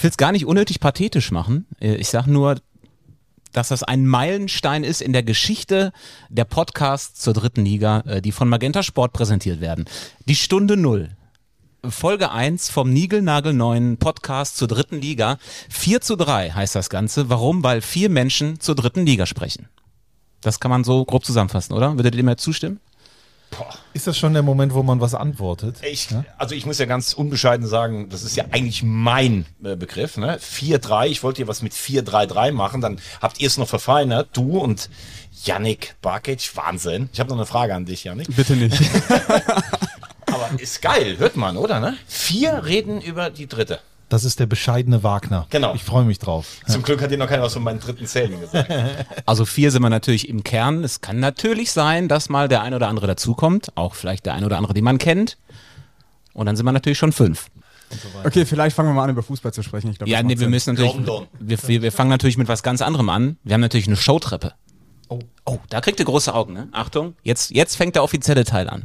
Ich will es gar nicht unnötig pathetisch machen. Äh, Ich sage nur, dass das ein Meilenstein ist in der Geschichte der Podcasts zur dritten Liga, äh, die von Magenta Sport präsentiert werden. Die Stunde Null. Folge 1 vom niegelnagelneuen Podcast zur dritten Liga. 4 zu 3 heißt das Ganze. Warum? Weil vier Menschen zur dritten Liga sprechen. Das kann man so grob zusammenfassen, oder? Würdet ihr mir zustimmen? Ist das schon der Moment, wo man was antwortet? Ich, also ich muss ja ganz unbescheiden sagen, das ist ja eigentlich mein äh, Begriff. Ne? 4-3, ich wollte hier was mit 4-3-3 machen, dann habt ihr es noch verfeinert, du und Yannick Barkic, Wahnsinn. Ich habe noch eine Frage an dich, Yannick. Bitte nicht. Aber ist geil, hört man, oder? Ne? Vier reden über die dritte. Das ist der bescheidene Wagner. Genau. Ich freue mich drauf. Zum Glück hat dir noch keiner was von meinen dritten Zählen gesagt. Also vier sind wir natürlich im Kern. Es kann natürlich sein, dass mal der ein oder andere dazukommt. Auch vielleicht der ein oder andere, den man kennt. Und dann sind wir natürlich schon fünf. Okay, vielleicht fangen wir mal an, über Fußball zu sprechen. Ich glaub, Ja, das nee, wir müssen natürlich, wir, wir, wir fangen natürlich mit was ganz anderem an. Wir haben natürlich eine Showtreppe. Oh, oh, da kriegt ihr große Augen, ne? Achtung, jetzt, jetzt fängt der offizielle Teil an.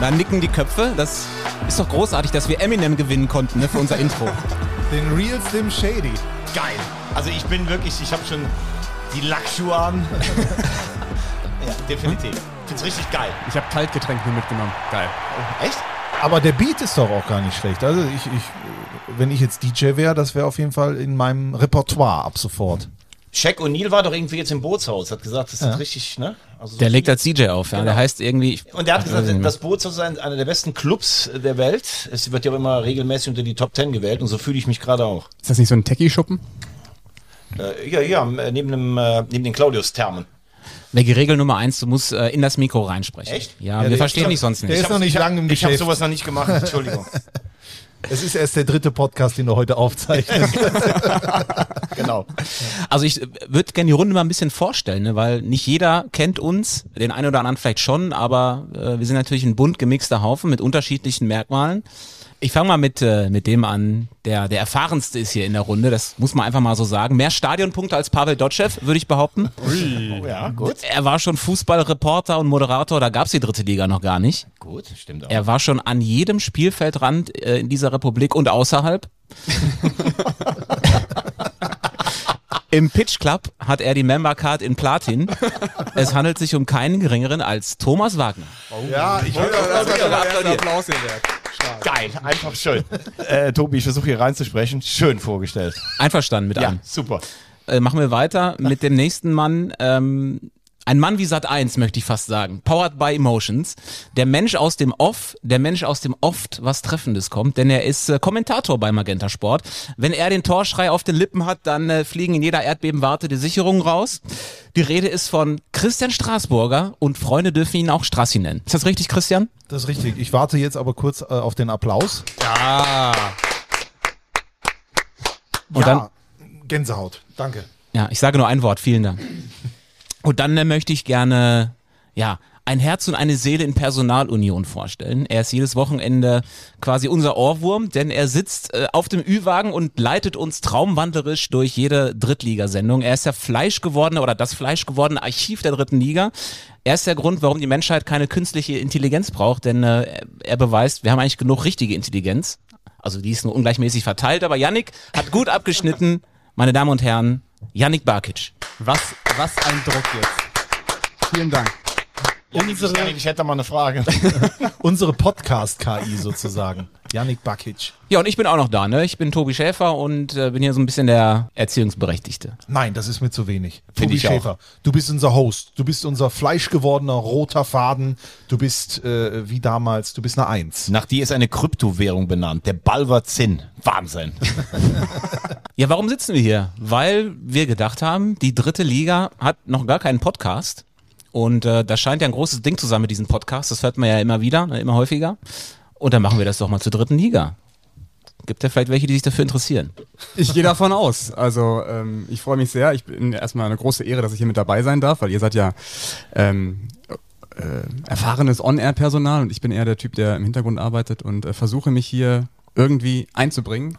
Da nicken die Köpfe. Das ist doch großartig, dass wir Eminem gewinnen konnten, ne, für unser Intro. Den Real Slim Shady. Geil. Also ich bin wirklich, ich habe schon die Lackschuhe an. ja, definitiv. Ich find's richtig geil. Ich habe Kaltgetränk nur mitgenommen. Geil. Echt? Aber der Beat ist doch auch gar nicht schlecht. Also ich, ich wenn ich jetzt DJ wäre, das wäre auf jeden Fall in meinem Repertoire ab sofort. Shaq O'Neal war doch irgendwie jetzt im Bootshaus, hat gesagt, das ist richtig, ne? Also so Der legt als DJ auf, ja. Der heißt irgendwie. Und der hat gesagt, das Bootshaus ist ein- einer der besten Clubs der Welt. Es wird ja auch immer regelmäßig unter die Top Ten gewählt und so fühle ich mich gerade auch. Ist das nicht so ein Techie-Schuppen? Äh, ja, ja, äh, neben, dem, äh, neben den Claudius-Thermen. Welche Regel Nummer eins, du musst äh, in das Mikro reinsprechen. Echt? Ja, der wir verstehen dich sonst der nicht. ist noch nicht lang im Ich habe sowas noch nicht gemacht, Entschuldigung. Es ist erst der dritte Podcast, den du heute aufzeichnest. genau. Also ich würde gerne die Runde mal ein bisschen vorstellen, ne? weil nicht jeder kennt uns, den einen oder anderen vielleicht schon, aber äh, wir sind natürlich ein bunt gemixter Haufen mit unterschiedlichen Merkmalen. Ich fange mal mit, äh, mit dem an, der der erfahrenste ist hier in der Runde, das muss man einfach mal so sagen. Mehr Stadionpunkte als Pavel Dotschew, würde ich behaupten. Oh, ja, gut. Er war schon Fußballreporter und Moderator, da gab's die dritte Liga noch gar nicht. Gut, stimmt auch. Er war schon an jedem Spielfeldrand äh, in dieser Republik und außerhalb. Im Pitch Club hat er die Member Card in Platin. Es handelt sich um keinen geringeren als Thomas Wagner. ja, ich will Applaus hier. Geil, einfach schön. äh, Tobi, ich versuche hier reinzusprechen. Schön vorgestellt. Einverstanden mit Ja, allem. super. Äh, machen wir weiter mit dem nächsten Mann. Ähm, ein Mann wie Sat 1, möchte ich fast sagen. Powered by Emotions. Der Mensch aus dem Off, der Mensch aus dem oft was Treffendes kommt, denn er ist äh, Kommentator bei Magenta Sport. Wenn er den Torschrei auf den Lippen hat, dann äh, fliegen in jeder Erdbebenwarte die Sicherungen raus. Die Rede ist von Christian Straßburger und Freunde dürfen ihn auch Strassi nennen. Ist das richtig, Christian? Das ist richtig. Ich warte jetzt aber kurz äh, auf den Applaus. Und ja, Gänsehaut. Danke. Ja, ich sage nur ein Wort, vielen Dank. Und dann äh, möchte ich gerne, ja, ein Herz und eine Seele in Personalunion vorstellen. Er ist jedes Wochenende quasi unser Ohrwurm, denn er sitzt äh, auf dem Ü-Wagen und leitet uns traumwandlerisch durch jede Drittligasendung. Er ist der fleischgewordene oder das fleischgewordene Archiv der dritten Liga. Er ist der Grund, warum die Menschheit keine künstliche Intelligenz braucht, denn äh, er beweist, wir haben eigentlich genug richtige Intelligenz. Also die ist nur ungleichmäßig verteilt, aber Yannick hat gut abgeschnitten. Meine Damen und Herren, Yannick Barkic. Was, was ein Druck jetzt. Vielen Dank. Unsere, ich hätte mal eine Frage. Unsere Podcast-KI sozusagen. Yannick Bakic. Ja, und ich bin auch noch da, ne? Ich bin Tobi Schäfer und äh, bin hier so ein bisschen der Erziehungsberechtigte. Nein, das ist mir zu wenig. Find Tobi ich auch. Schäfer, du bist unser Host. Du bist unser fleischgewordener roter Faden. Du bist äh, wie damals, du bist eine Eins. Nach dir ist eine Kryptowährung benannt, der Balverzin. Wahnsinn. Ja, warum sitzen wir hier? Weil wir gedacht haben, die dritte Liga hat noch gar keinen Podcast. Und äh, das scheint ja ein großes Ding zu sein mit diesem Podcast. Das hört man ja immer wieder, ne, immer häufiger. Und dann machen wir das doch mal zur dritten Liga. Gibt ja vielleicht welche, die sich dafür interessieren. Ich gehe davon aus. Also ähm, ich freue mich sehr. Ich bin erstmal eine große Ehre, dass ich hier mit dabei sein darf, weil ihr seid ja ähm, äh, erfahrenes On-Air-Personal und ich bin eher der Typ, der im Hintergrund arbeitet und äh, versuche mich hier irgendwie einzubringen.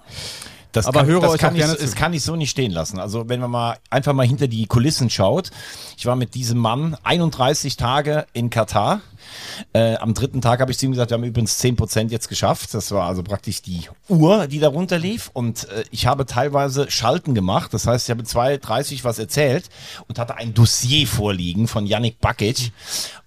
Das Aber kann, höre das euch kann ich, gerne zu. kann ich so nicht stehen lassen. Also wenn man mal einfach mal hinter die Kulissen schaut. Ich war mit diesem Mann 31 Tage in Katar. Äh, am dritten Tag habe ich zu ihm gesagt, wir haben übrigens 10% jetzt geschafft. Das war also praktisch die Uhr, die darunter lief. Und äh, ich habe teilweise Schalten gemacht. Das heißt, ich habe 2.30 was erzählt und hatte ein Dossier vorliegen von Yannick Bakic.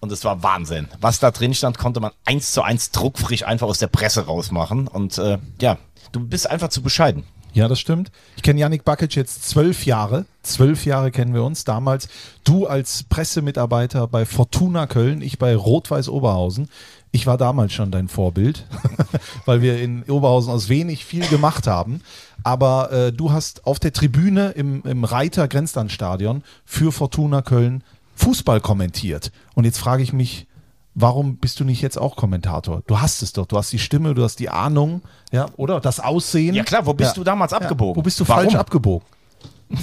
Und es war Wahnsinn. Was da drin stand, konnte man eins zu eins druckfrisch einfach aus der Presse rausmachen. Und äh, ja, du bist einfach zu bescheiden. Ja, das stimmt. Ich kenne Yannick Bakic jetzt zwölf Jahre. Zwölf Jahre kennen wir uns. Damals du als Pressemitarbeiter bei Fortuna Köln, ich bei Rot-Weiß Oberhausen. Ich war damals schon dein Vorbild, weil wir in Oberhausen aus wenig viel gemacht haben. Aber äh, du hast auf der Tribüne im, im Reiter Grenzlandstadion für Fortuna Köln Fußball kommentiert. Und jetzt frage ich mich, warum bist du nicht jetzt auch Kommentator? Du hast es doch, du hast die Stimme, du hast die Ahnung, ja, oder das Aussehen. Ja klar, wo bist Ja. du damals abgebogen? Wo bist du Warum? falsch abgebogen?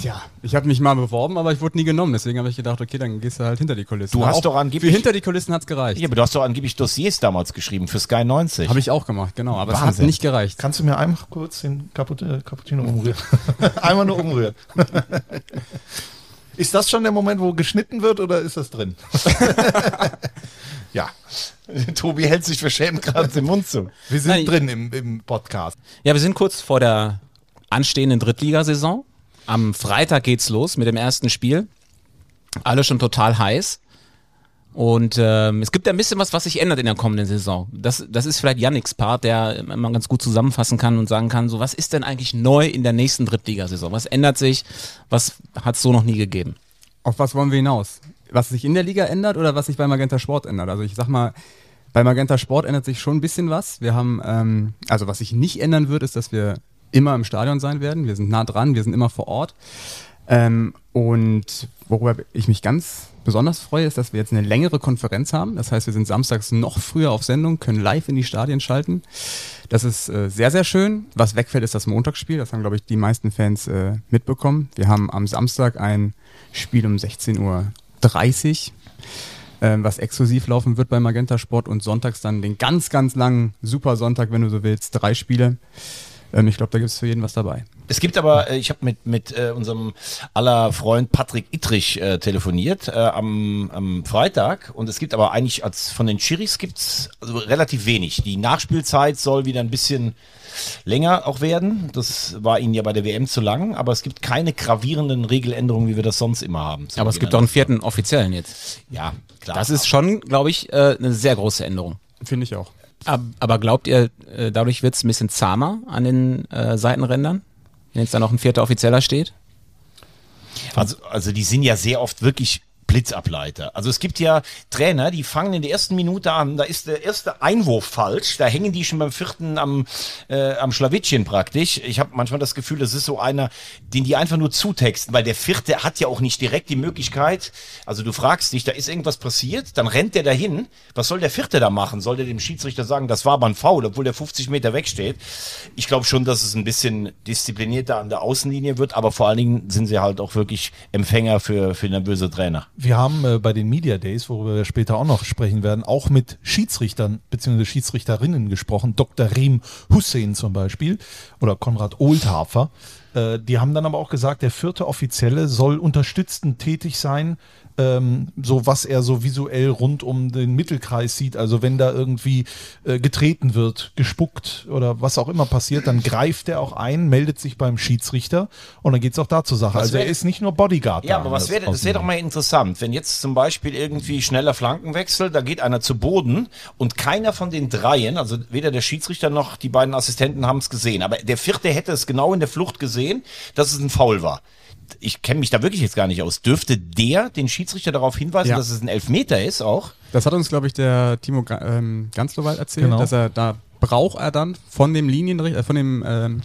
Tja, ich habe mich mal beworben, aber ich wurde nie genommen. Deswegen habe ich gedacht, okay, dann gehst du halt hinter die Kulissen. Du hast doch angeblich- Für hinter die Kulissen hat's gereicht. Ja, aber du hast doch angeblich Dossiers damals geschrieben für Sky 90. Habe ich auch gemacht, genau. Aber es hat Wahnsinn. nicht gereicht. Kannst du mir einmal kurz den Cappuccino umrühren? einmal nur umrühren. ist das schon der Moment, wo geschnitten wird oder ist das drin? ja, Tobi hält sich verschämt gerade den Mund zu. wir sind Nein, drin im, im Podcast. Ja, wir sind kurz vor der anstehenden Drittligasaison. Am Freitag geht's los mit dem ersten Spiel. Alle schon total heiß. Und ähm, es gibt ein bisschen was, was sich ändert in der kommenden Saison. Das, das ist vielleicht Yannicks Part, der immer ganz gut zusammenfassen kann und sagen kann, so was ist denn eigentlich neu in der nächsten Drittligasaison? Was ändert sich? Was hat es so noch nie gegeben? Auf was wollen wir hinaus? Was sich in der Liga ändert oder was sich bei Magenta Sport ändert? Also ich sag mal, bei Magenta Sport ändert sich schon ein bisschen was. Wir haben, ähm, also was sich nicht ändern wird, ist, dass wir immer im Stadion sein werden. Wir sind nah dran, wir sind immer vor Ort. Ähm, und worüber ich mich ganz besonders freue, ist, dass wir jetzt eine längere Konferenz haben. Das heißt, wir sind samstags noch früher auf Sendung, können live in die Stadien schalten. Das ist äh, sehr, sehr schön. Was wegfällt, ist das Montagsspiel. Das haben, glaube ich, die meisten Fans äh, mitbekommen. Wir haben am Samstag ein Spiel um 16.30 Uhr, ähm, was exklusiv laufen wird bei Magenta Sport und sonntags dann den ganz, ganz langen Super Sonntag, wenn du so willst, drei Spiele. Ähm, ich glaube, da gibt es für jeden was dabei. Es gibt aber, äh, ich habe mit, mit äh, unserem aller Freund Patrick Ittrich äh, telefoniert äh, am, am Freitag und es gibt aber eigentlich als von den Chiris gibt's also relativ wenig. Die Nachspielzeit soll wieder ein bisschen länger auch werden. Das war ihnen ja bei der WM zu lang, aber es gibt keine gravierenden Regeländerungen, wie wir das sonst immer haben. Aber es gibt auch einen vierten Offiziellen jetzt. Ja, klar. Das ist schon, glaube ich, äh, eine sehr große Änderung. Finde ich auch. Ab- Aber glaubt ihr, äh, dadurch wird es ein bisschen zahmer an den äh, Seitenrändern, wenn jetzt da noch ein vierter Offizieller steht? Also, also die sind ja sehr oft wirklich Blitzableiter. Also es gibt ja Trainer, die fangen in der ersten Minute an, da ist der erste Einwurf falsch, da hängen die schon beim vierten am, äh, am Schlawittchen praktisch. Ich habe manchmal das Gefühl, das ist so einer, den die einfach nur zutexten, weil der vierte hat ja auch nicht direkt die Möglichkeit, also du fragst dich, da ist irgendwas passiert, dann rennt der dahin, was soll der vierte da machen? Soll der dem Schiedsrichter sagen, das war aber ein Foul, obwohl der 50 Meter wegsteht? Ich glaube schon, dass es ein bisschen disziplinierter an der Außenlinie wird, aber vor allen Dingen sind sie halt auch wirklich Empfänger für, für nervöse Trainer. Wir haben äh, bei den Media Days, worüber wir später auch noch sprechen werden, auch mit Schiedsrichtern bzw. Schiedsrichterinnen gesprochen. Dr. Reem Hussein zum Beispiel oder Konrad Oldhafer. Äh, die haben dann aber auch gesagt, der vierte Offizielle soll unterstützend tätig sein, so was er so visuell rund um den Mittelkreis sieht. Also wenn da irgendwie äh, getreten wird, gespuckt oder was auch immer passiert, dann greift er auch ein, meldet sich beim Schiedsrichter und dann geht's auch da zur Sache. Was also er wär- ist nicht nur Bodyguard. Ja, aber was wäre, das wäre doch mal interessant, wenn jetzt zum Beispiel irgendwie schneller Flankenwechsel, da geht einer zu Boden und keiner von den dreien, also weder der Schiedsrichter noch die beiden Assistenten haben es gesehen, aber der vierte hätte es genau in der Flucht gesehen, dass es ein Foul war. Ich kenne mich da wirklich jetzt gar nicht aus. Dürfte der den Schiedsrichter darauf hinweisen, Ja. dass es ein Elfmeter ist auch? Das hat uns, glaube ich, der Timo ähm, Ganslowald erzählt, Genau. dass er da braucht er dann von dem Linienrichter, äh, von dem ähm,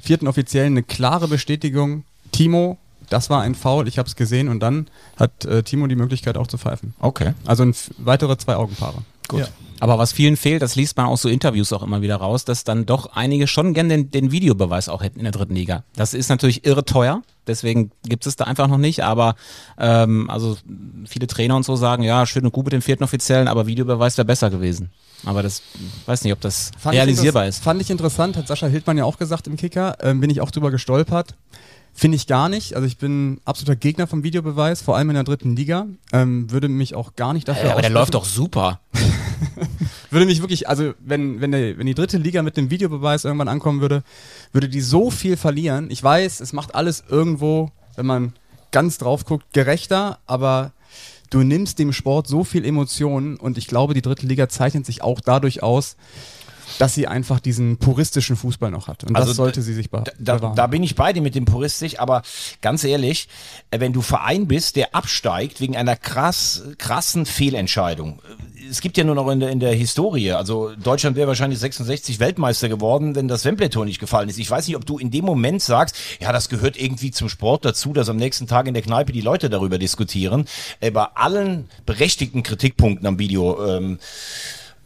vierten Offiziellen eine klare Bestätigung. Timo, das war ein Foul, ich habe es gesehen und dann hat äh, Timo die Möglichkeit auch zu pfeifen. Okay. Also weitere zwei Augenpaare. Gut. Ja. Aber was vielen fehlt, das liest man aus so Interviews auch immer wieder raus, dass dann doch einige schon gern den, den Videobeweis auch hätten in der dritten Liga. Das ist natürlich irre teuer, deswegen gibt es da einfach noch nicht, aber ähm, also viele Trainer und so sagen, ja, schön und gut mit dem vierten Offiziellen, aber Videobeweis wäre besser gewesen. Aber das weiß nicht, ob das Fand realisierbar ist. Fand ich interessant, hat Sascha Hildmann ja auch gesagt im Kicker, ähm, bin ich auch drüber gestolpert. Finde ich gar nicht. Also ich bin absoluter Gegner vom Videobeweis, vor allem in der dritten Liga. Ähm, würde mich auch gar nicht dafür Ja, aber der läuft doch super. Würde mich wirklich, also wenn, wenn, der, wenn die dritte Liga mit dem Videobeweis irgendwann ankommen würde, würde die so viel verlieren. Ich weiß, es macht alles irgendwo, wenn man ganz drauf guckt, gerechter, aber du nimmst dem Sport so viel Emotionen und ich glaube, die dritte Liga zeichnet sich auch dadurch aus, dass sie einfach diesen puristischen Fußball noch hat. Und Also das sollte sie sich be Da, bewahren. da bin ich bei dir mit dem Puristisch, aber ganz ehrlich, äh, wenn du Verein bist, der absteigt wegen einer krass, krassen Fehlentscheidung. äh, Es gibt ja nur noch in der, in der Historie, also Deutschland wäre wahrscheinlich 66 Weltmeister geworden, wenn das Wembley-Tor nicht gefallen ist. Ich weiß nicht, ob du in dem Moment sagst, ja, das gehört irgendwie zum Sport dazu, dass am nächsten Tag in der Kneipe die Leute darüber diskutieren. Äh, Bei allen berechtigten Kritikpunkten am Video, ähm,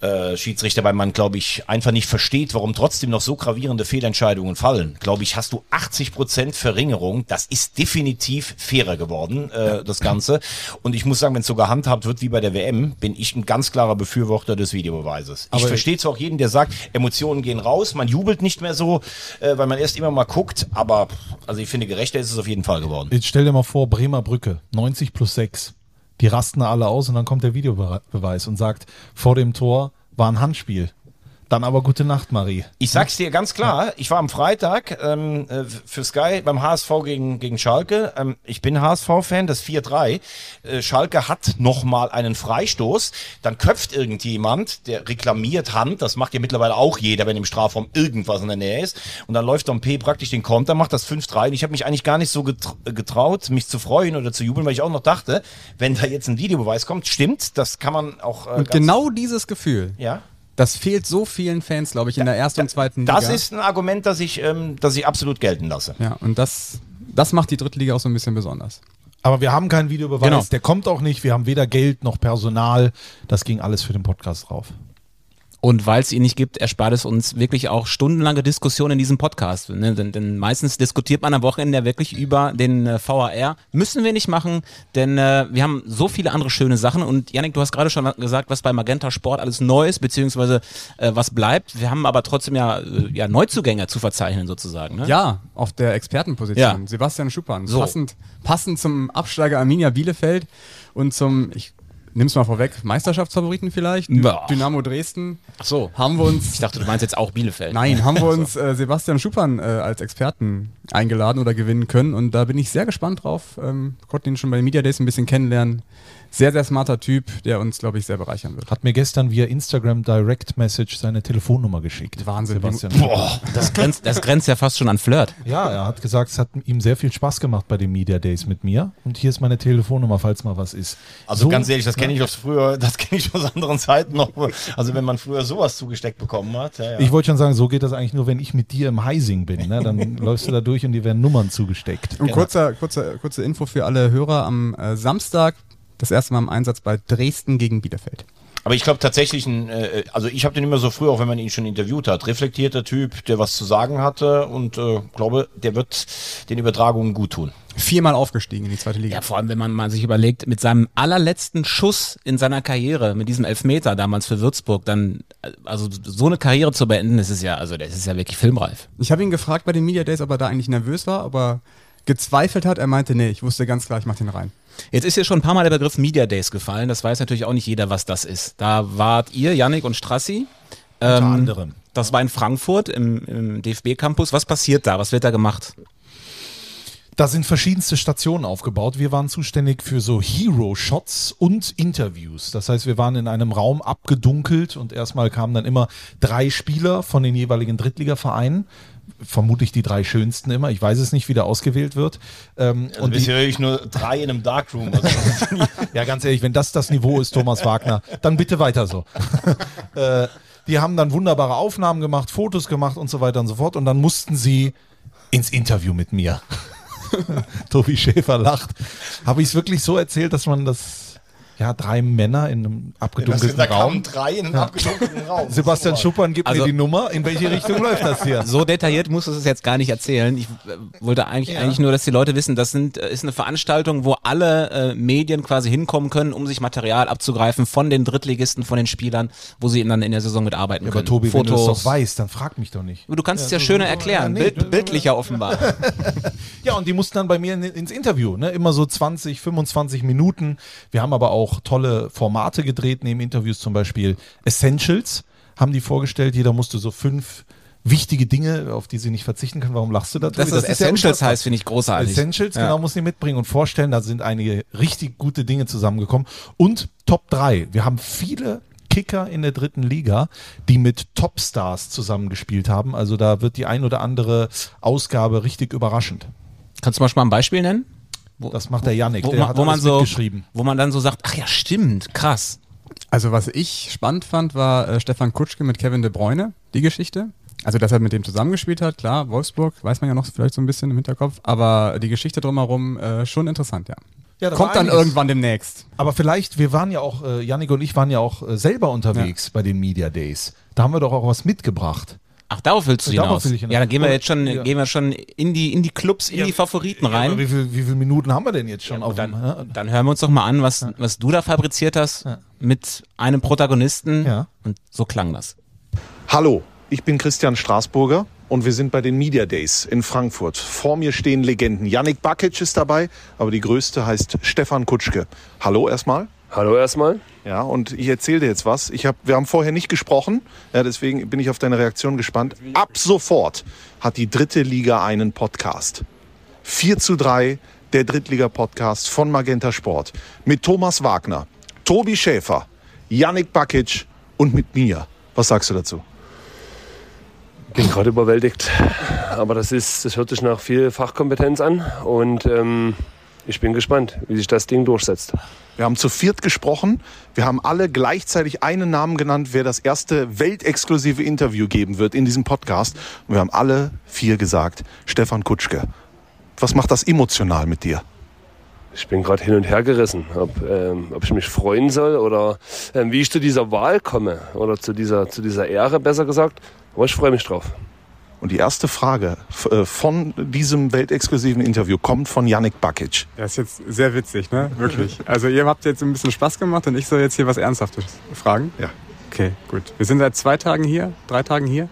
äh, Schiedsrichter, weil man, glaube ich, einfach nicht versteht, warum trotzdem noch so gravierende Fehlentscheidungen fallen. Glaube ich, hast du 80 Prozent Verringerung. Das ist definitiv fairer geworden, äh, das Ganze. Und ich muss sagen, wenn es so gehandhabt wird wie bei der WM, bin ich ein ganz klarer Befürworter des Videobeweises. ich Aber- verstehe zwar auch jeden, der sagt, Emotionen gehen raus, man jubelt nicht mehr so, äh, weil man erst immer mal guckt, aber also ich finde, gerechter ist es auf jeden Fall geworden. Jetzt stell dir mal vor, Bremer Brücke, 90 plus 6. Die rasten alle aus und dann kommt der Videobeweis und sagt, vor dem Tor war ein Handspiel. Dann aber gute Nacht, Marie. Ich sag's dir ganz klar, ich war am Freitag ähm, äh, für Sky beim HSV gegen, gegen Schalke. Ähm, ich bin HSV-Fan, das 4-3. Äh, Schalke hat nochmal einen Freistoß. Dann köpft irgendjemand, der reklamiert Hand. Das macht ja mittlerweile auch jeder, wenn im Strafraum irgendwas in der Nähe ist. Und dann läuft Dompe praktisch den Konter, macht das 5-3. Und ich habe mich eigentlich gar nicht so getr- getraut, mich zu freuen oder zu jubeln, weil ich auch noch dachte, wenn da jetzt ein Videobeweis kommt, stimmt, das kann man auch... Äh, und genau dieses Gefühl, Ja. Das fehlt so vielen Fans, glaube ich, in der ersten und zweiten Liga. Das ist ein Argument, das ich, ähm, das ich absolut gelten lasse. Ja, und das, das macht die dritte Liga auch so ein bisschen besonders. Aber wir haben keinen Videobeweis, Genau. der kommt auch nicht. Wir haben weder Geld noch Personal. Das ging alles für den Podcast drauf. Und weil es ihn nicht gibt, erspart es uns wirklich auch stundenlange Diskussionen in diesem Podcast. Ne? Denn, denn meistens diskutiert man am Wochenende ja wirklich über den äh, VAR. Müssen wir nicht machen, denn äh, wir haben so viele andere schöne Sachen. Und Janik, du hast gerade schon gesagt, was bei Magenta Sport alles neu ist, beziehungsweise äh, was bleibt. Wir haben aber trotzdem ja, äh, ja Neuzugänge zu verzeichnen sozusagen. Ne? Ja, auf der Expertenposition. Ja. Sebastian Schuppan. So. Passend, passend zum Absteiger Arminia Bielefeld und zum, ich nimm's mal vorweg, Meisterschaftsfavoriten vielleicht. Boah. Dynamo Dresden. Ach so. Haben wir uns. Ich dachte, du meinst jetzt auch Bielefeld. Nein, haben wir uns äh, Sebastian Schuppan äh, als Experten eingeladen oder gewinnen können und da bin ich sehr gespannt drauf. Ähm, konnten ihn schon bei den Media Days ein bisschen kennenlernen. Sehr, sehr smarter Typ, der uns, glaube ich, sehr bereichern wird. Hat mir gestern via Instagram Direct Message seine Telefonnummer geschickt. Wahnsinn. Sebastian. Boah, das grenzt, das grenzt ja fast schon an Flirt. Ja, er hat gesagt, es hat ihm sehr viel Spaß gemacht bei den Media Days mit mir. Und hier ist meine Telefonnummer, falls mal was ist. Also So- ganz ehrlich, das kenne ich aus früher, das kenne ich aus anderen Zeiten noch. Also wenn man früher sowas zugesteckt bekommen hat. Ja, ja. Ich wollte schon sagen, so geht das eigentlich nur, wenn ich mit dir im Heising bin. Ne? Dann läufst du da durch und dir werden Nummern zugesteckt. Und kurzer, kurzer, kurze Info für alle Hörer am äh, Samstag. Das erste Mal im Einsatz bei Dresden gegen Bielefeld. Aber ich glaube tatsächlich, ein, äh, also ich habe den immer so früher, auch wenn man ihn schon interviewt hat, reflektierter Typ, der was zu sagen hatte und äh, glaube, der wird den Übertragungen gut tun. Viermal aufgestiegen in die zweite Liga. Ja, vor allem, wenn man mal sich überlegt, mit seinem allerletzten Schuss in seiner Karriere, mit diesem Elfmeter damals für Würzburg, dann, äh, also so eine Karriere zu beenden, das ist ja, also das ist ja wirklich filmreif. Ich habe ihn gefragt bei den Media Days, ob er da eigentlich nervös war, ob er gezweifelt hat. Er meinte, nee, ich wusste ganz klar, ich mach den rein. Jetzt ist hier schon ein paar Mal der Begriff Media Days gefallen, das weiß natürlich auch nicht jeder, was das ist. Da wart ihr, Yannick und Strassi. Unter ähm, anderem. Das war in Frankfurt im, im DFB-Campus. Was passiert da? Was wird da gemacht? Da sind verschiedenste Stationen aufgebaut. Wir waren zuständig für so Hero-Shots und Interviews. Das heißt, wir waren in einem Raum abgedunkelt und erstmal kamen dann immer drei Spieler von den jeweiligen Drittligavereinen. Vermutlich die drei schönsten immer. Ich weiß es nicht, wie der ausgewählt wird. Ähm, Und bisher höre ich nur drei in einem Darkroom. Also, Ja, ganz ehrlich, wenn das das Niveau ist, Thomas Wagner, dann bitte weiter so. äh, die haben dann wunderbare Aufnahmen gemacht, Fotos gemacht und so weiter und so fort. Und dann mussten sie ins Interview mit mir. Tobi Schäfer lacht. Habe ich es wirklich so erzählt, dass man das. Ja, drei Männer in einem abgedunkelten da Raum. kamen drei in einen abgedunkelten Raum. Sebastian Schuppern gibt Also- mir die Nummer. In welche Richtung läuft das hier? So detailliert musst du es jetzt gar nicht erzählen. Ich äh, wollte eigentlich, Ja. eigentlich nur, dass die Leute wissen, das sind, äh, ist eine Veranstaltung, wo alle äh, Medien quasi hinkommen können, um sich Material abzugreifen von den Drittligisten, von den Spielern, wo sie dann in der Saison mitarbeiten Ja, können. aber Tobi, wenn du Fotos. das doch weißt, dann frag mich doch nicht. Du kannst es ja so- schöner so- erklären, ja, nee, Bild, bildlicher offenbar. Ja, und die mussten dann bei mir in, ins Interview, ne? immer so 20, 25 Minuten. Wir haben aber auch tolle Formate gedreht, neben Interviews zum Beispiel Essentials haben die vorgestellt. Jeder musste so fünf wichtige Dinge, auf die sie nicht verzichten können. Warum lachst du da? Das, ist ja Essentials unfassbar. heißt, finde ich großartig. Essentials, Ja. genau, muss ich mitbringen und vorstellen. Da sind einige richtig gute Dinge zusammengekommen. Und Top 3. Wir haben viele Kicker in der dritten Liga, die mit Topstars zusammengespielt haben. Also da wird die ein oder andere Ausgabe richtig überraschend. Kannst du mal schon mal ein Beispiel nennen? Wo, Das macht der Yannick, wo, der man, hat wo man so, mitgeschrieben. wo man dann so sagt, ach ja, stimmt, krass. Also was ich spannend fand, war äh, Stefan Kutschke mit Kevin De Bruyne, die Geschichte. Also dass er mit dem zusammengespielt hat, klar, Wolfsburg, weiß man ja noch vielleicht so ein bisschen im Hinterkopf, aber die Geschichte drumherum äh, schon interessant, ja. Ja, da Kommt dann einiges. irgendwann demnächst. Aber vielleicht, wir waren ja auch, äh, Yannick und ich waren ja auch äh, selber unterwegs bei den Media Days. Da haben wir doch auch was mitgebracht. Ach, darauf willst du Darauf hinaus. will ich hinaus. Ja, dann gehen wir jetzt schon, Ja. gehen wir schon in die, in die Clubs, in die Favoriten Aber rein. wie, viel, wie viele Minuten haben wir denn jetzt schon auf dem? Dann, ja? dann hören wir uns doch mal an, was, was du da fabriziert hast mit einem Protagonisten. Ja. Und so klang das. Hallo, ich bin Christian Straßburger und wir sind bei den Media Days in Frankfurt. Vor mir stehen Legenden. Yannick Bakic ist dabei, aber die größte heißt Stefan Kutschke. Hallo erstmal. Hallo erstmal. Ja, und ich erzähle dir jetzt was. Ich hab, wir haben vorher nicht gesprochen, ja, deswegen bin ich auf deine Reaktion gespannt. Ab sofort hat die dritte Liga einen Podcast. 4 zu 3, der Drittliga-Podcast von Magenta Sport. Mit Thomas Wagner, Tobi Schäfer, Yannick Bakic und mit mir. Was sagst du dazu? Bin gerade überwältigt. Aber das ist, das hört sich nach viel Fachkompetenz an und ähm, ich bin gespannt, wie sich das Ding durchsetzt. Wir haben zu viert gesprochen. Wir haben alle gleichzeitig einen Namen genannt, wer das erste weltexklusive Interview geben wird in diesem Podcast. Und wir haben alle vier gesagt, Stefan Kutschke. Was macht das emotional mit dir? Ich bin gerade hin und her gerissen, ob, ähm, ob ich mich freuen soll oder ähm, wie ich zu dieser Wahl komme oder zu dieser, zu dieser Ehre, besser gesagt. Aber ich freue mich drauf. Und die erste Frage äh, von diesem weltexklusiven Interview kommt von Yannick Bakic. Das ist jetzt sehr witzig, ne? Wirklich. Also ihr habt jetzt ein bisschen Spaß gemacht und ich soll jetzt hier was Ernsthaftes fragen. Ja. Okay, gut. Wir sind seit zwei Tagen hier, drei Tagen hier.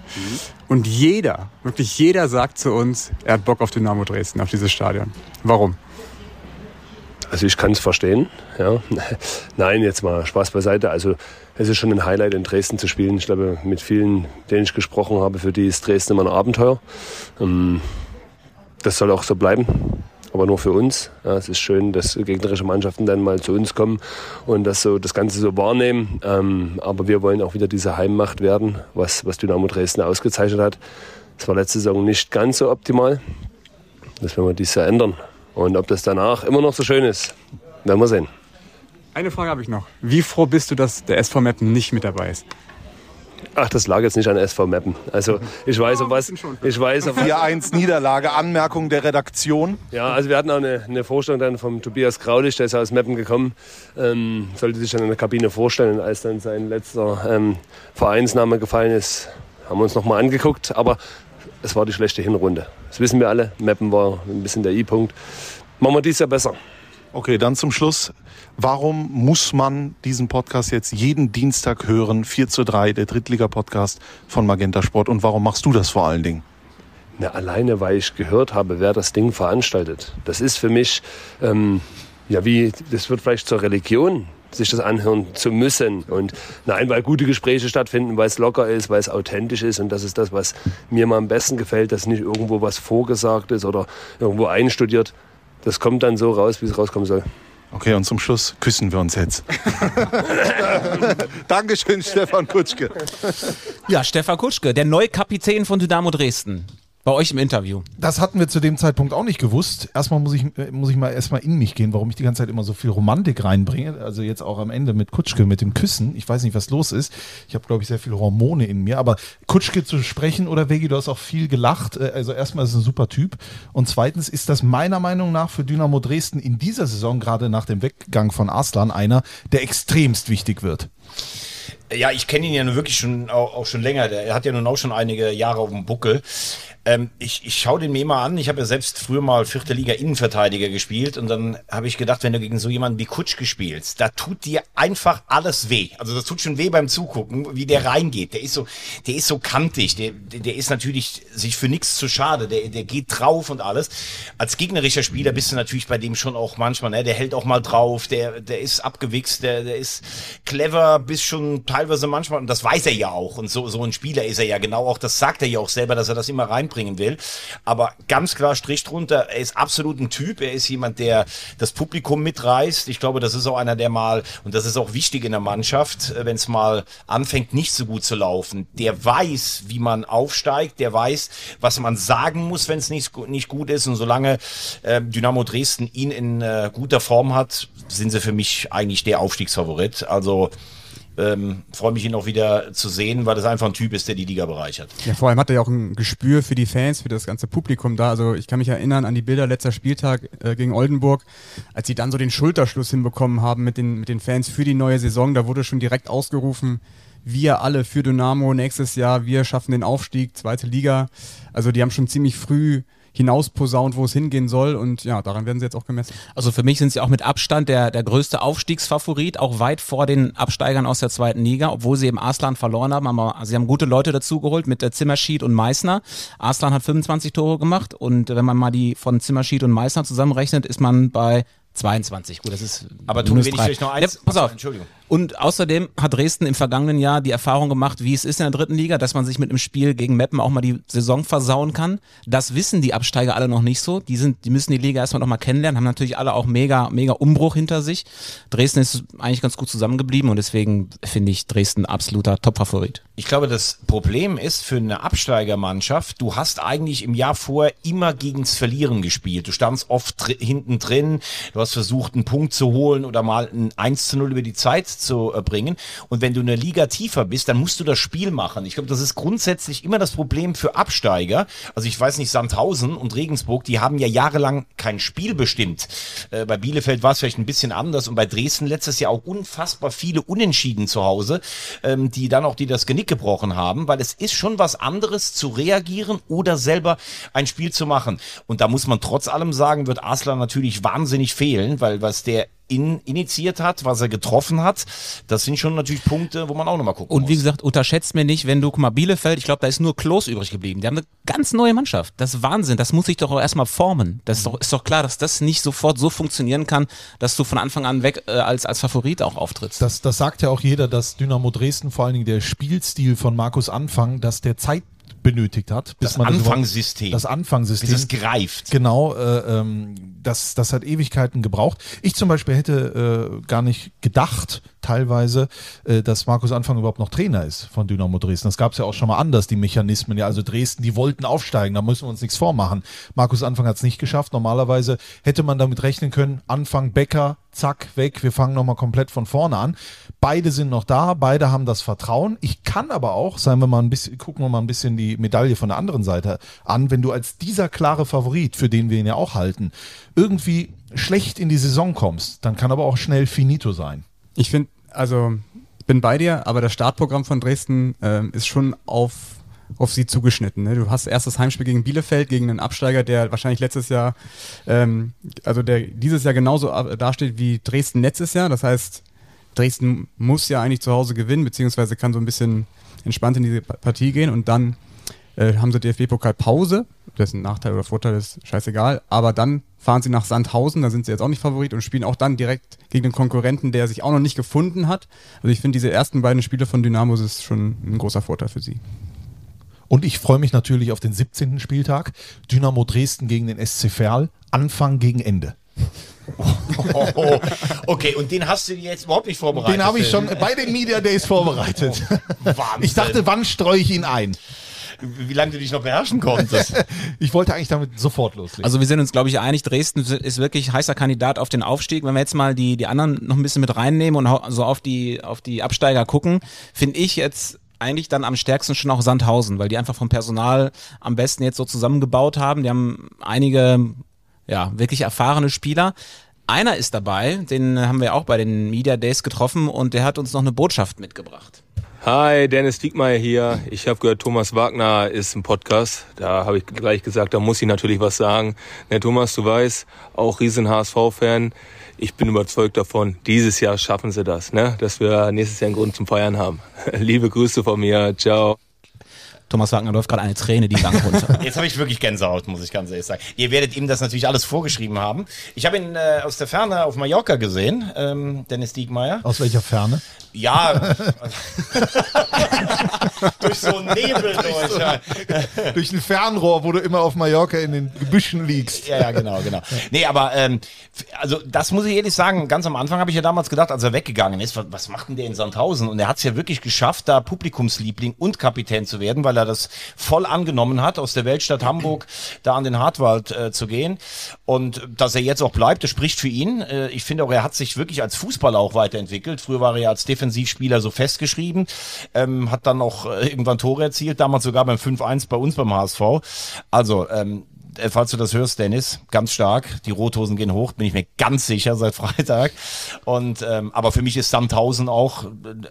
Und jeder, wirklich jeder sagt zu uns, er hat Bock auf Dynamo Dresden, auf dieses Stadion. Warum? Also ich kann es verstehen. Ja. Nein, jetzt mal Spaß beiseite. Also es ist schon ein Highlight in Dresden zu spielen. Ich glaube, mit vielen, denen ich gesprochen habe, für die ist Dresden immer ein Abenteuer. Ähm, Das soll auch so bleiben. Aber nur für uns. Ja, es ist schön, dass gegnerische Mannschaften dann mal zu uns kommen und das, so, das Ganze so wahrnehmen. Ähm, aber wir wollen auch wieder diese Heimmacht werden, was, was Dynamo Dresden ausgezeichnet hat. Es war letzte Saison nicht ganz so optimal. Das werden wir dieses Jahr ändern. Und ob das danach immer noch so schön ist, werden wir sehen. Eine Frage habe ich noch. Wie froh bist du, dass der SV Meppen nicht mit dabei ist? Ach, das lag jetzt nicht an SV Meppen. Also ich weiß, auf was, ich weiß, was, 4-1 Niederlage, Anmerkung der Redaktion. Ja, also wir hatten auch eine, eine Vorstellung dann vom Tobias Graulich, der ist aus Meppen gekommen, ähm, sollte sich dann in der Kabine vorstellen. Als dann sein letzter ähm, Vereinsname gefallen ist, haben wir uns nochmal angeguckt. Aber es war die schlechte Hinrunde. Das wissen wir alle. Meppen war ein bisschen der I-Punkt. Machen wir dies Jahr besser. Okay, dann zum Schluss. Warum muss man diesen Podcast jetzt jeden Dienstag hören? 4 zu 3, der Drittliga-Podcast von Magenta Sport. Und warum machst du das vor allen Dingen? Na, alleine, weil ich gehört habe, wer das Ding veranstaltet. Das ist für mich, ähm, ja, wie, das wird vielleicht zur Religion, sich das anhören zu müssen. Und nein, weil gute Gespräche stattfinden, weil es locker ist, weil es authentisch ist. Und das ist das, was mir mal am besten gefällt, dass nicht irgendwo was vorgesagt ist oder irgendwo einstudiert. Das kommt dann so raus, wie es rauskommen soll. Okay, und zum Schluss küssen wir uns jetzt. Dankeschön, Stefan Kutschke. Ja, Stefan Kutschke, der neue Kapitän von Dynamo Dresden. Bei euch im Interview. Das hatten wir zu dem Zeitpunkt auch nicht gewusst. Erstmal muss ich, äh, muss ich mal erstmal in mich gehen, warum ich die ganze Zeit immer so viel Romantik reinbringe. Also jetzt auch am Ende mit Kutschke, mit dem Küssen. Ich weiß nicht, was los ist. Ich habe, glaube ich, sehr viele Hormone in mir. Aber Kutschke zu sprechen oder Vegi, du hast auch viel gelacht. Äh, Also erstmal ist es ein super Typ. Und zweitens ist das meiner Meinung nach für Dynamo Dresden in dieser Saison, gerade nach dem Weggang von Arslan, einer, der extremst wichtig wird. Ja, ich kenne ihn ja nun wirklich schon auch, auch schon länger. Der hat ja nun auch schon einige Jahre auf dem Buckel. Ähm, ich ich schaue den mir immer an. Ich habe ja selbst früher mal vierte Liga Innenverteidiger gespielt und dann habe ich gedacht, wenn du gegen so jemanden wie Kutschke spielst, da tut dir einfach alles weh. Also das tut schon weh beim Zugucken, wie der reingeht. Der ist so, der ist so kantig. Der, der, der ist natürlich sich für nichts zu schade. Der, der geht drauf und alles. Als gegnerischer Spieler bist du natürlich bei dem schon auch manchmal, ne? Der hält auch mal drauf. Der, der ist abgewichst. Der, der ist clever, bis schon teilweise manchmal und das weiß er ja auch. Und so so ein Spieler ist er ja genau auch. Das sagt er ja auch selber, dass er das immer reinbringt bringen will. Aber ganz klar Strich drunter, er ist absolut ein Typ. Er ist jemand, der das Publikum mitreißt. Ich glaube, das ist auch einer, der mal, und das ist auch wichtig in der Mannschaft, äh, wenn es mal anfängt, nicht so gut zu laufen. Der weiß, wie man aufsteigt, der weiß, was man sagen muss, wenn es nicht, nicht gut ist. Und solange äh, Dynamo Dresden ihn in äh, guter Form hat, sind sie für mich eigentlich der Aufstiegsfavorit. Also ähm, freue mich, ihn auch wieder zu sehen, weil das einfach ein Typ ist, der die Liga bereichert. Ja, vor allem hat er ja auch ein Gespür für die Fans, für das ganze Publikum da. Also ich kann mich erinnern an die Bilder letzter Spieltag äh, gegen Oldenburg, als sie dann so den Schulterschluss hinbekommen haben mit den, mit den Fans für die neue Saison. Da wurde schon direkt ausgerufen, wir alle für Dynamo nächstes Jahr, wir schaffen den Aufstieg, zweite Liga. Also die haben schon ziemlich früh hinausposaunt, wo es hingehen soll und ja, daran werden sie jetzt auch gemessen. Also für mich sind sie auch mit Abstand der, der größte Aufstiegsfavorit, auch weit vor den Absteigern aus der zweiten Liga, obwohl sie eben Arslan verloren haben. Aber sie haben gute Leute dazugeholt mit der Zimmerschied und Meißner. Arslan hat 25 Tore gemacht und wenn man mal die von Zimmerschied und Meißner zusammenrechnet, ist man bei 22. Gut, das ist. Aber ich drei. vielleicht noch eins- Ja, pass auf. Entschuldigung. Und außerdem hat Dresden im vergangenen Jahr die Erfahrung gemacht, wie es ist in der dritten Liga, dass man sich mit einem Spiel gegen Meppen auch mal die Saison versauen kann. Das wissen die Absteiger alle noch nicht so. Die sind, die müssen die Liga erstmal noch mal kennenlernen, haben natürlich alle auch mega, mega Umbruch hinter sich. Dresden ist eigentlich ganz gut zusammengeblieben und deswegen finde ich Dresden absoluter Topfavorit. Ich glaube, das Problem ist für eine Absteigermannschaft, du hast eigentlich im Jahr vorher immer gegens Verlieren gespielt. Du standst oft hinten drin, du hast versucht, einen Punkt zu holen oder mal ein 1 zu 0 über die Zeit zu äh, bringen. Und wenn du eine Liga tiefer bist, dann musst du das Spiel machen. Ich glaube, das ist grundsätzlich immer das Problem für Absteiger. Also ich weiß nicht, Sandhausen und Regensburg, die haben ja jahrelang kein Spiel bestimmt. Äh, bei Bielefeld war es vielleicht ein bisschen anders und bei Dresden letztes Jahr auch unfassbar viele Unentschieden zu Hause, ähm, die dann auch die das Genick gebrochen haben, weil es ist schon was anderes zu reagieren oder selber ein Spiel zu machen. Und da muss man trotz allem sagen, wird Aslan natürlich wahnsinnig fehlen, weil was der in, initiiert hat, was er getroffen hat, das sind schon natürlich Punkte, wo man auch nochmal gucken Und wie muss. gesagt, unterschätzt mir nicht, wenn du, guck mal, Bielefeld, ich glaube, da ist nur Klos übrig geblieben. Die haben eine ganz neue Mannschaft. Das ist Wahnsinn. Das muss sich doch auch erstmal formen. Das ist doch, ist doch klar, dass das nicht sofort so funktionieren kann, dass du von Anfang an weg äh, als, als Favorit auch auftrittst. Das, das sagt ja auch jeder, dass Dynamo Dresden, vor allen Dingen der Spielstil von Markus Anfang, dass der Zeit benötigt hat. Das Anfangssystem. Das Anfangssystem. Bis es greift. Genau, äh, ähm, das, das hat Ewigkeiten gebraucht. Ich zum Beispiel hätte äh, gar nicht gedacht, teilweise, äh, dass Markus Anfang überhaupt noch Trainer ist von Dynamo Dresden. Das gab es ja auch schon mal anders, die Mechanismen. Ja, also Dresden, die wollten aufsteigen, da müssen wir uns nichts vormachen. Markus Anfang hat es nicht geschafft. Normalerweise hätte man damit rechnen können, Anfang Becker, zack, weg, wir fangen nochmal komplett von vorne an. Beide sind noch da, beide haben das Vertrauen. Ich kann aber auch, seien wir mal ein bisschen, gucken wir mal ein bisschen die Medaille von der anderen Seite an, wenn du als dieser klare Favorit, für den wir ihn ja auch halten, irgendwie schlecht in die Saison kommst, dann kann aber auch schnell finito sein. Ich finde, also bin bei dir, aber das Startprogramm von Dresden ähm, ist schon auf, auf sie zugeschnitten. Ne? Du hast erst das Heimspiel gegen Bielefeld, gegen einen Absteiger, der wahrscheinlich letztes Jahr, ähm, also der dieses Jahr genauso ab- dasteht wie Dresden letztes Jahr. Das heißt, Dresden muss ja eigentlich zu Hause gewinnen, beziehungsweise kann so ein bisschen entspannt in diese Pa- Partie gehen und dann äh, haben sie DFB-Pokal Pause. Dessen Nachteil oder Vorteil ist scheißegal. Aber dann fahren sie nach Sandhausen, da sind sie jetzt auch nicht Favorit und spielen auch dann direkt gegen den Konkurrenten, der sich auch noch nicht gefunden hat. Also ich finde diese ersten beiden Spiele von Dynamo ist schon ein großer Vorteil für sie. Und ich freue mich natürlich auf den 17. Spieltag. Dynamo Dresden gegen den SC Verl. Anfang gegen Ende. Oh, okay, und den hast du dir jetzt überhaupt nicht vorbereitet. Den habe ich schon bei den Media Days vorbereitet. Wahnsinn. Ich dachte, wann streue ich ihn ein? wie lange du dich noch beherrschen konntest. Ich wollte eigentlich damit sofort loslegen. Also wir sind uns, glaube ich, einig, Dresden ist wirklich heißer Kandidat auf den Aufstieg. Wenn wir jetzt mal die, die anderen noch ein bisschen mit reinnehmen und so auf die, auf die Absteiger gucken, finde ich jetzt eigentlich dann am stärksten schon auch Sandhausen, weil die einfach vom Personal am besten jetzt so zusammengebaut haben. Die haben einige, ja, wirklich erfahrene Spieler. Einer ist dabei, den haben wir auch bei den Media Days getroffen und der hat uns noch eine Botschaft mitgebracht. Hi, Dennis Diekmeyer hier. Ich habe gehört, Thomas Wagner ist im Podcast. Da habe ich gleich gesagt, da muss ich natürlich was sagen. Ne, Thomas, du weißt, auch riesen HSV-Fan. Ich bin überzeugt davon, dieses Jahr schaffen sie das, ne? dass wir nächstes Jahr einen Grund zum Feiern haben. Liebe Grüße von mir. Ciao. Thomas Wagner läuft gerade eine Träne die Gang runter. Jetzt habe ich wirklich Gänsehaut, muss ich ganz ehrlich sagen. Ihr werdet ihm das natürlich alles vorgeschrieben haben. Ich habe ihn äh, aus der Ferne auf Mallorca gesehen, ähm, Dennis Diekmeyer. Aus welcher Ferne? Ja, durch so einen Nebel durch. Ja. Durch ein Fernrohr, wo du immer auf Mallorca in den Gebüschen liegst. Ja, ja, genau, genau. Nee, aber ähm, also das muss ich ehrlich sagen, ganz am Anfang habe ich ja damals gedacht, als er weggegangen ist, was, was macht denn der in Sandhausen? Und er hat es ja wirklich geschafft, da Publikumsliebling und Kapitän zu werden, weil er das voll angenommen hat, aus der Weltstadt Hamburg da an den Hartwald äh, zu gehen. Und dass er jetzt auch bleibt, das spricht für ihn. Äh, ich finde auch, er hat sich wirklich als Fußballer auch weiterentwickelt. Früher war er ja als Defensivspieler so festgeschrieben, ähm, hat dann auch äh, irgendwann Tore erzielt, damals sogar beim 5-1 bei uns beim HSV. Also, ähm, äh, falls du das hörst, Dennis, ganz stark. Die Rothosen gehen hoch, bin ich mir ganz sicher seit Freitag. Und ähm, aber für mich ist Sandhausen auch äh,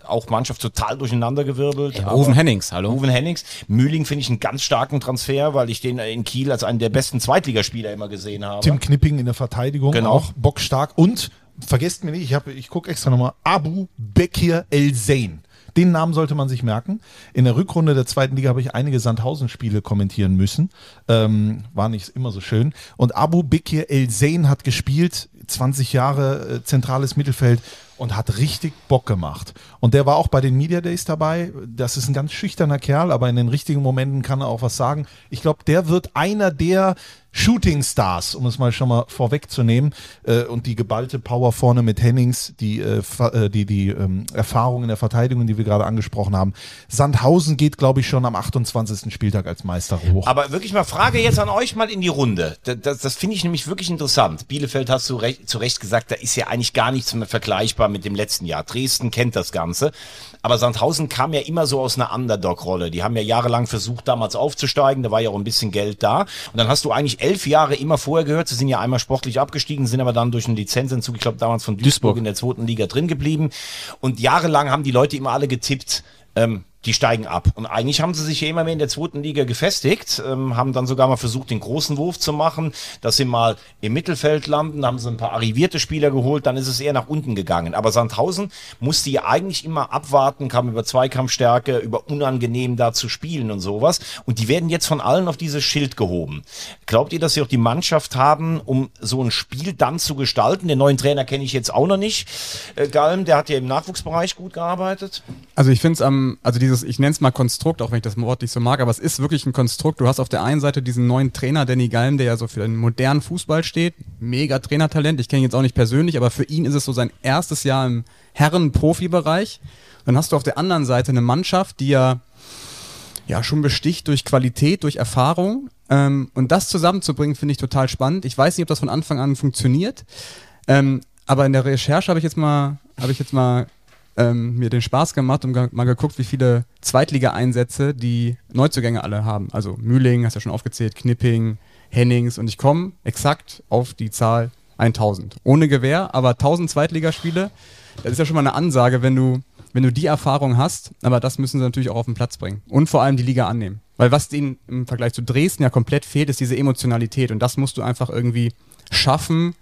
auch Mannschaft total durcheinandergewirbelt. Ja, Aber- Ruven Hennings, hallo. Ruven Hennings. Mühling finde ich einen ganz starken Transfer, weil ich den in Kiel als einen der besten Zweitligaspieler immer gesehen habe. Tim Knipping in der Verteidigung, Genau. auch bockstark. Und vergesst mir nicht, ich, hab- ich gucke extra nochmal, Abu Bekir El Zain. Den Namen sollte man sich merken. In der Rückrunde der zweiten Liga habe ich einige Sandhausen-Spiele kommentieren müssen. Ähm, war nicht immer so schön. Und Abu Bekir El Zain hat gespielt, 20 Jahre äh, zentrales Mittelfeld und hat richtig Bock gemacht. Und der war auch bei den Media Days dabei. Das ist ein ganz schüchterner Kerl, aber in den richtigen Momenten kann er auch was sagen. Ich glaube, der wird einer der Shooting Stars, um es mal schon mal vorwegzunehmen. Äh, und die geballte Power vorne mit Hennings, die, äh, äh, die, die ähm, Erfahrung in der Verteidigung, die wir gerade angesprochen haben. Sandhausen geht, glaube ich, schon am 28. Spieltag als Meister hoch. Aber wirklich mal Frage jetzt an euch mal in die Runde. Das, das, das finde ich nämlich wirklich interessant. Bielefeld hast du recht, zu Recht gesagt, da ist ja eigentlich gar nichts mehr vergleichbar mit dem letzten Jahr. Dresden kennt das Ganze. Aber Sandhausen kam ja immer so aus einer Underdog-Rolle. Die haben ja jahrelang versucht, damals aufzusteigen. Da war ja auch ein bisschen Geld da. Und dann hast du eigentlich elf Jahre immer vorher gehört. Sie sind ja einmal sportlich abgestiegen, sind aber dann durch einen Lizenzentzug, ich glaube damals von Duisburg, Duisburg. in der zweiten Liga drin geblieben. Und jahrelang haben die Leute immer alle getippt, ähm, die steigen ab. Und eigentlich haben sie sich ja immer mehr in der zweiten Liga gefestigt, ähm, haben dann sogar mal versucht, den großen Wurf zu machen, dass sie mal im Mittelfeld landen, haben sie ein paar arrivierte Spieler geholt, dann ist es eher nach unten gegangen. Aber Sandhausen musste ja eigentlich immer abwarten, kam über Zweikampfstärke, über unangenehm da zu spielen und sowas. Und die werden jetzt von allen auf dieses Schild gehoben. Glaubt ihr, dass sie auch die Mannschaft haben, um so ein Spiel dann zu gestalten? Den neuen Trainer kenne ich jetzt auch noch nicht. Äh, Galm, der hat ja im Nachwuchsbereich gut gearbeitet. Also ich finde es am, also dieses, ich nenne es mal Konstrukt, auch wenn ich das Wort nicht so mag, aber es ist wirklich ein Konstrukt. Du hast auf der einen Seite diesen neuen Trainer, Danny Galm, der ja so für den modernen Fußball steht. Mega Trainertalent. Ich kenne ihn jetzt auch nicht persönlich, aber für ihn ist es so sein erstes Jahr im Herren-Profi-Bereich. Dann hast du auf der anderen Seite eine Mannschaft, die ja, ja schon besticht durch Qualität, durch Erfahrung. Ähm, und das zusammenzubringen, finde ich total spannend. Ich weiß nicht, ob das von Anfang an funktioniert. Ähm, aber in der Recherche habe ich jetzt mal, habe ich jetzt mal ähm, mir den Spaß gemacht und mal geguckt, wie viele Zweitliga-Einsätze die Neuzugänge alle haben. Also Mühling, hast du ja schon aufgezählt, Knipping, Hennings und ich komme exakt auf die Zahl 1000. Ohne Gewehr, aber 1000 Zweitligaspiele, das ist ja schon mal eine Ansage, wenn du, wenn du die Erfahrung hast, aber das müssen sie natürlich auch auf den Platz bringen. Und vor allem die Liga annehmen. Weil was denen im Vergleich zu Dresden ja komplett fehlt, ist diese Emotionalität und das musst du einfach irgendwie schaffen,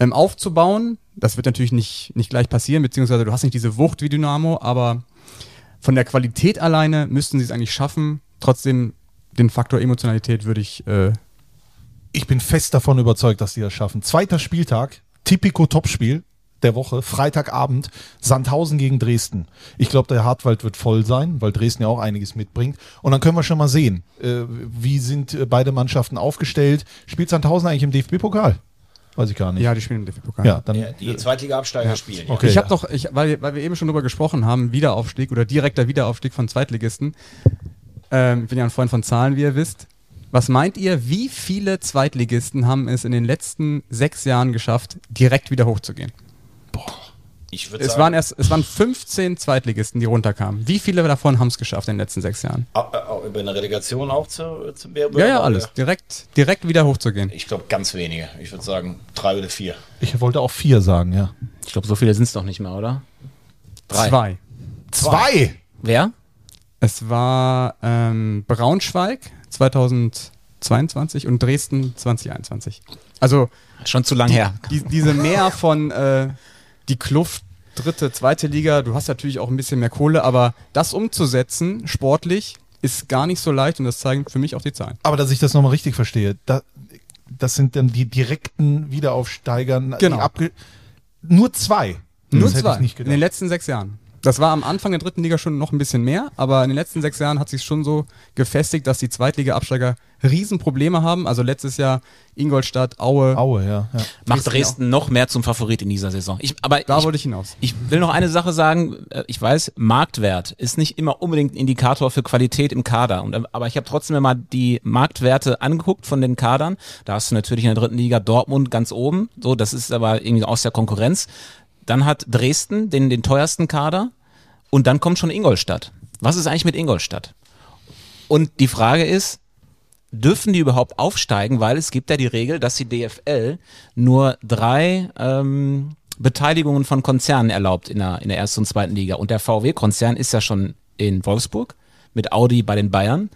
ähm, aufzubauen. Das wird natürlich nicht, nicht gleich passieren, beziehungsweise du hast nicht diese Wucht wie Dynamo, aber von der Qualität alleine müssten sie es eigentlich schaffen. Trotzdem den Faktor Emotionalität würde ich äh, Ich bin fest davon überzeugt, dass die das schaffen. Zweiter Spieltag, Tipico Topspiel der Woche, Freitagabend, Sandhausen gegen Dresden. Ich glaube, der Hartwald wird voll sein, weil Dresden ja auch einiges mitbringt. Und dann können wir schon mal sehen, äh, wie sind äh, beide Mannschaften aufgestellt. Spielt Sandhausen eigentlich im DFB-Pokal? Weiß ich gar nicht. Ja, die spielen im DFB-Pokal. Ja, dann. Ja, die Zweitliga-Absteiger spielen. Ja. Okay. ich habe ja. doch, ich, weil, weil wir eben schon drüber gesprochen haben, Wiederaufstieg oder direkter Wiederaufstieg von Zweitligisten. ähm, ich bin ja ein Freund von Zahlen, wie ihr wisst. Was meint ihr, wie viele Zweitligisten haben es in den letzten sechs Jahren geschafft, direkt wieder hochzugehen? Ich würde Es sagen, waren erst, es waren 15 Zweitligisten, die runterkamen. Wie viele davon haben es geschafft in den letzten sechs Jahren? au- über eine Relegation auch zu, zu Ja, ja, alles. Direkt, direkt wieder hochzugehen. Ich glaube, ganz wenige. Ich würde sagen, drei oder vier. Ich wollte auch vier sagen, ja. Ich glaube, so viele sind es doch nicht mehr, oder? Drei. Zwei. Zwei! Wer? Es war ähm, Braunschweig 2022 und Dresden 2021. Also Schon zu lang her. die, diese mehr von äh, die Kluft dritte, zweite Liga, du hast natürlich auch ein bisschen mehr Kohle, aber das umzusetzen, sportlich, ist gar nicht so leicht und das zeigen für mich auch die Zahlen. Aber dass ich das nochmal richtig verstehe, da, das sind dann die direkten Wiederaufsteigern. Genau. Nur zwei. Nur das zwei in den letzten sechs Jahren. Das war am Anfang der dritten Liga schon noch ein bisschen mehr, aber in den letzten sechs Jahren hat sich schon so gefestigt, dass die Zweitliga-Absteiger Riesenprobleme haben. Also letztes Jahr Ingolstadt, Aue. Aue, ja. ja. Macht Dresden Dresden noch mehr zum Favorit in dieser Saison. Ich, aber Da ich, wollte ich hinaus. ich will noch eine Sache sagen. Äh, Ich weiß, Marktwert ist nicht immer unbedingt ein Indikator für Qualität im Kader. Und, äh, aber ich habe trotzdem mal die Marktwerte angeguckt von den Kadern. Da hast du natürlich in der dritten Liga Dortmund ganz oben. So, das ist aber irgendwie aus der Konkurrenz. Dann hat Dresden den, den teuersten Kader. Und dann kommt schon Ingolstadt. Was ist eigentlich mit Ingolstadt? Und die Frage ist, dürfen die überhaupt aufsteigen, weil es gibt ja die Regel, dass die DFL nur drei ähm, Beteiligungen von Konzernen erlaubt in der, in der ersten und zweiten Liga. Und der VW-Konzern ist ja schon in Wolfsburg, mit Audi bei den Bayern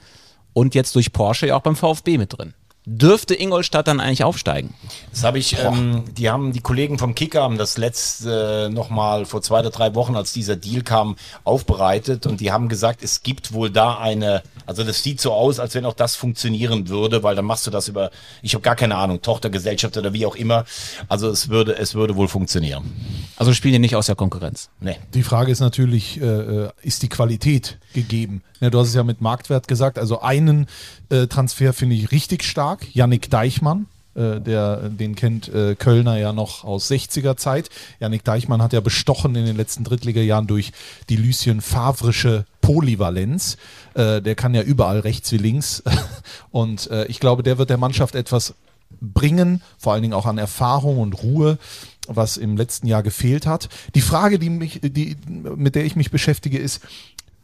und jetzt durch Porsche ja auch beim VfB mit drin. Dürfte Ingolstadt dann eigentlich aufsteigen? Das habe ich, ähm, die haben, die Kollegen vom Kicker haben das letzte äh, nochmal vor zwei oder drei Wochen, als dieser Deal kam, aufbereitet und die haben gesagt, es gibt wohl da eine, also das sieht so aus, als wenn auch das funktionieren würde, weil dann machst du das über, ich habe gar keine Ahnung, Tochtergesellschaft oder wie auch immer. Also es würde, es würde wohl funktionieren. Also spielen die nicht aus der Konkurrenz. Nee. Die Frage ist natürlich, äh, äh, ist die Qualität gegeben? Ja, du hast es ja mit Marktwert gesagt. Also einen äh, Transfer finde ich richtig stark. Yannick Deichmann, äh, der, den kennt äh, Kölner ja noch aus 60er Zeit. Yannick Deichmann hat ja bestochen in den letzten Drittligajahren durch die Lucien Favrische Polyvalenz. Äh, der kann ja überall rechts wie links. Und äh, ich glaube, der wird der Mannschaft etwas bringen, vor allen Dingen auch an Erfahrung und Ruhe, was im letzten Jahr gefehlt hat. Die Frage, die mich, die, mit der ich mich beschäftige, ist,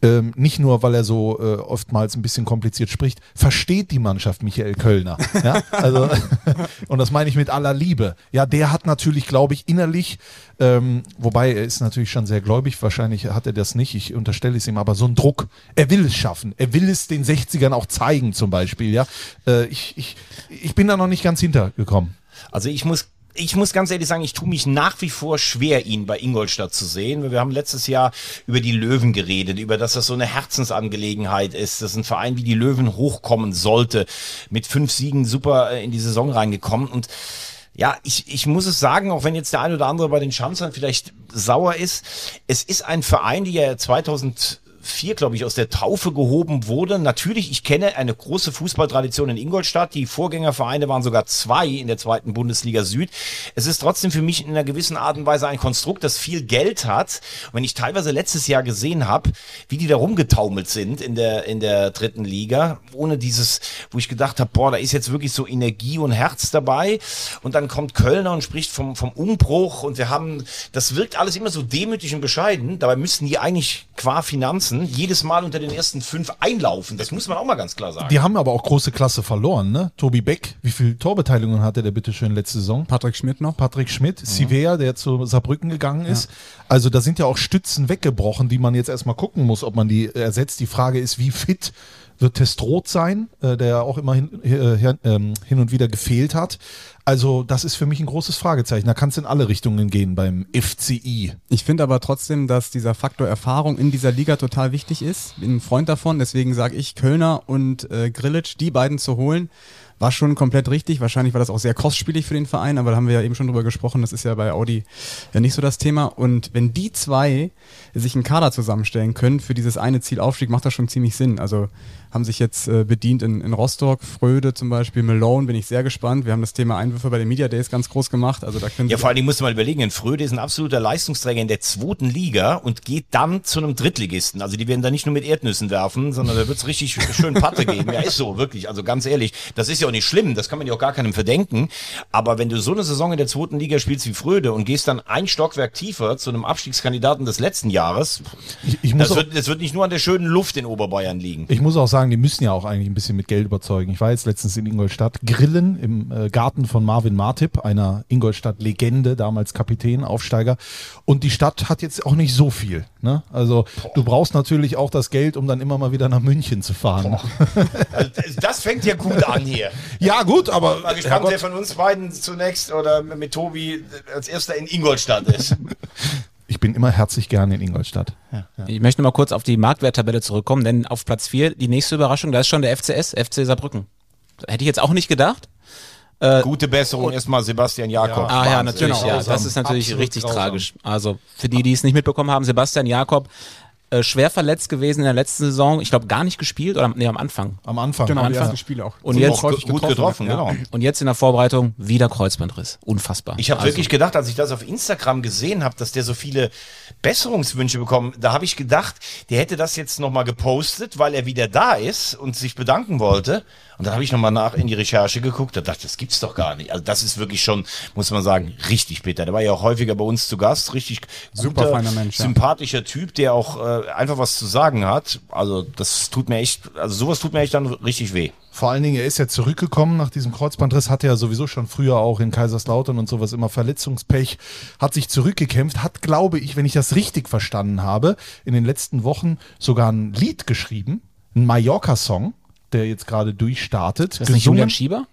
ähm, nicht nur, weil er so äh, oftmals ein bisschen kompliziert spricht, versteht die Mannschaft Michael Kölner. Ja? Also, und das meine ich mit aller Liebe. Ja, der hat natürlich, glaube ich, innerlich, ähm, wobei er ist natürlich schon sehr gläubig, wahrscheinlich hat er das nicht, ich unterstelle es ihm, aber so ein Druck. Er will es schaffen. Er will es den 60ern auch zeigen, zum Beispiel. Ja? Äh, ich, ich, ich bin da noch nicht ganz hintergekommen. Also ich muss ich muss ganz ehrlich sagen, ich tue mich nach wie vor schwer, ihn bei Ingolstadt zu sehen. Wir haben letztes Jahr über die Löwen geredet, über dass das so eine Herzensangelegenheit ist, dass ein Verein wie die Löwen hochkommen sollte. Mit fünf Siegen super äh, in die Saison reingekommen und ja, ich, ich muss es sagen, auch wenn jetzt der ein oder andere bei den Schanzern vielleicht sauer ist, es ist ein Verein, die ja 2004, glaube ich, aus der Taufe gehoben wurde. Natürlich, ich kenne eine große Fußballtradition in Ingolstadt. Die Vorgängervereine waren sogar zwei in der zweiten Bundesliga Süd. Es ist trotzdem für mich in einer gewissen Art und Weise ein Konstrukt, das viel Geld hat. Und wenn ich teilweise letztes Jahr gesehen habe, wie die da rumgetaumelt sind in der, in der dritten Liga, ohne dieses, wo ich gedacht habe, boah, da ist jetzt wirklich so Energie und Herz dabei. Und dann kommt Kölner und spricht vom, vom Umbruch und wir haben, das wirkt alles immer so demütig und bescheiden. Dabei müssten die eigentlich qua Finanzen jedes Mal unter den ersten fünf einlaufen. Das muss man auch mal ganz klar sagen. Die haben aber auch große Klasse verloren, ne? Tobi Beck, wie viel Torbeteiligungen hatte der bitte schön letzte Saison? Patrick Schmidt noch. Patrick Schmidt, Sivea, der zu Saarbrücken gegangen ist. Also da sind ja auch Stützen weggebrochen, die man jetzt erstmal gucken muss, ob man die ersetzt. Die Frage ist, wie fit wird Testroth sein, äh, der auch immer hin, äh, ähm, hin und wieder gefehlt hat. Also das ist für mich ein großes Fragezeichen. Da kann es in alle Richtungen gehen beim FCI. Ich finde aber trotzdem, dass dieser Faktor Erfahrung in dieser Liga total wichtig ist. Bin ein Freund davon, deswegen sage ich Kölner und äh, Grillitsch, die beiden zu holen, war schon komplett richtig. Wahrscheinlich war das auch sehr kostspielig für den Verein, aber da haben wir ja eben schon drüber gesprochen. Das ist ja bei Audi ja nicht so das Thema. Und wenn die zwei sich einen Kader zusammenstellen können für dieses eine Ziel Aufstieg, macht das schon ziemlich Sinn. Also haben sich jetzt äh, bedient in, in Rostock, Fröde zum Beispiel, Malone, bin ich sehr gespannt. Wir haben das Thema Einwürfe bei den Media Days ganz groß gemacht. Also da können Ja, vor allen Dingen musst du mal überlegen, ein Fröde ist ein absoluter Leistungsträger in der zweiten Liga und geht dann zu einem Drittligisten. Also die werden da nicht nur mit Erdnüssen werfen, sondern da wird's richtig schön Patte geben. Ja, ist so, wirklich. Also ganz ehrlich, das ist ja auch nicht schlimm, das kann man ja auch gar keinem verdenken. Aber wenn du so eine Saison in der zweiten Liga spielst wie Fröde und gehst dann ein Stockwerk tiefer zu einem Abstiegskandidaten des letzten Jahres, Ich, ich, muss das auch, wird, das wird nicht nur an der schönen Luft in Oberbayern liegen. ich muss auch sagen, die müssen ja auch eigentlich ein bisschen mit Geld überzeugen. Ich war jetzt letztens in Ingolstadt grillen im äh, Garten von Marvin Martip, einer Ingolstadt-Legende, damals Kapitän, Aufsteiger. Und die Stadt hat jetzt auch nicht so viel. Ne? Also du brauchst natürlich auch das Geld, um dann immer mal wieder nach München zu fahren. Also das, fängt ja gut an hier. Ja gut, aber Mal gespannt, wer von uns beiden zunächst oder mit Tobi als erster in Ingolstadt ist. ich bin immer herzlich gerne in Ingolstadt. Ich möchte mal kurz auf die Marktwerttabelle zurückkommen, denn auf Platz 4 die nächste Überraschung, da ist schon der FCS, FC Saarbrücken. Hätte ich jetzt auch nicht gedacht. Gute Besserung erstmal Sebastian Jakob. Ah ja, natürlich, Genau, ja. Das ist natürlich Absolut richtig grausam. tragisch. Also für die, die es nicht mitbekommen haben, Sebastian Jakob äh, schwer verletzt gewesen in der letzten Saison. Ich glaube gar nicht gespielt oder nee, am Anfang. Am Anfang. genau, die Anfang. ersten Spiele auch. Und jetzt Auch gut getroffen, genau. und jetzt in der Vorbereitung wieder Kreuzbandriss. Unfassbar. Ich habe Also, wirklich gedacht, als ich das auf Instagram gesehen habe, dass der so viele Besserungswünsche bekommen, da habe ich gedacht, der hätte das jetzt nochmal gepostet, weil er wieder da ist und sich bedanken wollte. Und dann habe ich nochmal nach in die Recherche geguckt, da dachte ich, das gibt's doch gar nicht. Also das ist wirklich schon, muss man sagen, richtig bitter. Der war ja auch häufiger bei uns zu Gast, richtig Super guter, feiner Mensch, ja. sympathischer Typ, der auch äh, einfach was zu sagen hat. Also das tut mir echt, also sowas tut mir echt dann richtig weh. Vor allen Dingen, er ist ja zurückgekommen nach diesem Kreuzbandriss, hatte ja sowieso schon früher auch in Kaiserslautern und sowas immer Verletzungspech, hat sich zurückgekämpft, hat, glaube ich, wenn ich das richtig verstanden habe, in den letzten Wochen sogar ein Lied geschrieben, ein Mallorca-Song, der jetzt gerade durchstartet. ist das nicht Julian Schieber?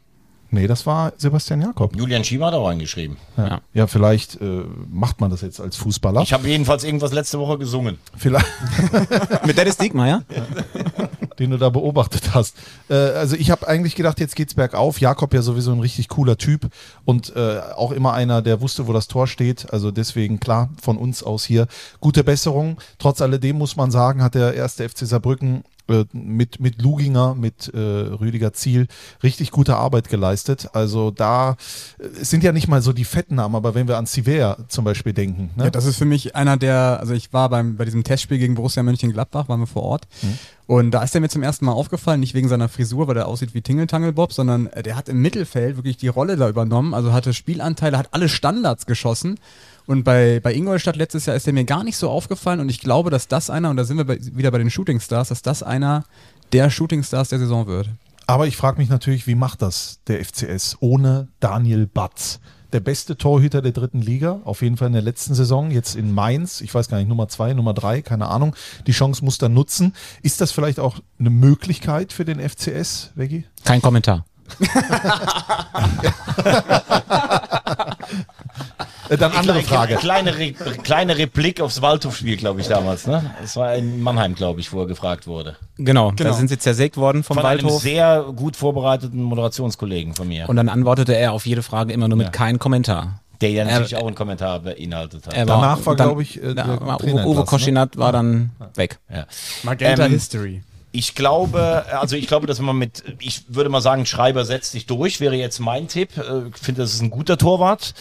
Nee, das war Sebastian Jakob. Julian Schieber hat auch reingeschrieben. Ja, ja vielleicht äh, macht man das jetzt als Fußballer. Ich habe jedenfalls irgendwas letzte Woche gesungen. vielleicht, Mit Dennis Diekmeyer? den du da beobachtet hast. Äh, also ich habe eigentlich gedacht, jetzt geht's bergauf. Jakob ja sowieso ein richtig cooler Typ und äh, auch immer einer, der wusste, wo das Tor steht. Also deswegen klar von uns aus hier gute Besserung. Trotz alledem muss man sagen, hat der erste FC Saarbrücken mit, mit Luginger, mit äh, Rüdiger Ziel richtig gute Arbeit geleistet. Also da äh, es sind ja nicht mal so die Fettnamen, aber wenn wir an Sivert zum Beispiel denken. Ne? Ja, das ist für mich einer der, also ich war beim, bei diesem Testspiel gegen Borussia Mönchengladbach, waren wir vor Ort. Und da ist er mir zum ersten Mal aufgefallen, nicht wegen seiner Frisur, weil der aussieht wie Tingeltangelbob, sondern äh, der hat im Mittelfeld wirklich die Rolle da übernommen, also hatte Spielanteile, hat alle Standards geschossen. Und bei, bei Ingolstadt letztes Jahr ist er mir gar nicht so aufgefallen und ich glaube, dass das einer, und da sind wir bei, wieder bei den Shootingstars, dass das einer der Shootingstars der Saison wird. Aber ich frage mich natürlich, wie macht das der FCS ohne Daniel Batz? Der beste Torhüter der dritten Liga, auf jeden Fall in der letzten Saison, jetzt in Mainz, ich weiß gar nicht, Nummer zwei, Nummer drei, keine Ahnung. Die Chance muss er nutzen. Ist das vielleicht auch eine Möglichkeit für den FCS, Veggie? Kein Kommentar. Äh, dann andere Frage. Kleine, Re kleine Replik aufs Waldhof-Spiel, glaube ich, damals. Ne? Das war in Mannheim, glaube ich, wo er gefragt wurde. Genau, Genau. da sind sie zersägt worden vom Von einem Waldhof. sehr gut vorbereiteten Moderationskollegen von mir. Und dann antwortete er auf jede Frage immer nur mit Ja. kein Kommentar. der ja natürlich Er- auch einen Kommentar beinhaltet hat. Er Danach war, glaube ich, äh, war Trainer Uwe, Uwe entlassen, ne? Koschinat war dann weg. ja. Magenta Ähm, History. Ich glaube, also ich glaube, dass man mit, ich würde mal sagen, Schreiber setzt sich durch, wäre jetzt mein Tipp. Äh, Ich finde, das ist ein guter Torwart.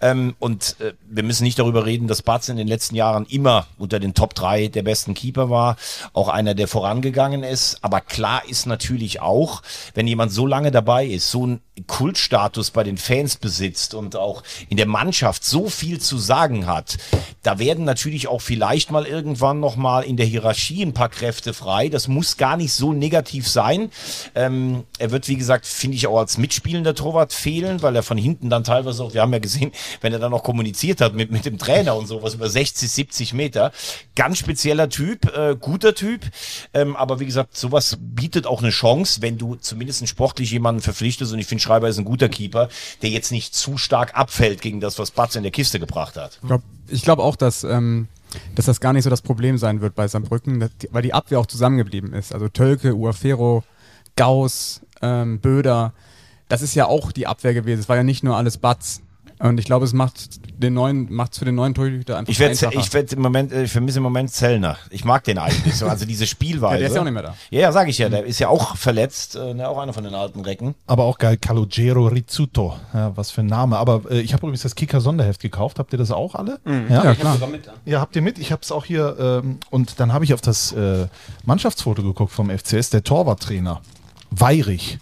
Ähm, und äh, wir müssen nicht darüber reden, dass Batz in den letzten Jahren immer unter den Top 3 der besten Keeper war. Auch einer, der vorangegangen ist. Aber klar ist natürlich auch, wenn jemand so lange dabei ist, so einen Kultstatus bei den Fans besitzt und auch in der Mannschaft so viel zu sagen hat, da werden natürlich auch vielleicht mal irgendwann noch mal in der Hierarchie ein paar Kräfte frei. Das muss gar nicht so negativ sein. Ähm, er wird, wie gesagt, finde ich auch als mitspielender Torwart fehlen, weil er von hinten dann teilweise auch, wir haben ja gesehen, wenn er dann noch kommuniziert hat mit, mit dem Trainer und sowas über 60, 70 Meter. Ganz spezieller Typ, äh, guter Typ. Ähm, aber wie gesagt, sowas bietet auch eine Chance, wenn du zumindest sportlich jemanden verpflichtest. Und ich finde, Schreiber ist ein guter Keeper, der jetzt nicht zu stark abfällt gegen das, was Batz in der Kiste gebracht hat. Ich glaube glaub auch, dass, ähm, dass das gar nicht so das Problem sein wird bei Saarbrücken, die, weil die Abwehr auch zusammengeblieben ist. Also Tölke, Uafero, Gauss, ähm, Böder, das ist ja auch die Abwehr gewesen. Es war ja nicht nur alles Batz. Und ich glaube, es macht den neuen, macht's für den neuen Torhüter einfach Ich, werd, einfacher. ich, werd im Moment, äh, ich vermisse im Moment Zellner. Ich mag den eigentlich so. Also diese Spielweise. Ja, der ist ja auch nicht mehr da. Ja, ja, sag ich ja. Der ist ja auch verletzt. Äh, ne, auch einer von den alten Recken. Aber auch geil, Calogero Rizzuto. Ja, was für ein Name. Aber äh, ich habe übrigens das Kicker-Sonderheft gekauft. Habt ihr das auch alle? Ja? Ja, klar. Ja, habt ihr mit? Ich habe es auch hier. Ähm, und dann habe ich auf das äh, Mannschaftsfoto geguckt vom FCS, der Torwarttrainer. Weirich.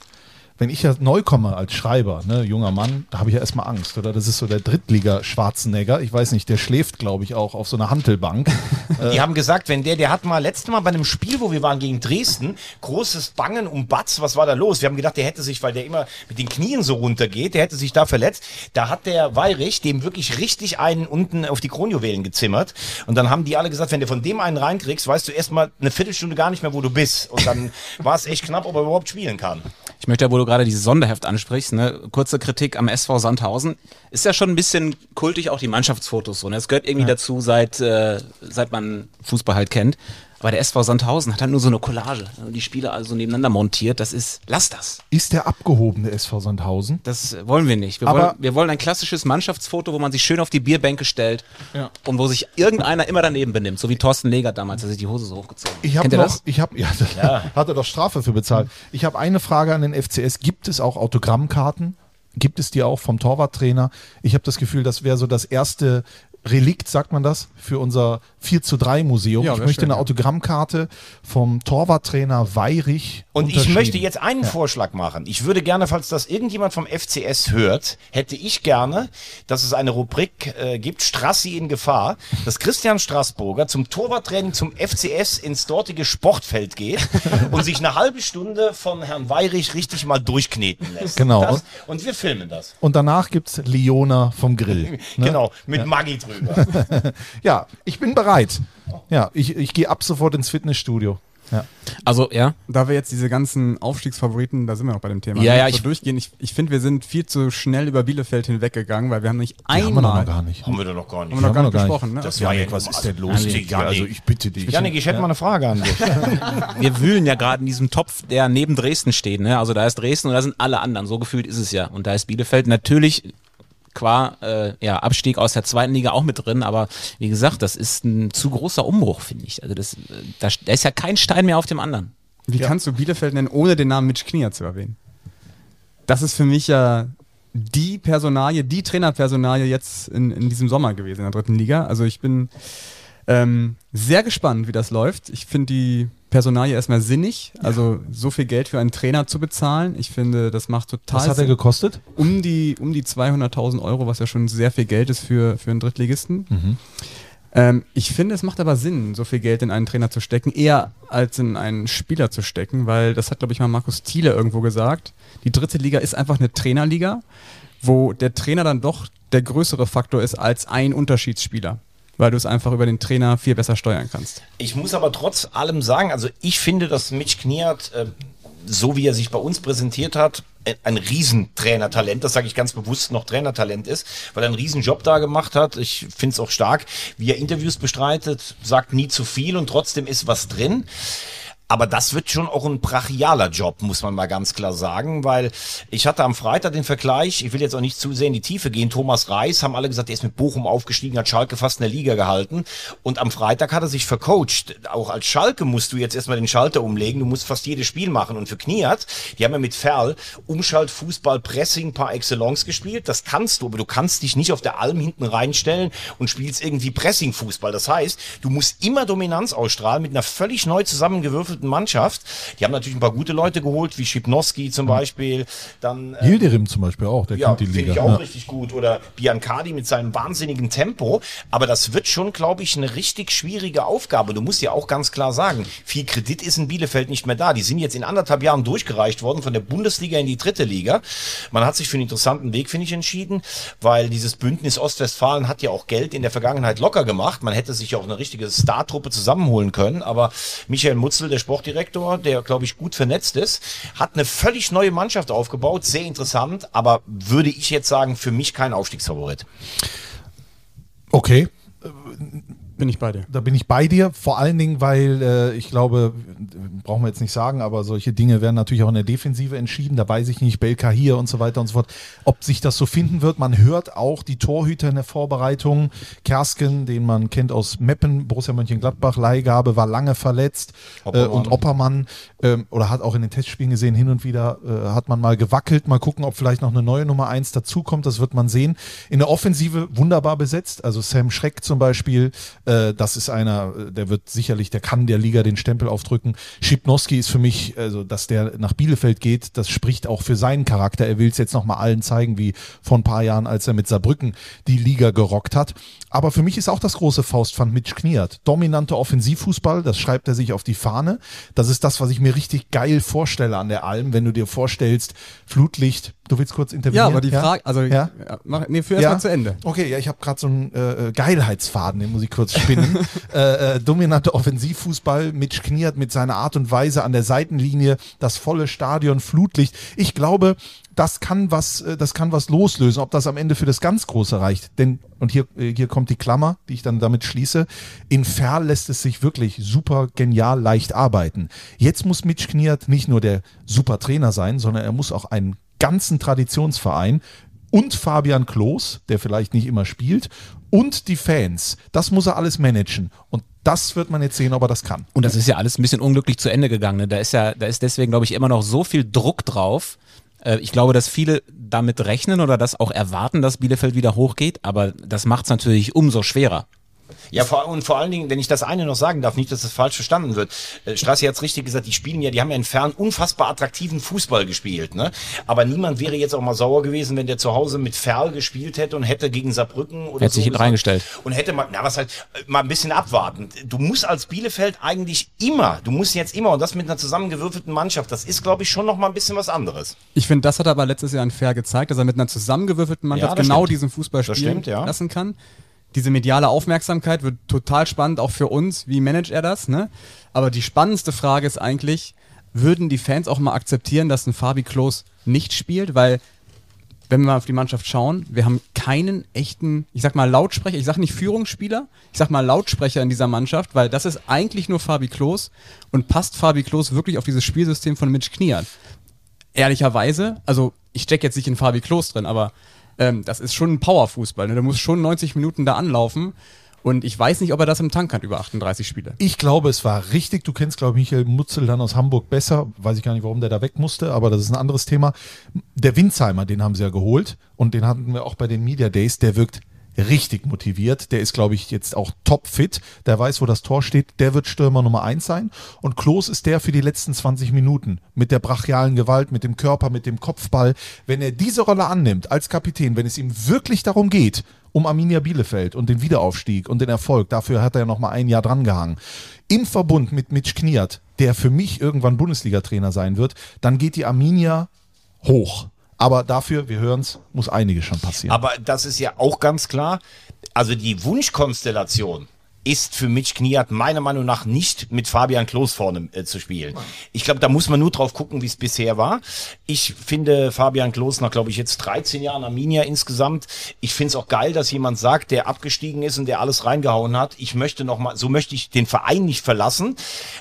Wenn ich ja neu komme als Schreiber, ne, junger Mann, da habe ich ja erstmal Angst, oder? Das ist so der Drittliga-Schwarzenegger. Ich weiß nicht, der schläft, glaube ich, auch auf so einer Hantelbank. Die haben gesagt, wenn der, der hat mal letztes Mal bei einem Spiel, wo wir waren gegen Dresden, großes Bangen um Batz, was war da los? Wir haben gedacht, der hätte sich, weil der immer mit den Knien so runtergeht, der hätte sich da verletzt. Da hat der Weirich dem wirklich richtig einen unten auf die Kronjuwelen gezimmert. Und dann haben die alle gesagt, wenn du von dem einen reinkriegst, weißt du erstmal eine Viertelstunde gar nicht mehr, wo du bist. Und dann war es echt knapp, ob er überhaupt spielen kann. Ich möchte ja, wo du gerade dieses Sonderheft ansprichst, ne, kurze Kritik am SV Sandhausen. Ist ja schon ein bisschen kultig auch die Mannschaftsfotos so. Ne? Es gehört irgendwie dazu, seit, äh, seit man Fußball halt kennt. Aber der SV Sandhausen hat halt nur so eine Collage. ne, Die Spiele also nebeneinander montiert. Das ist, lass das. Ist der abgehobene SV Sandhausen? Das äh, wollen wir nicht. Wir, Aber- wollen, wir wollen ein klassisches Mannschaftsfoto, wo man sich schön auf die Bierbänke stellt Ja. und wo sich irgendeiner immer daneben benimmt. So wie Thorsten Legert damals, der sich die Hose so hochgezogen hat. Ich habe noch, das? ich habe, ja, hat er doch Strafe für bezahlt. Ich habe eine Frage an den FCS. Gibt es auch Autogrammkarten? Gibt es die auch vom Torwarttrainer? Ich habe das Gefühl, das wäre so das erste Relikt, sagt man das, für unser 4 zu 3 Museum. Ja, ich möchte schön, eine ja. autogrammkarte vom Torwarttrainer Weirich. Und ich möchte jetzt einen Vorschlag machen. Ich würde gerne, falls das irgendjemand vom FCS hört, hätte ich gerne, dass es eine Rubrik äh, gibt, Strassi in Gefahr, dass Christian Straßburger zum Torwarttraining zum FCS ins dortige Sportfeld geht und sich eine halbe Stunde von Herrn Weirich richtig mal durchkneten lässt. Genau. Das, und wir filmen das. Und danach gibt es Leona vom Grill. Ne? Genau, mit Maggi drüber. Ja, ich bin bereit. Ja, ich, ich gehe ab sofort ins Fitnessstudio. Ja. Also, ja. Da wir jetzt diese ganzen Aufstiegsfavoriten, da sind wir noch bei dem Thema, Ja, ne, ja, so ich- durchgehen. Ich, ich finde, wir sind viel zu schnell über Bielefeld hinweggegangen, weil wir haben nicht Die haben wir einmal, noch gar nicht. Haben wir doch noch gar nicht. haben wir noch gar wir nicht besprochen. Ne? Das war ja, was ist denn los? Also, Digga? Janik, Also ich bitte dich. Janik, ich hätte mal eine Frage an dich. Wir wühlen ja gerade in diesem Topf, der neben Dresden steht. Ne? Also da ist Dresden und da sind alle anderen. So gefühlt ist es ja. Und da ist Bielefeld natürlich qua äh, ja, Abstieg aus der zweiten Liga auch mit drin. Aber wie gesagt, das ist ein zu großer Umbruch, finde ich. Also das, äh, da, da ist ja kein Stein mehr auf dem anderen. Wie kannst du Bielefeld nennen, ohne den Namen Mitch Knier zu erwähnen? Das ist für mich ja die Personalie, die Trainerpersonalie jetzt in, in diesem Sommer gewesen in der dritten Liga. Also ich bin ähm, sehr gespannt, wie das läuft. Ich finde die Personalie erstmal sinnig, also so viel Geld für einen Trainer zu bezahlen. Ich finde, das macht total Was hat er gekostet? um die, um die 200.000 Euro, was ja schon sehr viel Geld ist für, für einen Drittligisten. Mhm. Ähm, ich finde, es macht aber Sinn, so viel Geld in einen Trainer zu stecken, eher als in einen Spieler zu stecken, weil das hat, glaube ich, mal Markus Thiele irgendwo gesagt. Die dritte Liga ist einfach eine Trainerliga, wo der Trainer dann doch der größere Faktor ist als ein Unterschiedsspieler, weil du es einfach über den Trainer viel besser steuern kannst. Ich muss aber trotz allem sagen, also ich finde, dass Mitch Kniat, äh, so wie er sich bei uns präsentiert hat, äh, ein Riesentrainertalent, das sage ich ganz bewusst noch Trainertalent ist, weil er einen Riesenjob da gemacht hat. Ich finde es auch stark, wie er Interviews bestreitet, sagt nie zu viel und trotzdem ist was drin. Aber das wird schon auch ein brachialer Job, muss man mal ganz klar sagen, weil ich hatte am Freitag den Vergleich, ich will jetzt auch nicht zu sehr in die Tiefe gehen, Thomas Reis, haben alle gesagt, der ist mit Bochum aufgestiegen, hat Schalke fast in der Liga gehalten und am Freitag hat er sich vercoacht. Auch als Schalke musst du jetzt erstmal den Schalter umlegen, du musst fast jedes Spiel machen und für Kniat, die haben ja mit Ferl Umschalt, Fußball, Pressing par excellence gespielt, das kannst du, aber du kannst dich nicht auf der Alm hinten reinstellen und spielst irgendwie Pressing-Fußball. Das heißt, du musst immer Dominanz ausstrahlen mit einer völlig neu zusammengewürfelten Mannschaft. Die haben natürlich ein paar gute Leute geholt, wie Schipnowski zum Beispiel. Dann äh, Hilderim zum Beispiel auch, der ja, kennt die finde Liga. ich auch Ja. richtig gut. Oder Biancardi mit seinem wahnsinnigen Tempo. Aber das wird schon, glaube ich, eine richtig schwierige Aufgabe. Du musst ja auch ganz klar sagen, viel Kredit ist in Bielefeld nicht mehr da. Die sind jetzt in anderthalb Jahren durchgereicht worden von der Bundesliga in die dritte Liga. Man hat sich für einen interessanten Weg, finde ich, entschieden, weil dieses Bündnis Ostwestfalen hat ja auch Geld in der Vergangenheit locker gemacht. Man hätte sich ja auch eine richtige Startruppe zusammenholen können. Aber Michael Mutzel, der Sportdirektor, der, glaube ich, gut vernetzt ist, hat eine völlig neue Mannschaft aufgebaut. Sehr interessant, aber würde ich jetzt sagen, für mich kein Aufstiegsfavorit. Okay. Äh, Bin ich bei dir. Da bin ich bei dir, vor allen Dingen, weil äh, ich glaube, brauchen wir jetzt nicht sagen, aber solche Dinge werden natürlich auch in der Defensive entschieden. Da weiß ich nicht, Belka hier und so weiter und so fort, ob sich das so finden wird. Man hört auch die Torhüter in der Vorbereitung. Kersken, den man kennt aus Meppen, Borussia Mönchengladbach, Leihgabe, war lange verletzt. Äh, Oppermann. und Oppermann, ähm, oder hat auch in den Testspielen gesehen, hin und wieder äh, hat man mal gewackelt. Mal gucken, ob vielleicht noch eine neue Nummer eins dazukommt. Das wird man sehen. In der Offensive wunderbar besetzt. Also Sam Schreck zum Beispiel, äh, das ist einer, äh, der wird sicherlich, der kann der Liga den Stempel aufdrücken. Schipnowski ist für mich, also dass der nach Bielefeld geht, das spricht auch für seinen Charakter. Er will es jetzt nochmal allen zeigen, wie vor ein paar Jahren, als er mit Saarbrücken die Liga gerockt hat. Aber für mich ist auch das große Faustpfand Mitch Kniert. Dominante Offensivfußball, das schreibt er sich auf die Fahne. Das ist das, was ich mir richtig geil vorstelle an der Alm, wenn du dir vorstellst, Flutlicht, du willst kurz intervenieren? Ja, aber die Frage, also Ja? ja, mach, nee, führ erst mal zu Ende. Okay, ja, ich habe gerade so einen äh, äh, Geilheitsfaden, den muss ich kurz spinnen. äh, äh, dominante Offensivfußball, Mitch Kniert mit seiner Art und Weise an der Seitenlinie, das volle Stadion, Flutlicht. Ich glaube, das kann was, äh, das kann was loslösen, ob das am Ende für das ganz Große reicht. Denn, und hier, äh, hier kommt die Klammer, die ich dann damit schließe, in Ferl lässt es sich wirklich super genial leicht arbeiten. Jetzt muss Mitch Kniert nicht nur der super Trainer sein, sondern er muss auch einen ganzen Traditionsverein und Fabian Klos, der vielleicht nicht immer spielt, und die Fans. Das muss er alles managen. Und das wird man jetzt sehen, ob er das kann. Und das ist ja alles ein bisschen unglücklich zu Ende gegangen. Ne? Da ist ja, da ist deswegen, glaube ich, immer noch so viel Druck drauf. Äh, Ich glaube, dass viele damit rechnen oder das auch erwarten, dass Bielefeld wieder hochgeht, aber das macht es natürlich umso schwerer. Ja, vor, und vor allen Dingen, wenn ich das eine noch sagen darf, nicht, dass das falsch verstanden wird. Äh, Strassi hat es richtig gesagt, die spielen ja, die haben ja in Fern unfassbar attraktiven Fußball gespielt, ne? Aber niemand wäre jetzt auch mal sauer gewesen, wenn der zu Hause mit Ferl gespielt hätte und hätte gegen Saarbrücken oder Hätte sich so hinten reingestellt. Und hätte mal, na was halt, äh, mal ein bisschen abwarten. Du musst als Bielefeld eigentlich immer, du musst jetzt immer, und das mit einer zusammengewürfelten Mannschaft, das ist, glaube ich, schon noch mal ein bisschen was anderes. Ich finde, das hat er aber letztes Jahr in Fair gezeigt, dass er mit einer zusammengewürfelten Mannschaft Ja, genau stimmt. diesen Fußball Das spielen stimmt, ja. lassen kann. Diese mediale Aufmerksamkeit wird total spannend, auch für uns. Wie managt er das? Ne? Aber die spannendste Frage ist eigentlich, würden die Fans auch mal akzeptieren, dass ein Fabi Klos nicht spielt? Weil, wenn wir mal auf die Mannschaft schauen, wir haben keinen echten, ich sag mal Lautsprecher, ich sag nicht Führungsspieler, ich sag mal Lautsprecher in dieser Mannschaft, weil das ist eigentlich nur Fabi Klos und passt Fabi Klos wirklich auf dieses Spielsystem von Mitch Kniat? ehrlicherweise, also ich stecke jetzt nicht in Fabi Klos drin, aber ähm, das ist schon ein Powerfußball. Ne? Der muss schon 90 Minuten da anlaufen. Und ich weiß nicht, ob er das im Tank hat über 38 Spiele. Ich glaube, es war richtig. Du kennst, glaube ich, Michael Mutzel dann aus Hamburg besser. Weiß ich gar nicht, warum der da weg musste, aber das ist ein anderes Thema. Der Winzheimer, den haben sie ja geholt und den hatten wir auch bei den Media Days. Der wirkt richtig motiviert. Der ist, glaube ich, jetzt auch topfit. Der weiß, wo das Tor steht. Der wird Stürmer Nummer eins sein. Und Klos ist der für die letzten 20 Minuten. Mit der brachialen Gewalt, mit dem Körper, mit dem Kopfball. Wenn er diese Rolle annimmt als Kapitän, wenn es ihm wirklich darum geht, um Arminia Bielefeld und den Wiederaufstieg und den Erfolg. Dafür hat er ja noch mal ein Jahr dran gehangen. Im Verbund mit Mitch Kniert, der für mich irgendwann Bundesliga-Trainer sein wird, dann geht die Arminia hoch. Aber dafür, wir hören es, muss einiges schon passieren. Aber das ist ja auch ganz klar. Also die Wunschkonstellation ist für Mitch Kniat meiner Meinung nach nicht mit Fabian Klos vorne äh, zu spielen. Ich glaube, da muss man nur drauf gucken, wie es bisher war. Ich finde Fabian Klos nach, glaube ich, jetzt 13 Jahren Arminia insgesamt. Ich finde es auch geil, dass jemand sagt, der abgestiegen ist und der alles reingehauen hat. Ich möchte noch mal, so möchte ich den Verein nicht verlassen.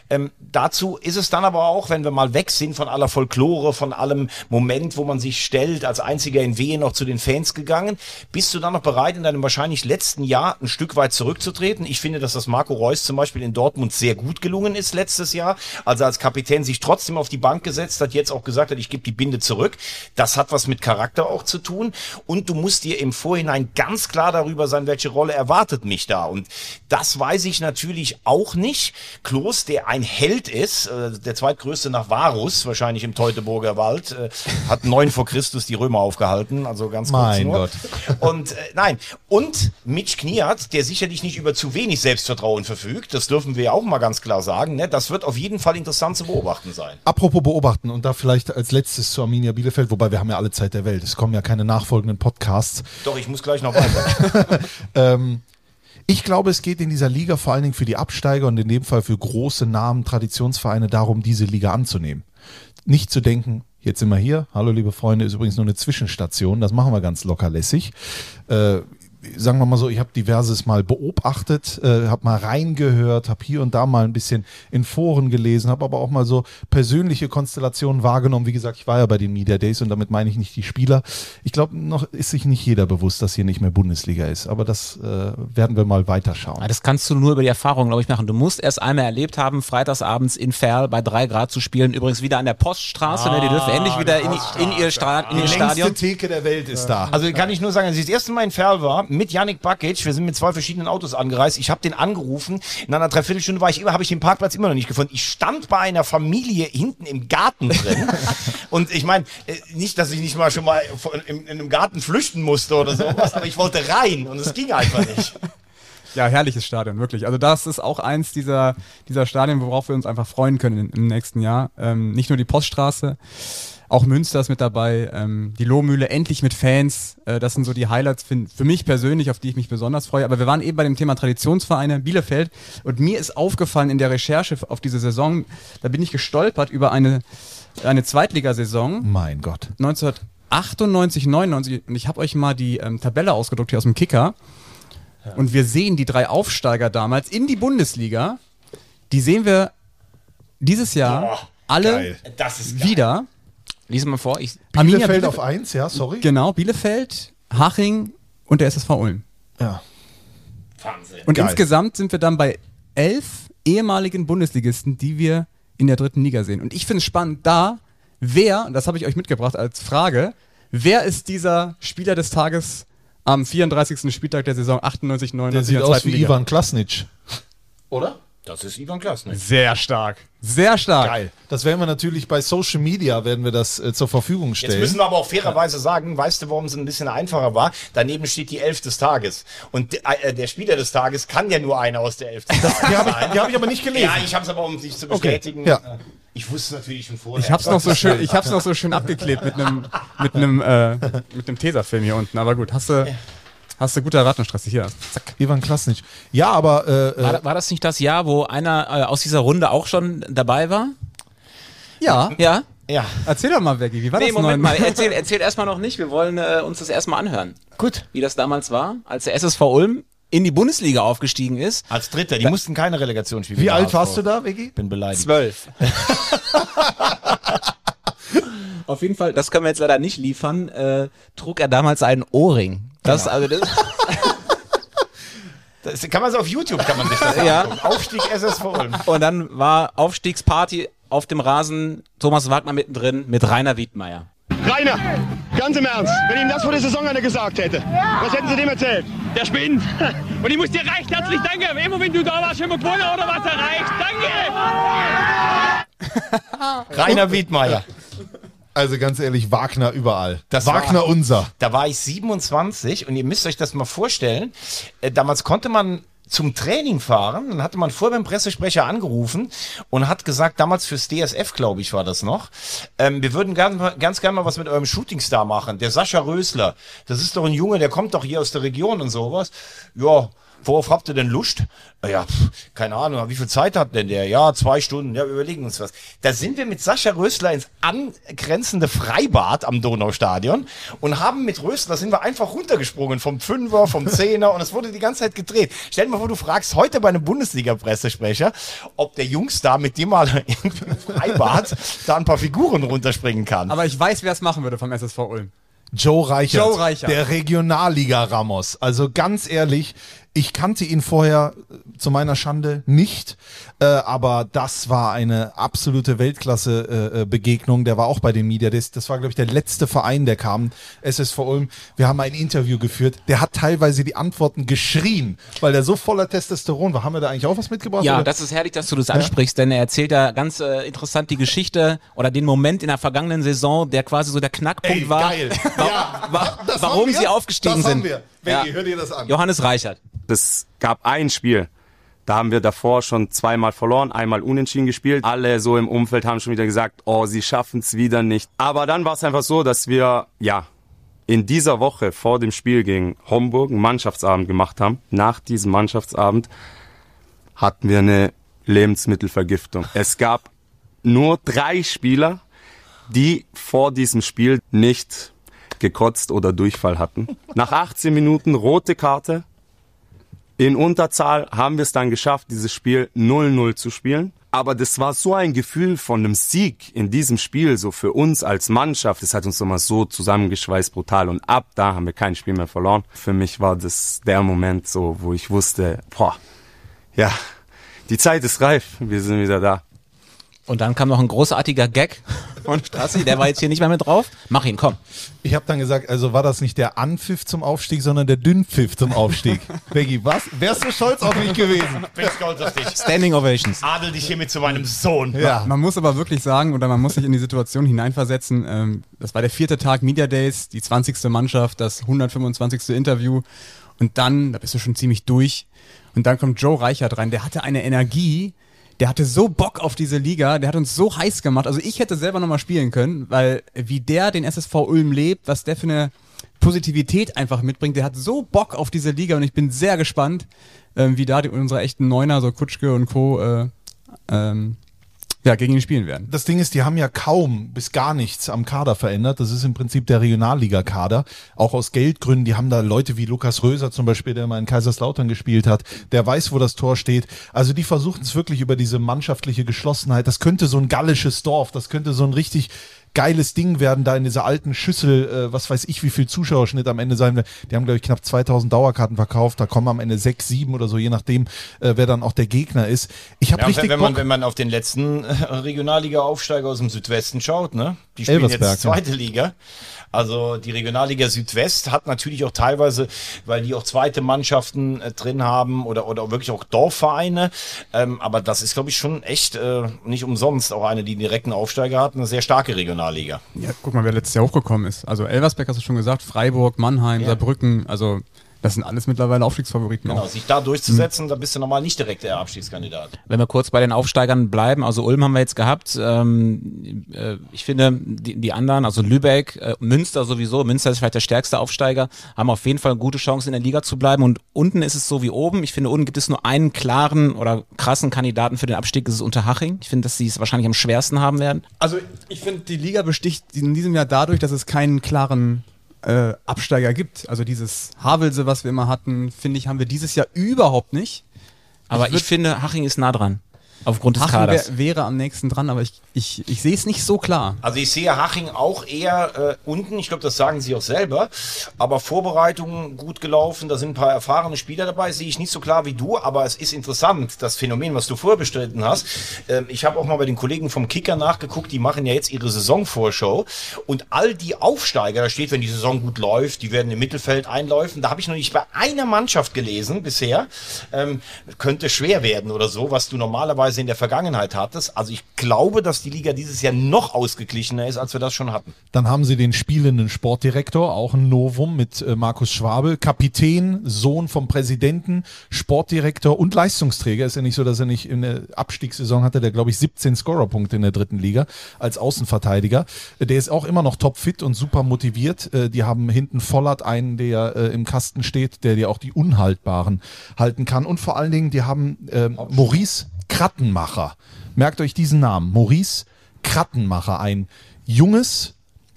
Ähm, dazu ist es dann aber auch, wenn wir mal weg sind von aller Folklore, von allem Moment, wo man sich stellt, als einziger in Wehe noch zu den Fans gegangen, bist du dann noch bereit, in deinem wahrscheinlich letzten Jahr ein Stück weit zurückzutreten? Ich finde, dass das Marco Reus zum Beispiel in Dortmund sehr gut gelungen ist letztes Jahr. Also als Kapitän sich trotzdem auf die Bank gesetzt hat, jetzt auch gesagt hat, ich gebe die Binde zurück. Das hat was mit Charakter auch zu tun. Und du musst dir im Vorhinein ganz klar darüber sein, welche Rolle erwartet mich da. Und das weiß ich natürlich auch nicht. Klos, der ein Held ist, äh, der zweitgrößte nach Varus, wahrscheinlich im Teutoburger Wald, äh, hat neun vor Christus die Römer aufgehalten. Also ganz kurz Mein nur. Gott. Und äh, nein, und Mitch Kniat, der sicherlich nicht über zu wenig Selbstvertrauen verfügt, das dürfen wir auch mal ganz klar sagen, ne? das wird auf jeden Fall interessant zu beobachten sein. Apropos beobachten und da vielleicht als letztes zu Arminia Bielefeld, wobei wir haben ja alle Zeit der Welt. Es kommen ja keine nachfolgenden Podcasts. Doch, ich muss gleich noch weiter. Ähm, ich glaube, es geht in dieser Liga vor allen Dingen für die Absteiger und in dem Fall für große Namen, Traditionsvereine darum, diese Liga anzunehmen. Nicht zu denken, jetzt sind wir hier, hallo liebe Freunde, ist übrigens nur eine Zwischenstation, das machen wir ganz lockerlässig. Äh, sagen wir mal so, ich habe diverses mal beobachtet, äh, habe mal reingehört, habe hier und da mal ein bisschen in Foren gelesen, habe aber auch mal so persönliche Konstellationen wahrgenommen. Wie gesagt, ich war ja bei den Media Days und damit meine ich nicht die Spieler. Ich glaube, noch ist sich nicht jeder bewusst, dass hier nicht mehr Bundesliga ist. Aber das äh, werden wir mal weiterschauen. Ah, Das kannst du nur über die Erfahrung, glaube ich, machen. Du musst erst einmal erlebt haben, freitagsabends in Ferl bei drei Grad zu spielen. Übrigens wieder an der Poststraße. ne? Die dürfen endlich wieder in, in ihr, Sta in ihr Die Stadion. längste Theke der Welt ist da. Also kann ich nur sagen, als ich das erste Mal in Ferl war, mit Yannick Bakic, wir sind mit zwei verschiedenen Autos angereist, ich habe den angerufen, in einer Dreiviertelstunde war ich immer, habe ich den Parkplatz immer noch nicht gefunden. Ich stand bei einer Familie hinten im Garten drin und ich meine, äh, nicht, dass ich nicht mal schon mal in, in einem Garten flüchten musste oder sowas, aber ich wollte rein und es ging einfach nicht. Ja, herrliches Stadion, wirklich. Also das ist auch eins dieser, dieser Stadien, worauf wir uns einfach freuen können im, im nächsten Jahr. Ähm, nicht nur die Poststraße, auch Münster ist mit dabei, ähm, die Lohmühle endlich mit Fans. Äh, das sind so die Highlights für, für mich persönlich, auf die ich mich besonders freue. Aber wir waren eben bei dem Thema Traditionsvereine Bielefeld und mir ist aufgefallen in der Recherche auf diese Saison, da bin ich gestolpert über eine, eine Zweitligasaison. mein Gott. 1998, 99 und ich habe euch mal die ähm, Tabelle ausgedruckt hier aus dem Kicker und wir sehen die drei Aufsteiger damals in die Bundesliga. Die sehen wir dieses Jahr Boah, alle geil. Das ist geil. wieder. Lies mal vor. Ich, Arminia Bielefeld Bielefeld- auf eins, ja, sorry. Genau, Bielefeld, Haching und der SSV Ulm. Ja. Wahnsinn. Und Geil. insgesamt sind wir dann bei elf ehemaligen Bundesligisten, die wir in der dritten Liga sehen. Und ich finde es spannend, da, wer, und das habe ich euch mitgebracht als Frage, wer ist dieser Spieler des Tages am 34. Spieltag der Saison 98, 99 Der sieht aus wie Liga? Ivan Klasnic. Oder? Das ist Ivan Klasner. Sehr stark. Sehr stark. Geil. Das werden wir natürlich bei Social Media werden wir das äh, zur Verfügung Jetzt stellen. müssen wir aber auch fairerweise sagen, weißt du, warum es ein bisschen einfacher war? Daneben steht die Elf des Tages. Und de- äh, der Spieler des Tages kann ja nur einer aus der Elf des Tages die habe ich, sein. die hab ich aber nicht gelesen. Ja, ich habe es aber, um dich zu bestätigen. ja. äh, Ich wusste natürlich schon vorher. Ich hab's noch so schön, ich hab's noch so schön abgeklebt mit einem mit einem äh, mit einem Tesafilm hier unten. Aber gut, hast du hast du gute Erwartungsstress hier. Zack. Ivan Klasnic. Ja, aber äh, war, äh, war das nicht das Jahr, wo einer äh, aus dieser Runde auch schon dabei war? Ja. Ja? Ja, Erzähl doch mal, Veggie, wie war Nee, das Moment neun- mal. Erzähl, erzähl erstmal noch nicht. Wir wollen äh, uns das erstmal anhören. gut. Wie das damals war, als der SSV Ulm in die Bundesliga aufgestiegen ist. Als Dritter. Die mussten keine Relegation spielen. wie alt warst du da, Vicky? Bin beleidigt. Zwölf. Auf jeden Fall, das können wir jetzt leider nicht liefern, äh, trug er damals einen Ohrring. Das, also das, Das kann man so auf YouTube, kann man sich das Ja. angucken. Aufstieg SSV Ulm. und dann war Aufstiegsparty auf dem Rasen, Thomas Wagner mittendrin mit Rainer Wiedmeier. Rainer, ganz im Ernst, wenn Ihnen das vor der Saison einer gesagt hätte, was hätten Sie dem erzählt? Der spinnt. Und ich muss dir recht herzlich danken. Immer wenn du da warst, schon mal gewonnen oder was erreicht. Danke. Rainer Wiedmeier. Also ganz ehrlich, Wagner überall. Das Wagner war- unser. Da war ich 27 und ihr müsst euch das mal vorstellen. Äh, damals konnte man zum Training fahren, dann hatte man vorher beim Pressesprecher angerufen und hat gesagt, damals fürs DSF, glaube ich, war das noch, ähm, wir würden gern, ganz gerne mal was mit eurem Shootingstar machen. Der Sascha Rösler, das ist doch ein Junge, der kommt doch hier aus der Region und sowas. Ja, worauf habt ihr denn Lust? Ja, pff, keine Ahnung, wie viel Zeit hat denn der? Ja, zwei Stunden, ja, wir überlegen uns was. Da sind wir mit Sascha Rösler ins angrenzende Freibad am Donaustadion und haben mit Rösler, sind wir einfach runtergesprungen vom Fünfer, vom Zehner und es wurde die ganze Zeit gedreht. Stell dir mal vor, du fragst heute bei einem Bundesliga-Pressesprecher, ob der Jungs da mit dir mal irgendwie im Freibad da ein paar Figuren runterspringen kann. Aber ich weiß, wer es machen würde vom SSV Ulm. Joe Reichert. Joe Reichert. Der Regionalliga Ramos. Also ganz ehrlich, ich kannte ihn vorher äh, zu meiner Schande nicht, äh, aber das war eine absolute Weltklasse-Begegnung. der war auch bei den Media Days. Das war, glaube ich, der letzte Verein, der kam, SSV Ulm. Wir haben ein Interview geführt. Der hat teilweise die Antworten geschrien, weil der so voller Testosteron war. Haben wir da eigentlich auch was mitgebracht? Ja, oder? das ist herrlich, dass du das ansprichst, denn er erzählt da ganz äh, interessant die Geschichte oder den Moment in der vergangenen Saison, der quasi so der Knackpunkt Ey, war, geil. wa Ja, wa das warum sie aufgestiegen das sind. Haben wir. Vicky, hör dir das an. Johannes Reichert. Es gab ein Spiel, da haben wir davor schon zweimal verloren, einmal unentschieden gespielt. Alle so im Umfeld haben schon wieder gesagt, oh, sie schaffen es wieder nicht. Aber dann war es einfach so, dass wir, ja, in dieser Woche vor dem Spiel gegen Homburg einen Mannschaftsabend gemacht haben. Nach diesem Mannschaftsabend hatten wir eine Lebensmittelvergiftung. Es gab nur drei Spieler, die vor diesem Spiel nicht gekotzt oder Durchfall hatten. Nach 18 Minuten rote Karte. In Unterzahl haben wir es dann geschafft, dieses Spiel 0-0 zu spielen. Aber das war so ein Gefühl von einem Sieg in diesem Spiel, so für uns als Mannschaft. Das hat uns immer so zusammengeschweißt, brutal. Und ab da haben wir kein Spiel mehr verloren. Für mich war das der Moment so, wo ich wusste, boah, ja, die Zeit ist reif. Wir sind wieder da. Und dann kam noch ein großartiger Gag von Strassi, der war jetzt hier nicht mehr mit drauf. Mach ihn, komm. Ich habe dann gesagt, also war das nicht der Anpfiff zum Aufstieg, sondern der Dünnpfiff zum Aufstieg. Becky, was? Wärst du stolz auf mich gewesen? Bin stolz auf dich. Standing Ovations. Adel dich hiermit zu meinem Sohn. Ja. Man muss aber wirklich sagen, oder man muss sich in die Situation hineinversetzen, ähm, das war der vierte Tag Media Days, die 20. Mannschaft, das 125. Interview und dann, da bist du schon ziemlich durch und dann kommt Joe Reichert rein, der hatte eine Energie, der hatte so Bock auf diese Liga, der hat uns so heiß gemacht. Also ich hätte selber nochmal spielen können, weil wie der den SSV Ulm lebt, was der für eine Positivität einfach mitbringt, der hat so Bock auf diese Liga und ich bin sehr gespannt, ähm, wie da die, unsere echten Neuner, so Kutschke und Co. Äh, ähm, ja, gegen ihn spielen werden. Das Ding ist, die haben ja kaum bis gar nichts am Kader verändert. Das ist im Prinzip der Regionalliga-Kader. Auch aus Geldgründen. Die haben da Leute wie Lukas Röser zum Beispiel, der mal in Kaiserslautern gespielt hat. Der weiß, wo das Tor steht. Also die versuchen es wirklich über diese mannschaftliche Geschlossenheit. Das könnte so ein gallisches Dorf. Das könnte so ein richtig geiles Ding werden da in dieser alten Schüssel, äh, was weiß ich, wie viel Zuschauerschnitt am Ende sein wird. Die haben, glaube ich, knapp 2000 Dauerkarten verkauft. Da kommen am Ende sechs, sieben oder so, je nachdem, äh, wer dann auch der Gegner ist. Ich habe Ja, richtig wenn, wenn, man, Bock. wenn man auf den letzten äh, Regionalliga-Aufsteiger aus dem Südwesten schaut, ne? Die spielen Elversberg, jetzt zweite Liga. Also die Regionalliga Südwest hat natürlich auch teilweise, weil die auch zweite Mannschaften äh, drin haben oder, oder wirklich auch Dorfvereine. Ähm, aber das ist, glaube ich, schon echt äh, nicht umsonst auch eine, die einen direkten Aufsteiger hat, eine sehr starke Regionalliga. Ja, guck mal, wer letztes Jahr hochgekommen ist. Also Elversberg hast du schon gesagt, Freiburg, Mannheim, Ja. Saarbrücken, also das sind alles mittlerweile Aufstiegsfavoriten Genau, auch. sich da durchzusetzen, da bist du normal nicht direkt der Abstiegskandidat. Wenn wir kurz bei den Aufsteigern bleiben, also Ulm haben wir jetzt gehabt. Ähm, äh, ich finde, die, die anderen, also Lübeck, äh, Münster sowieso, Münster ist vielleicht der stärkste Aufsteiger, haben auf jeden Fall gute Chancen in der Liga zu bleiben. Und unten ist es so wie oben. Ich finde, unten gibt es nur einen klaren oder krassen Kandidaten für den Abstieg, das ist Unterhaching. Ich finde, dass sie es wahrscheinlich am schwersten haben werden. Also ich finde, die Liga besticht in diesem Jahr dadurch, dass es keinen klaren äh, Absteiger gibt. Also dieses Havelse, was wir immer hatten, finde ich, haben wir dieses Jahr überhaupt nicht. Aber ich, würd- finde, Haching ist nah dran. Aufgrund des Haching Kaders. wär, wäre am nächsten dran, aber ich, ich, ich sehe es nicht so klar. Also ich sehe Haching auch eher äh, unten, ich glaube, das sagen sie auch selber, aber Vorbereitungen gut gelaufen, da sind ein paar erfahrene Spieler dabei, sehe ich nicht so klar wie du, aber es ist interessant, das Phänomen, was du vorher bestritten hast. Ähm, ich habe auch mal bei den Kollegen vom Kicker nachgeguckt, die machen ja jetzt ihre Saisonvorschau. Und all die Aufsteiger, da steht, wenn die Saison gut läuft, die werden im Mittelfeld einläufen, da habe ich noch nicht bei einer Mannschaft gelesen bisher, ähm, könnte schwer werden oder so, was du normalerweise in der Vergangenheit hattest. Also ich glaube, dass die Liga dieses Jahr noch ausgeglichener ist, als wir das schon hatten. Dann haben sie den spielenden Sportdirektor, auch ein Novum mit äh, Markus Schwabel, Kapitän, Sohn vom Präsidenten, Sportdirektor und Leistungsträger. Ist ja nicht so, dass er nicht in der Abstiegssaison hatte, der glaube ich 17 Scorerpunkte in der dritten Liga als Außenverteidiger. Äh, Der ist auch immer noch topfit und super motiviert. Äh, Die haben hinten Vollert einen, der äh, im Kasten steht, der dir auch die Unhaltbaren halten kann. Und vor allen Dingen, die haben äh, Maurice Krattenmacher. Merkt euch diesen Namen. Maurice Krattenmacher, ein junges,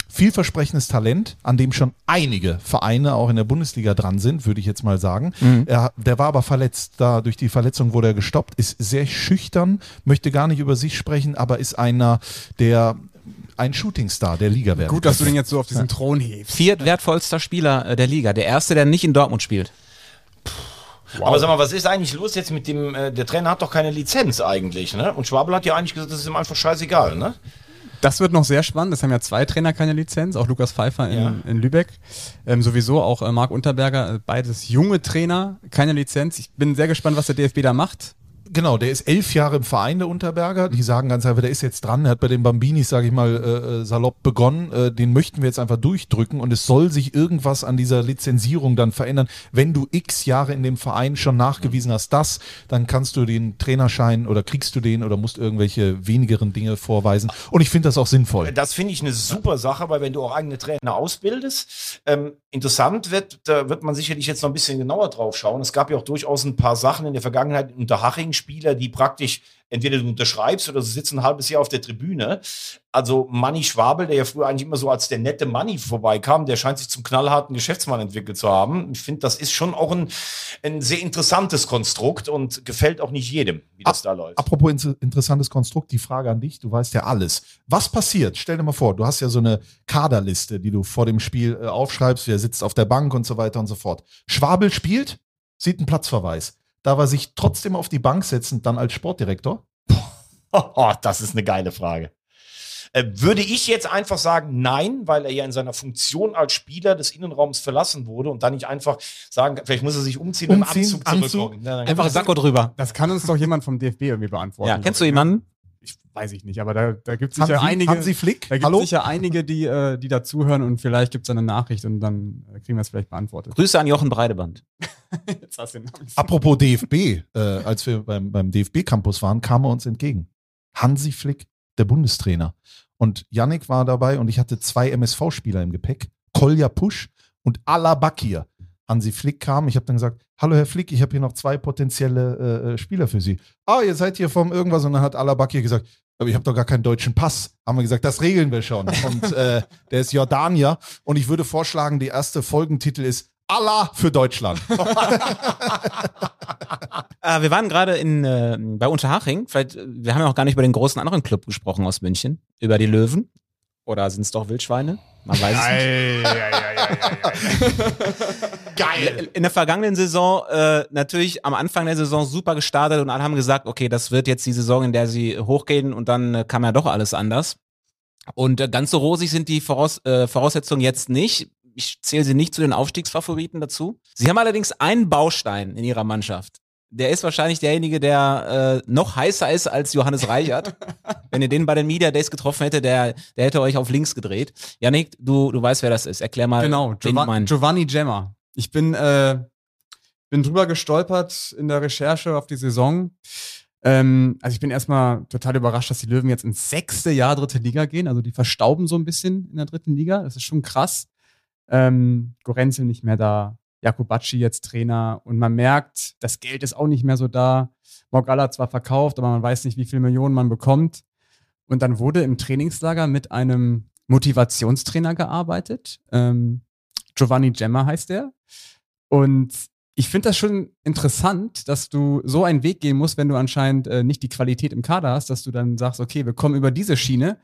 vielversprechendes Talent, an dem schon einige Vereine auch in der Bundesliga dran sind, würde ich jetzt mal sagen. Er, der war aber verletzt. Da durch die Verletzung wurde er gestoppt, ist sehr schüchtern, möchte gar nicht über sich sprechen, aber ist einer, der ein Shootingstar der Liga werden Gut, dass du den jetzt so auf diesen Thron hebst. Viertwertvollster Spieler äh, der Liga. Der erste, der nicht in Dortmund spielt. Aber sag mal, was ist eigentlich los jetzt mit dem, äh, der Trainer hat doch keine Lizenz eigentlich, ne? Und Schwabel hat ja eigentlich gesagt, das ist ihm einfach scheißegal, ne? Das wird noch sehr spannend. Es haben ja zwei Trainer keine Lizenz, auch Lukas Pfeiffer in, Ja. in Lübeck. Ähm, sowieso auch äh, Marc Unterberger, äh, beides junge Trainer, keine Lizenz. Ich bin sehr gespannt, was der DFB da macht. Genau, der ist elf Jahre im Verein, der Unterberger. Die sagen ganz einfach, der ist jetzt dran. Er hat bei den Bambinis, sage ich mal, äh, äh, salopp begonnen. Äh, den möchten wir jetzt einfach durchdrücken und es soll sich irgendwas an dieser Lizenzierung dann verändern. Wenn du x Jahre in dem Verein schon nachgewiesen hast, das, dann kannst du den Trainerschein oder kriegst du den oder musst irgendwelche wenigeren Dinge vorweisen. Und ich finde das auch sinnvoll. Das finde ich eine super Sache, weil wenn du auch eigene Trainer ausbildest, ähm, interessant wird, da wird man sicherlich jetzt noch ein bisschen genauer drauf schauen. Es gab ja auch durchaus ein paar Sachen in der Vergangenheit unter Haching, Spieler, die praktisch entweder du unterschreibst oder du sitzt ein halbes Jahr auf der Tribüne. Also Manni Schwabel, der ja früher eigentlich immer so als der nette Manni vorbeikam, der scheint sich zum knallharten Geschäftsmann entwickelt zu haben. Ich finde, das ist schon auch ein, ein sehr interessantes Konstrukt und gefällt auch nicht jedem, wie das da läuft. Apropos inter- interessantes Konstrukt, die Frage an dich, du weißt ja alles. Was passiert? Stell dir mal vor, du hast ja so eine Kaderliste, die du vor dem Spiel äh, aufschreibst, wer sitzt auf der Bank und so weiter und so fort. Schwabel spielt, sieht einen Platzverweis. Darf er sich trotzdem auf die Bank setzen, dann als Sportdirektor? Oh, das ist eine geile Frage. Äh, Würde ich jetzt einfach sagen, nein, weil er ja in seiner Funktion als Spieler des Innenraums verlassen wurde und dann nicht einfach sagen, vielleicht muss er sich umziehen, und Umziehen, im Anzug Anzug. zurückkommen. Nein. Einfach Sakko drüber. Das kann uns doch jemand vom DFB irgendwie beantworten. Ja, kennst du jemanden? Ich weiß ich nicht, aber da, da gibt es sicher Sie- einige. haben Sie Flick? Da gibt es sicher einige, die, äh, die dazuhören und vielleicht gibt es eine Nachricht und dann äh, kriegen wir es vielleicht beantwortet. Grüße an Jochen Breideband. Jetzt hast du den Namen. Apropos DFB, äh, als wir beim, beim DFB-Campus waren, kam er uns entgegen. Hansi Flick, der Bundestrainer. Und Yannick war dabei und ich hatte zwei MSV-Spieler im Gepäck, Kolja Pusch und Alabakir. Hansi Flick kam, ich habe dann gesagt, hallo Herr Flick, ich habe hier noch zwei potenzielle äh, äh, Spieler für Sie. Ah, ihr seid hier vom irgendwas und dann hat Alabakir gesagt, aber ich habe doch gar keinen deutschen Pass. Haben wir gesagt, das regeln wir schon. Und äh, der ist Jordanier und ich würde vorschlagen, die erste Folgentitel ist Allah für Deutschland. Äh, wir waren gerade in äh, bei Unterhaching. Vielleicht, wir haben ja auch gar nicht über den großen anderen Club gesprochen aus München, über die Löwen. Oder sind es doch Wildschweine? Man weiß es nicht. Geil. In der vergangenen Saison äh, natürlich am Anfang der Saison super gestartet und alle haben gesagt, okay, das wird jetzt die Saison, in der sie hochgehen und dann äh, kam ja doch alles anders. Und äh, ganz so rosig sind die Voraus äh, Voraussetzungen jetzt nicht. Ich zähle sie nicht zu den Aufstiegsfavoriten dazu. Sie haben allerdings einen Baustein in ihrer Mannschaft. Der ist wahrscheinlich derjenige, der äh, noch heißer ist als Johannes Reichert. Wenn ihr den bei den Media Days getroffen hätte, der, der hätte euch auf links gedreht. Janik, du, du weißt, wer das ist. Erklär mal. Genau, meinst. Giovanni Gemma. Ich bin, äh, bin drüber gestolpert in der Recherche auf die Saison. Ähm, also ich bin erstmal total überrascht, dass die Löwen jetzt ins sechste Jahr dritte Liga gehen. Also die verstauben so ein bisschen in der dritten Liga. Das ist schon krass. Ähm, Gorenzel nicht mehr da. Jakubacci jetzt Trainer. Und man merkt, das Geld ist auch nicht mehr so da. Morgalla zwar verkauft, aber man weiß nicht, wie viel Millionen man bekommt. Und dann wurde im Trainingslager mit einem Motivationstrainer gearbeitet. Ähm, Giovanni Gemma heißt er. Und ich finde das schon interessant, dass du so einen Weg gehen musst, wenn du anscheinend äh, nicht die Qualität im Kader hast, dass du dann sagst, okay, wir kommen über diese Schiene.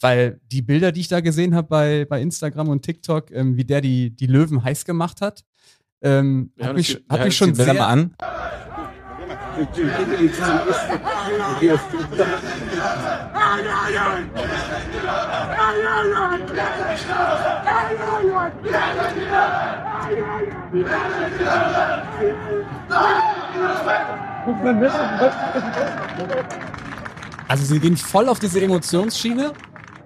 Weil die Bilder, die ich da gesehen habe bei, bei Instagram und TikTok, ähm, wie der die, die Löwen heiß gemacht hat, ähm, hat mich, die- hat mich schon sehr, mal an. Also sie gehen voll auf diese Emotionsschiene.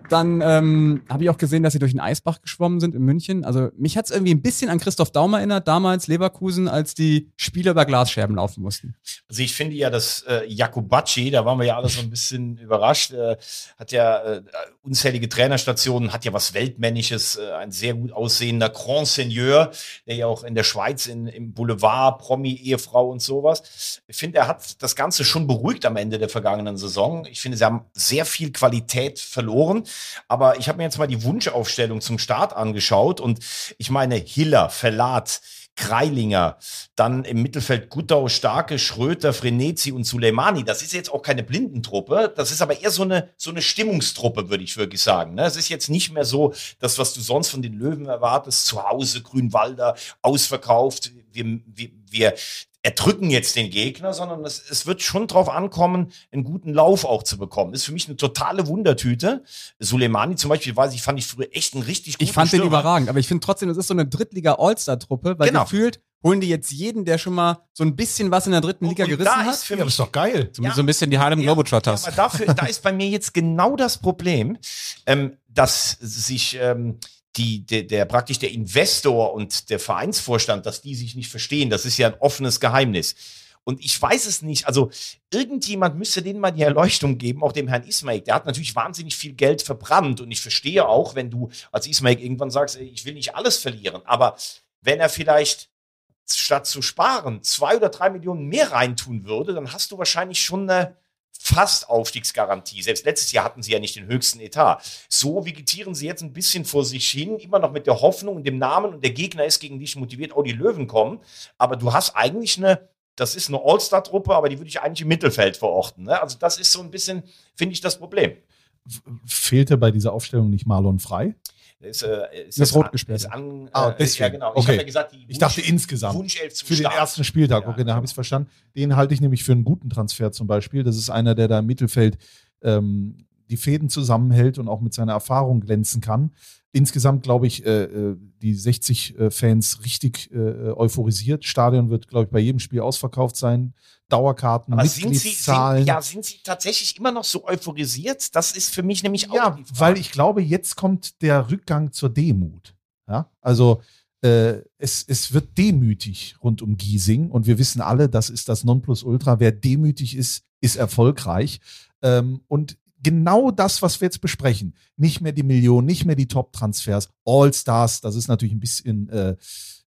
Dann ähm, habe ich auch gesehen, dass sie durch den Eisbach geschwommen sind in München. Also mich hat es irgendwie ein bisschen an Christoph Daum erinnert, damals Leverkusen, als die Spieler über Glasscherben laufen mussten. Also ich finde ja, dass äh, Jakubacci, da waren wir ja alle so ein bisschen überrascht, äh, hat ja äh, unzählige Trainerstationen, hat ja was Weltmännisches, äh, ein sehr gut aussehender Grand Seigneur, der ja auch in der Schweiz in, im Boulevard, Promi-Ehefrau und sowas. Ich finde, er hat das Ganze schon beruhigt am Ende der vergangenen Saison. Ich finde, sie haben sehr viel Qualität verloren. Aber ich habe mir jetzt mal die Wunschaufstellung zum Start angeschaut und ich meine, Hiller, Verlat, Kreilinger, dann im Mittelfeld Guttau, Starke, Schröter, Frenetzi und Suleimani. Das ist jetzt auch keine Blindentruppe, das ist aber eher so eine, so eine Stimmungstruppe, würde ich wirklich sagen. Ne? Es ist jetzt nicht mehr so, das, was du sonst von den Löwen erwartest, zu Hause, Grünwalder, ausverkauft. Wir, wir, wir erdrücken jetzt den Gegner, sondern es, es wird schon drauf ankommen, einen guten Lauf auch zu bekommen. Ist für mich eine totale Wundertüte. Suleimani zum Beispiel, weiß ich, fand ich früher echt einen richtig guten Ich fand den Stürmer. überragend, aber ich finde trotzdem, das ist so eine Drittliga-All-Star-Truppe, weil Genau. gefühlt holen die jetzt jeden, der schon mal so ein bisschen was in der dritten Liga und gerissen da hat. ist für Ja, das ist doch geil. So, so ein bisschen die Harlem Globetrotters. Aber dafür, da ist bei mir jetzt genau das Problem, ähm, dass sich ähm, die, der, der praktisch der Investor und der Vereinsvorstand, dass die sich nicht verstehen. Das ist ja ein offenes Geheimnis. Und ich weiß es nicht. Also irgendjemand müsste denen mal die Erleuchtung geben, auch dem Herrn Ismail. Der hat natürlich wahnsinnig viel Geld verbrannt. Und ich verstehe auch, wenn du als Ismail irgendwann sagst, ich will nicht alles verlieren. Aber wenn er vielleicht statt zu sparen, zwei oder drei Millionen mehr reintun würde, dann hast du wahrscheinlich schon eine fast Aufstiegsgarantie. Selbst letztes Jahr hatten sie ja nicht den höchsten Etat. So vegetieren sie jetzt ein bisschen vor sich hin, immer noch mit der Hoffnung und dem Namen und der Gegner ist gegen dich motiviert, oh, die Löwen kommen. Aber du hast eigentlich eine, das ist eine All-Star-Truppe, aber die würde ich eigentlich im Mittelfeld verorten. Ne? Also das ist so ein bisschen, finde ich, das Problem. Fehlte bei dieser Aufstellung nicht Marlon Frei? Ist, äh, ist Das rot gesperrt. Ist an, Ah, äh, deswegen. Ja, genau. Ich Okay. ja gesagt, die Ich dachte Wunsch- insgesamt. Wunschelf zum Für den Start. ersten Spieltag, Ja, okay, da habe ich es verstanden. Den halte ich nämlich für einen guten Transfer zum Beispiel. Das ist einer, der da im Mittelfeld ähm, die Fäden zusammenhält und auch mit seiner Erfahrung glänzen kann. Insgesamt glaube ich, äh, äh, die 60 äh, Fans richtig äh, euphorisiert. Stadion wird, glaube ich, bei jedem Spiel ausverkauft sein. Dauerkarten, Aber sind sie, sind, Mitgliedszahlen. ja, sind sie tatsächlich immer noch so euphorisiert? Das ist für mich nämlich auch Ja, die Frage. weil ich glaube, jetzt kommt der Rückgang zur Demut. Ja, also äh, es, es wird demütig rund um Giesing und wir wissen alle, das ist das Nonplusultra. Wer demütig ist, ist erfolgreich. Ähm, und genau das, was wir jetzt besprechen, nicht mehr die Millionen, nicht mehr die Top-Transfers, All-Stars, das ist natürlich ein bisschen äh,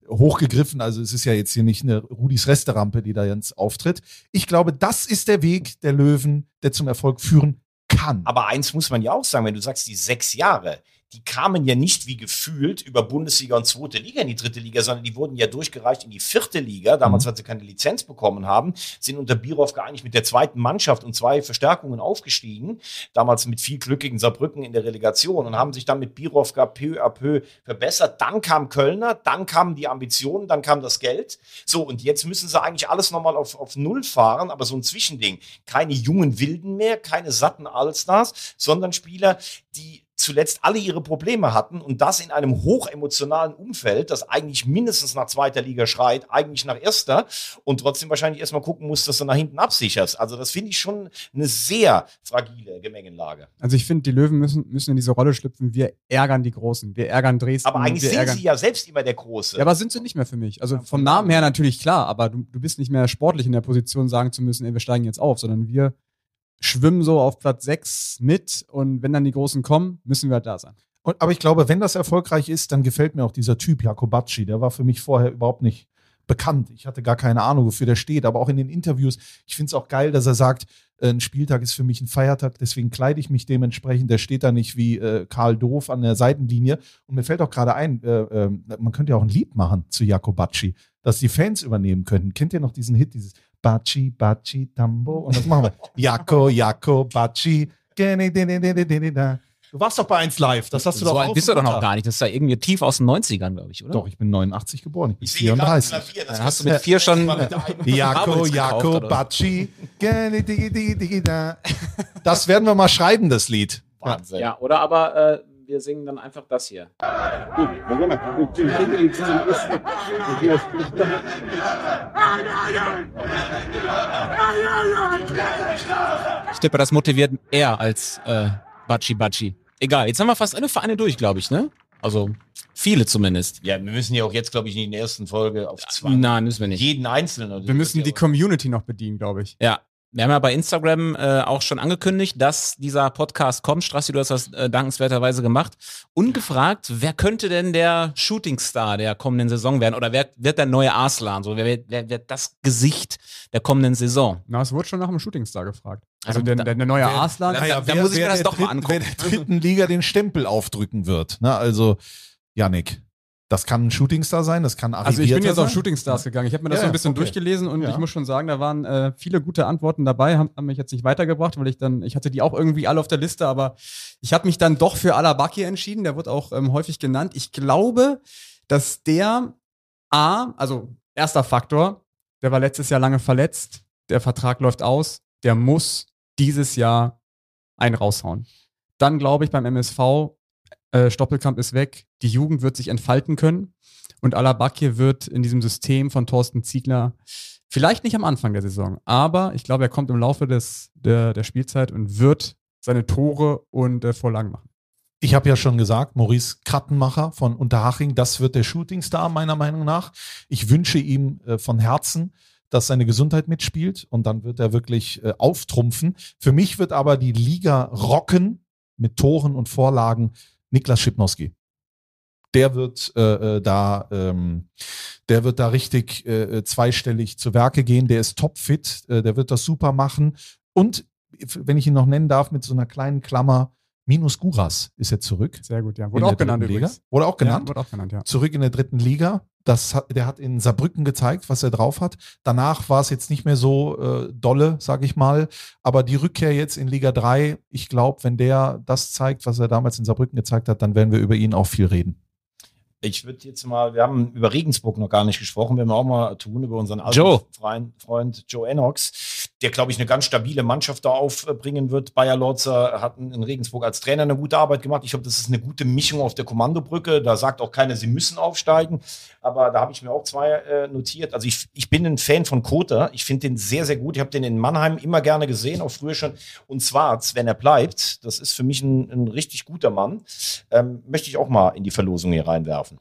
hochgegriffen. Also es ist ja jetzt hier nicht eine Rudis Resterampe, die da jetzt auftritt. Ich glaube, das ist der Weg der Löwen, der zum Erfolg führen kann. Aber eins muss man ja auch sagen, wenn du sagst, die sechs Jahre, die kamen ja nicht wie gefühlt über Bundesliga und zweite Liga in die dritte Liga, sondern die wurden ja durchgereicht in die vierte Liga. Damals, Mhm. als sie keine Lizenz bekommen haben, sind unter Birow eigentlich mit der zweiten Mannschaft und zwei Verstärkungen aufgestiegen. Damals mit viel Glück gegen Saarbrücken in der Relegation und haben sich dann mit Birow peu à peu verbessert. Dann kam Kölner, dann kamen die Ambitionen, dann kam das Geld. So, und jetzt müssen sie eigentlich alles nochmal auf, auf Null fahren, aber so ein Zwischending. Keine jungen Wilden mehr, keine satten Allstars, sondern Spieler, die zuletzt alle ihre Probleme hatten und das in einem hochemotionalen Umfeld, das eigentlich mindestens nach zweiter Liga schreit, eigentlich nach erster und trotzdem wahrscheinlich erstmal gucken muss, dass du nach hinten absicherst. Also das finde ich schon eine sehr fragile Gemengenlage. Also ich finde, die Löwen müssen, müssen in diese Rolle schlüpfen. Wir ärgern die Großen. Wir ärgern Dresden. Aber eigentlich sind sie ja selbst immer der Große. Ja, aber sind sie nicht mehr für mich. Also vom Namen her natürlich klar, aber du, du bist nicht mehr sportlich in der Position, sagen zu müssen, ey, wir steigen jetzt auf, sondern wir schwimmen so auf Platz 6 mit und wenn dann die Großen kommen, müssen wir halt da sein. Und, aber ich glaube, wenn das erfolgreich ist, dann gefällt mir auch dieser Typ, Jakobacci. Der war für mich vorher überhaupt nicht bekannt. Ich hatte gar keine Ahnung, wofür der steht. Aber auch in den Interviews, ich finde es auch geil, dass er sagt, äh, ein Spieltag ist für mich ein Feiertag, deswegen kleide ich mich dementsprechend. Der steht da nicht wie äh, Karl Doof an der Seitenlinie. Und mir fällt auch gerade ein, äh, äh, man könnte ja auch ein Lied machen zu Jakobacci, das die Fans übernehmen könnten. Kennt ihr noch diesen Hit, dieses Baci, Baci, Tambo? Und das machen wir. Jako, Jako, Baci. Du warst doch bei 1 Live, das hast du so doch alt auf bist du doch noch gar nicht. Das ist ja irgendwie tief aus den 90ern, glaube ich, oder? Doch, ich bin 89 geboren. Ich bin gerade 34. Klavier, das Dann hast du mit vier schon Jako, Habermas gekauft, Jako, oder? Baci. Das werden wir mal schreiben, das Lied. Wahnsinn. Ja, oder aber äh, wir singen dann einfach das hier. Ich tippe, das motiviert eher als äh, Batschi Batschi. Egal, jetzt haben wir fast alle Vereine durch, glaube ich, ne? Also viele zumindest. Ja, wir müssen ja auch jetzt, glaube ich, in der ersten Folge auf zwei. Nein, müssen wir nicht. Jeden Einzelnen. Wir müssen die Community noch bedienen, glaube ich. Ja. Wir haben ja bei Instagram äh, auch schon angekündigt, dass dieser Podcast kommt. Strassi, du hast das äh, dankenswerterweise gemacht. Und gefragt, wer könnte denn der Shootingstar der kommenden Saison werden? Oder wer wird der neue Arslan? So, wer, wird- wer wird das Gesicht der kommenden Saison? Na, es wurde schon nach dem Shootingstar gefragt. Also Ja, der, der, der neue wer- Arslan. da- da muss ich mir das der doch mal dritten- angucken. Wer der dritten Liga den Stempel aufdrücken wird. Ne? Also, Yannick, das kann ein Shootingstar sein, das kann Also ich bin jetzt auf sein. Shootingstars gegangen. Ich habe mir das Ja, so ein bisschen okay. durchgelesen und Ja. ich muss schon sagen, da waren äh, viele gute Antworten dabei, haben, haben mich jetzt nicht weitergebracht, weil ich dann, ich hatte die auch irgendwie alle auf der Liste, aber ich habe mich dann doch für Alabaki entschieden. Der wird auch ähm, häufig genannt. Ich glaube, dass der A, also erster Faktor, der war letztes Jahr lange verletzt, der Vertrag läuft aus, der muss dieses Jahr einen raushauen. Dann glaube ich beim MSV, äh, Stoppelkamp ist weg, die Jugend wird sich entfalten können und Alabakir wird in diesem System von Thorsten Ziegler vielleicht nicht am Anfang der Saison, aber ich glaube, er kommt im Laufe des, der, der Spielzeit und wird seine Tore und äh, Vorlagen machen. Ich habe ja schon gesagt, Maurice Krattenmacher von Unterhaching, das wird der Shootingstar meiner Meinung nach. Ich wünsche ihm äh, von Herzen, dass seine Gesundheit mitspielt und dann wird er wirklich äh, auftrumpfen. Für mich wird aber die Liga rocken mit Toren und Vorlagen Niklas Schipnowski. der wird äh, äh, da, ähm, der wird da richtig äh, zweistellig zu Werke gehen. Der ist topfit, äh, der wird das super machen. Und wenn ich ihn noch nennen darf, mit so einer kleinen Klammer, Minus Guras ist jetzt zurück. Sehr gut, ja. Wurde auch genannt Liga. übrigens. Wurde auch genannt. Ja, wurde auch genannt, ja. Zurück in der dritten Liga. Das hat, der hat in Saarbrücken gezeigt, was er drauf hat. Danach war es jetzt nicht mehr so äh, dolle, sage ich mal. Aber die Rückkehr jetzt in Liga 3, ich glaube, wenn der das zeigt, was er damals in Saarbrücken gezeigt hat, dann werden wir über ihn auch viel reden. Ich würde jetzt mal, wir haben über Regensburg noch gar nicht gesprochen, werden wir auch mal tun, über unseren alten Joe. Freund, Freund Joe Enox, der, glaube ich, eine ganz stabile Mannschaft da aufbringen wird. Bayer Lorzer hat in Regensburg als Trainer eine gute Arbeit gemacht. Ich glaube, das ist eine gute Mischung auf der Kommandobrücke. Da sagt auch keiner, sie müssen aufsteigen. Aber da habe ich mir auch zwei äh, notiert. Also ich, ich bin ein Fan von Kota. Ich finde den sehr, sehr gut. Ich habe den in Mannheim immer gerne gesehen, auch früher schon. Und Schwarz, wenn er bleibt, das ist für mich ein, ein richtig guter Mann. Ähm, möchte ich auch mal in die Verlosung hier reinwerfen.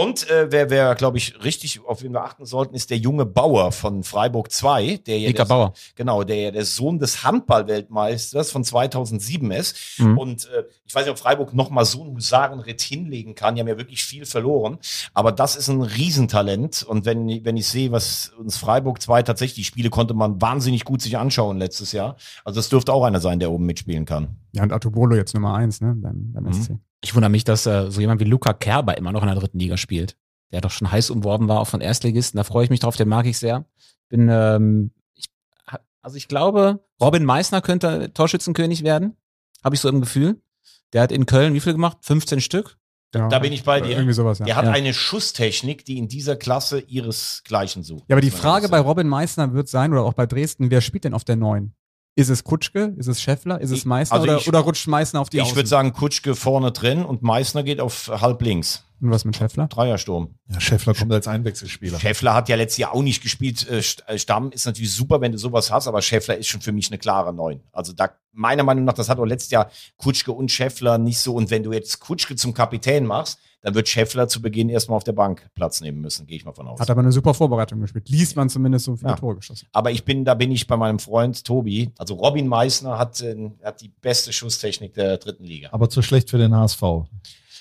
Und äh, wer, wer glaube ich, richtig auf wen wir achten sollten, ist der junge Bauer von Freiburg 2, der ja Dicker der, Bauer. Genau, der ja der Sohn des Handballweltmeisters von 2007 ist. Mhm. Und äh, ich weiß nicht, ob Freiburg noch mal so einen Husarenritt hinlegen kann. Die haben ja wirklich viel verloren. Aber das ist ein Riesentalent. Und wenn, wenn ich sehe, was uns Freiburg 2 tatsächlich, die Spiele konnte man wahnsinnig gut sich anschauen letztes Jahr. Also das dürfte auch einer sein, der oben mitspielen kann. Ja, und Atubolo jetzt Nummer eins, ne, beim, beim SC. Ich wundere mich, dass äh, so jemand wie Luca Kerber immer noch in der dritten Liga spielt. Der doch schon heiß umworben war, auch von Erstligisten. Da freue ich mich drauf, den mag ich sehr. Bin, ähm, ich, also ich glaube, Robin Meissner könnte Torschützenkönig werden. Habe ich so im Gefühl. Der hat in Köln wie viel gemacht? 15 Stück? Ja, Da bin ich bei dir. Irgendwie sowas, ja. Der hat Ja. eine Schusstechnik, die in dieser Klasse ihresgleichen sucht. Ja, aber die Frage bei. Robin Meissner wird sein, oder auch bei Dresden, wer spielt denn auf der 9? Ist es Kutschke? Ist es Scheffler? Ist es Meißner? also oder, ich- oder rutscht Meißner auf die Ich Außen? würde sagen, Kutschke vorne drin und Meißner geht auf halb links. Und was mit Scheffler? Dreiersturm. Ja, Scheffler kommt als Einwechselspieler. Scheffler hat ja letztes Jahr auch nicht gespielt. Äh, äh, Stamm ist natürlich super, wenn du sowas hast, aber Scheffler ist schon für mich eine klare Neun. Also da, meiner Meinung nach, das hat auch letztes Jahr Kutschke und Scheffler nicht so. Und wenn du jetzt Kutschke zum Kapitän machst, dann wird Scheffler zu Beginn erstmal auf der Bank Platz nehmen müssen, gehe ich mal von aus. Hat aber eine super Vorbereitung gespielt. Liest man zumindest so viele Ja. Tore geschossen. Aber ich bin, da bin ich bei meinem Freund Tobi. Also Robin Meissner hat, äh, hat die beste Schusstechnik der dritten Liga. Aber zu schlecht für den HSV.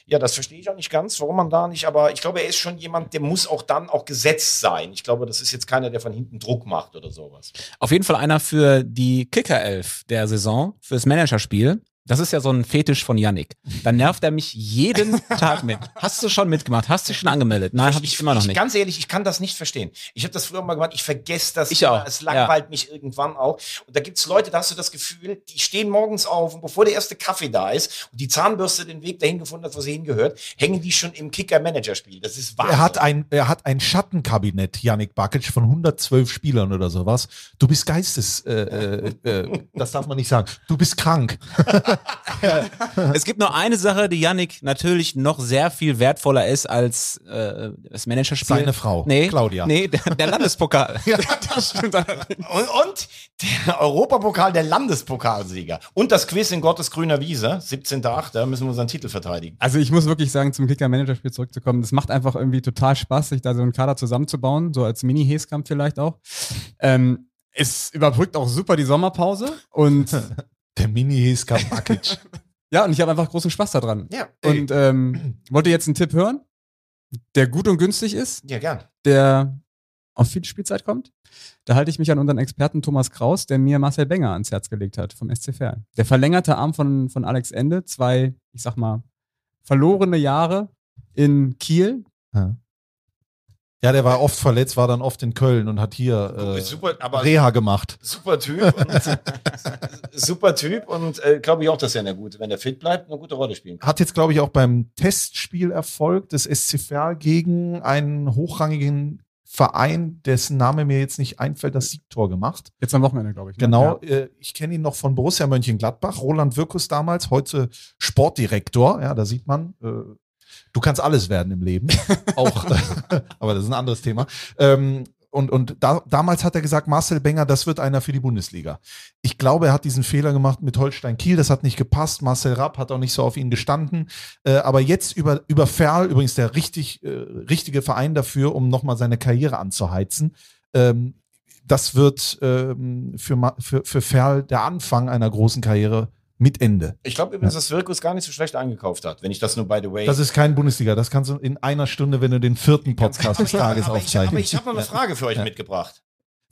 Ja, das verstehe ich auch nicht ganz, warum man da nicht, aber ich glaube, er ist schon jemand, der muss auch dann auch gesetzt sein. Ich glaube, das ist jetzt keiner, der von hinten Druck macht oder sowas. Auf jeden Fall einer für die Kicker-Elf der Saison, fürs Managerspiel. Das ist ja so ein Fetisch von Yannick. Dann nervt er mich jeden Tag mit. Hast du schon mitgemacht? Hast du dich schon angemeldet? Nein, habe ich immer noch ich, nicht. Ganz ehrlich, ich kann das nicht verstehen. Ich habe das früher mal gemacht, ich vergesse das. Ich immer. auch, Es langweilt mich irgendwann auch. Und da gibt's Leute, da hast du das Gefühl, die stehen morgens auf und bevor der erste Kaffee da ist und die Zahnbürste den Weg dahin gefunden hat, wo sie hingehört, hängen die schon im Kicker-Manager-Spiel. Das ist Wahnsinn. Er hat ein, er hat ein Schattenkabinett, Yannick Bakic, von 112 Spielern oder sowas. Du bist geistes, äh, äh, äh, das darf man nicht sagen. Du bist krank. Es gibt nur eine Sache, die Yannick natürlich noch sehr viel wertvoller ist als äh, das Managerspiel. Seine Frau, nee, Claudia. Nee, der, der Landespokal. Das stimmt. Und, und der Europapokal der Landespokalsieger. Und das Quiz in Gottes grüner Wiese, 17.8. müssen wir unseren Titel verteidigen. Also ich muss wirklich sagen, zum Kicker-Manager-Spiel zurückzukommen, das macht einfach irgendwie total Spaß, sich da so einen Kader zusammenzubauen, so als Mini-Häskamp vielleicht auch. Ähm, es überbrückt auch super die Sommerpause und Der Mini-Heska Bakic. ja, und ich habe einfach großen Spaß daran. Ja, ey. Und ähm, wollt ihr jetzt einen Tipp hören, der gut und günstig ist, ja, gern. der auf viel Spielzeit kommt? Da halte ich mich an unseren Experten Thomas Kraus, der mir Marcel Benger ans Herz gelegt hat vom SC Verl. Der verlängerte Arm von, von Alex Ende, zwei, ich sag mal, verlorene Jahre in Kiel. Ja, der war oft verletzt, war dann oft in Köln und hat hier äh, Super, aber Reha gemacht. super Typ. Und, super Typ und äh, glaube ich auch, dass er eine gute, wenn er fit bleibt, eine gute Rolle spielen kann. Hat jetzt, glaube ich, auch beim Testspielerfolg des SC Verl gegen einen hochrangigen Verein, dessen Name mir jetzt nicht einfällt, das Siegtor gemacht. Jetzt am Wochenende, glaube ich. ne? Genau, Ja. äh, ich kenne ihn noch von Borussia Mönchengladbach, Roland Wirkus damals, heute Sportdirektor. Ja, da sieht man, äh, du kannst alles werden im Leben. auch, aber das ist ein anderes Thema. Ähm, und und da, damals hat er gesagt, Marcel Benger, das wird einer für die Bundesliga. Ich glaube, er hat diesen Fehler gemacht mit Holstein Kiel, das hat nicht gepasst. Marcel Rapp hat auch nicht so auf ihn gestanden. Äh, aber jetzt über, über Ferl, übrigens der richtig, äh, richtige Verein dafür, um nochmal seine Karriere anzuheizen. Ähm, das wird ähm, für, für, für Ferl der Anfang einer großen Karriere Mit Ende. Ich glaube übrigens, dass Wirkus gar nicht so schlecht eingekauft hat, wenn ich das nur by the way. Das ist kein Bundesliga. Das kannst du in einer Stunde, wenn du den vierten Podcast des Tages aber ich, aufzeichnest. aber ich habe noch eine Ja. Frage für euch Ja. mitgebracht.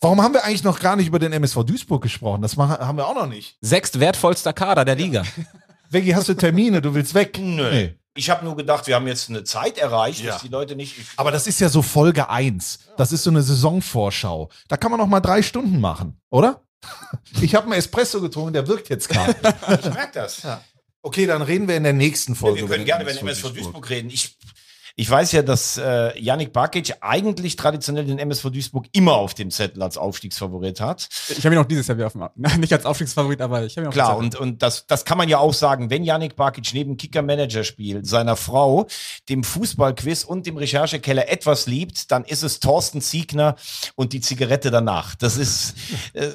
Warum haben wir eigentlich noch gar nicht über den MSV Duisburg gesprochen? Das machen, haben wir auch noch nicht. Sechst wertvollster Kader der Liga. Veggie, hast du Termine? Du willst weg? Nö. Nee. Ich habe nur gedacht, wir haben jetzt eine Zeit erreicht, dass die Leute nicht. Aber das ist ja so Folge 1. Das ist so eine Saisonvorschau. Da kann man noch mal drei Stunden machen, oder? Ich habe einen Espresso getrunken, der wirkt jetzt gerade. ich merke das. Okay, dann reden wir in der nächsten Folge. wir können gerne über den MSV Duisburg. Duisburg reden. Ich, ich weiß ja, dass äh, Yannick Bakic eigentlich traditionell den MSV Duisburg immer auf dem Zettel als Aufstiegsfavorit hat. Ich habe ihn auch dieses Jahr wieder auf dem, nicht als Aufstiegsfavorit, aber ich habe ihn auch Klar, und, und das, das kann man ja auch sagen, wenn Yannick Bakic neben Kicker-Manager-Spiel seiner Frau, dem Fußballquiz und dem Recherchekeller etwas liebt, dann ist es Thorsten Siegner und die Zigarette danach. Das ist, äh,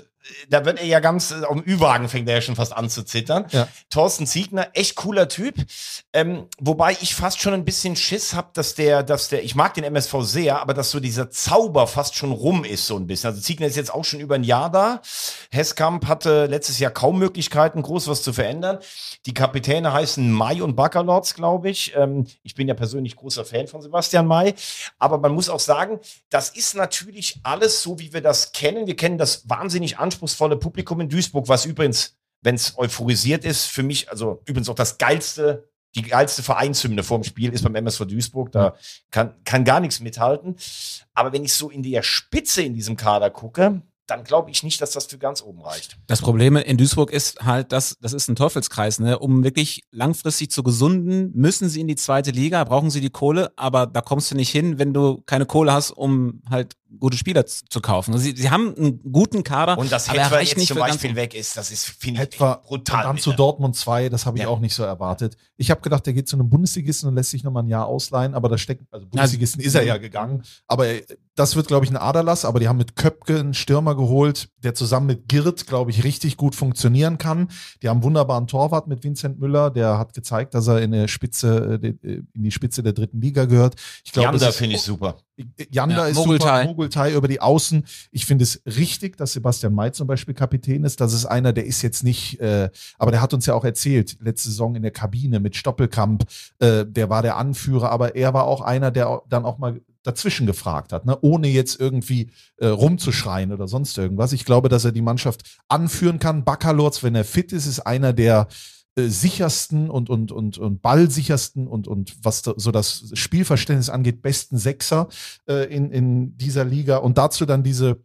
da wird er ja ganz, äh, am Ü-Wagen fängt er ja schon fast an zu zittern. Ja. Thorsten Siegner, echt cooler Typ. Ähm, wobei ich fast schon ein bisschen Schiss habe, dass der, dass der, ich mag den MSV sehr, aber dass so dieser Zauber fast schon rum ist, so ein bisschen. Also Ziegner ist jetzt auch schon über ein Jahr da. Hesskamp hatte letztes Jahr kaum Möglichkeiten, groß was zu verändern. Die Kapitäne heißen Mai und Baccalords, glaube ich. Ähm, ich bin ja persönlich großer Fan von Sebastian May. Aber man muss auch sagen, das ist natürlich alles so, wie wir das kennen. Wir kennen das wahnsinnig anspruchsvolle Publikum in Duisburg, was übrigens, wenn es euphorisiert ist, für mich, also übrigens auch das geilste, die geilste Vereinshymne vorm Spiel ist beim MSV Duisburg. Da kann, kann gar nichts mithalten. Aber wenn ich so in der Spitze in diesem Kader gucke, dann glaube ich nicht, dass das für ganz oben reicht. Das Problem in Duisburg ist halt, dass das ist ein Teufelskreis. Ne? Um wirklich langfristig zu gesunden, müssen sie in die zweite Liga, brauchen sie die Kohle, aber da kommst du nicht hin, wenn du keine Kohle hast, um halt gute Spieler zu, kaufen. Also sie, sie haben einen guten Kader, Und er Hetwer reicht jetzt nicht zum für ganz Beispiel weg ist, das ist, finde ich, Etwa brutal. und dann zu. Dortmund 2, das habe ich Ja. auch nicht so erwartet. Ich habe gedacht, der geht zu einem Bundesligisten und lässt sich nochmal ein Jahr ausleihen, aber da steckt, also Bundesligisten ist er ja gegangen, aber äh, das wird, glaube ich, ein Aderlass, aber die haben mit Köpke einen Stürmer geholt, der zusammen mit Girt, glaube ich, richtig gut funktionieren kann. Die haben einen wunderbaren Torwart mit Vincent Müller, der hat gezeigt, dass er in, der Spitze, äh, äh, in die Spitze der dritten Liga gehört. Ich glaube, ist- finde ich super. Janda Ja, ist Mogeltai. super, Mogeltai über die Außen. Ich finde es richtig, dass Sebastian May zum Beispiel Kapitän ist. Das ist einer, der ist jetzt nicht, äh, aber der hat uns ja auch erzählt, letzte Saison in der Kabine mit Stoppelkamp, äh, der war der Anführer, aber er war auch einer, der dann auch mal dazwischen gefragt hat, ne? ohne jetzt irgendwie äh, rumzuschreien oder sonst irgendwas. Ich glaube, dass er die Mannschaft anführen kann. Baccalords, wenn er fit ist, ist einer der äh, sichersten und, und, und, und ballsichersten und, und was so das Spielverständnis angeht, besten Sechser äh, in, in dieser Liga. Und dazu dann diese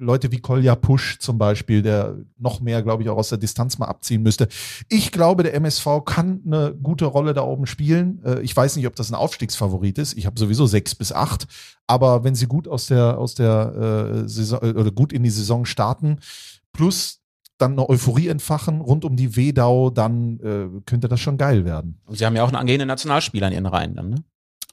Leute wie Kolja Pusch zum Beispiel, der noch mehr, glaube ich, auch aus der Distanz mal abziehen müsste. Ich glaube, der MSV kann eine gute Rolle da oben spielen. Äh, ich weiß nicht, ob das ein Aufstiegsfavorit ist. Ich habe sowieso sechs bis acht. Aber wenn sie gut aus der, aus der äh, Saison äh, oder gut in die Saison starten, plus dann eine Euphorie entfachen rund um die Wedau, dann äh, könnte das schon geil werden. Und sie haben ja auch einen angehenden Nationalspieler in ihren Reihen dann, ne?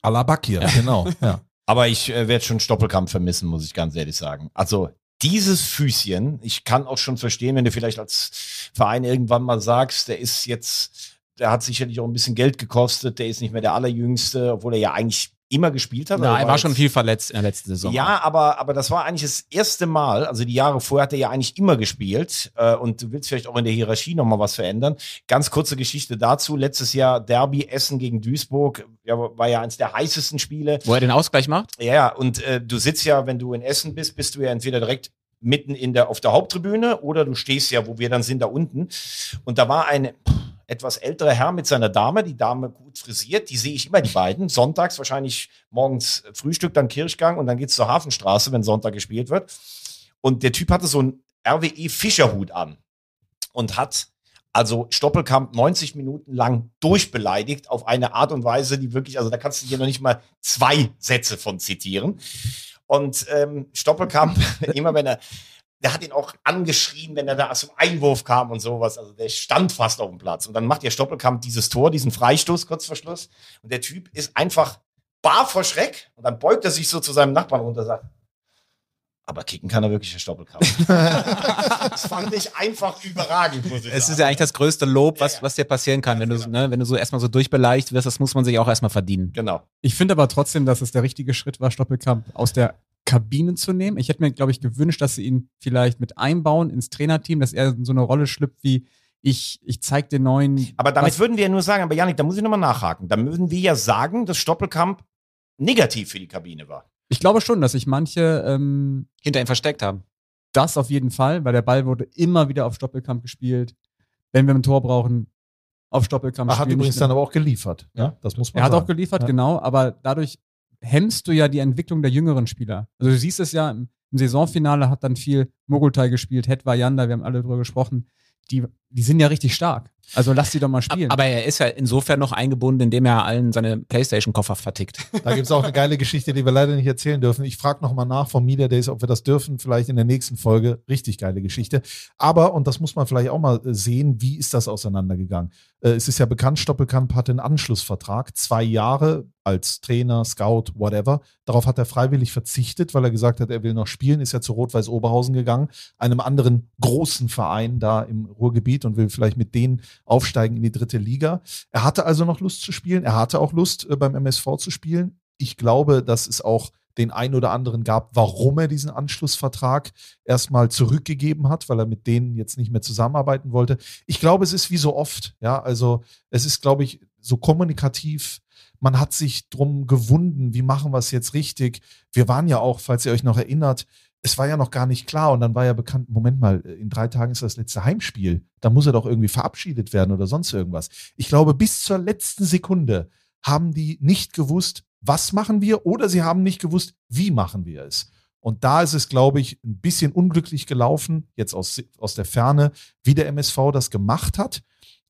Alabakir, genau. Ja. Aber ich äh, werde schon Stoppelkampf vermissen, muss ich ganz ehrlich sagen. Also dieses Füßchen, ich kann auch schon verstehen, wenn du vielleicht als Verein irgendwann mal sagst, der ist jetzt, der hat sicherlich auch ein bisschen Geld gekostet, der ist nicht mehr der allerjüngste, obwohl er ja eigentlich immer gespielt hat. Na, aber er war jetzt- schon viel verletzt in der letzten Saison. Ja, aber, aber das war eigentlich das erste Mal, also die Jahre vorher hat er ja eigentlich immer gespielt äh, und du willst vielleicht auch in der Hierarchie nochmal was verändern. Ganz kurze Geschichte dazu, letztes Jahr Derby Essen gegen Duisburg, ja, war ja eins der heißesten Spiele. Wo er den Ausgleich macht? Ja, ja, und äh, du sitzt ja, wenn du in Essen bist, bist du ja entweder direkt mitten in der, auf der Haupttribüne oder du stehst ja, wo wir dann sind, da unten. Und da war ein etwas älterer Herr mit seiner Dame, die Dame gut frisiert, die sehe ich immer, die beiden. Sonntags wahrscheinlich morgens Frühstück, dann Kirchgang und dann geht's zur Hafenstraße, wenn Sonntag gespielt wird. Und der Typ hatte so einen RWE Fischerhut an und hat also Stoppelkamp 90 Minuten lang durchbeleidigt auf eine Art und Weise, die wirklich, also da kannst du hier noch nicht mal zwei Sätze von zitieren. Und ähm, Stoppelkamp, immer wenn er, der hat ihn auch angeschrien, wenn er da zum Einwurf kam und sowas. Also der stand fast auf dem Platz. Und dann macht der Stoppelkamp dieses Tor, diesen Freistoß kurz vor Schluss. Und der Typ ist einfach bar vor Schreck. Und dann beugt er sich so zu seinem Nachbarn runter und sagt, aber kicken kann er wirklich, der Stoppelkamp. das fand ich einfach überragend, muss ich Es sagen. ist ja eigentlich das größte Lob, was, was dir passieren kann, wenn du, ne, wenn du so erstmal so durchbeleicht wirst, das muss man sich auch erstmal verdienen. Genau. Ich finde aber trotzdem, dass es der richtige Schritt war, Stoppelkamp aus der Kabine zu nehmen. Ich hätte mir, glaube ich, gewünscht, dass sie ihn vielleicht mit einbauen ins Trainerteam, dass er in so eine Rolle schlüpft wie ich, ich zeig den neuen. Aber damit was- würden wir ja nur sagen, aber Janik, da muss ich nochmal nachhaken. Da würden wir ja sagen, dass Stoppelkamp negativ für die Kabine war. Ich glaube schon, dass sich manche ähm, hinter ihm versteckt haben. Das auf jeden Fall, weil der Ball wurde immer wieder auf Stoppelkamp gespielt. Wenn wir ein Tor brauchen, auf Stoppelkamp Er hat übrigens Nicht- dann aber auch geliefert. Ja, das muss man Er hat sagen. auch geliefert, Ja. genau, aber dadurch hemmst du ja die Entwicklung der jüngeren Spieler. Also du siehst es ja, im, Saisonfinale hat dann viel Mogultai gespielt, Het Vajanda, wir haben alle drüber gesprochen. Die, die sind ja richtig stark. Also lass die doch mal spielen. Aber er ist ja insofern noch eingebunden, indem er allen seine Playstation-Koffer vertickt. Da gibt es auch eine geile Geschichte, die wir leider nicht erzählen dürfen. Ich frage nochmal nach vom Media Days, ob wir das dürfen. Vielleicht in der nächsten Folge. Richtig geile Geschichte. Aber, und das muss man vielleicht auch mal äh, sehen, wie ist das auseinandergegangen? Äh, Es ist ja bekannt, Stoppelkamp hatte einen Anschlussvertrag. Zwei Jahre als Trainer, Scout, whatever. Darauf hat er freiwillig verzichtet, weil er gesagt hat, er will noch spielen. Ist ja zu Rot-Weiß Oberhausen gegangen, einem anderen großen Verein da im Ruhrgebiet und will vielleicht mit denen aufsteigen in die dritte Liga. Er hatte also noch Lust zu spielen. Er hatte auch Lust, äh, beim MSV zu spielen. Ich glaube, dass es auch den einen oder anderen gab, warum er diesen Anschlussvertrag erstmal zurückgegeben hat, weil er mit denen jetzt nicht mehr zusammenarbeiten wollte. Ich glaube, es ist wie so oft, ja, also es ist, glaube ich, so kommunikativ. Man hat sich drum gewunden, wie machen wir es jetzt richtig? Wir waren ja auch, falls ihr euch noch erinnert, es war ja noch gar nicht klar und dann war ja bekannt, Moment mal, in drei Tagen ist das letzte Heimspiel. Da muss er doch irgendwie verabschiedet werden oder sonst irgendwas. Ich glaube, bis zur letzten Sekunde haben die nicht gewusst, was machen wir oder sie haben nicht gewusst, wie machen wir es. Und da ist es, glaube ich, ein bisschen unglücklich gelaufen, jetzt aus, aus der Ferne, wie der MSV das gemacht hat.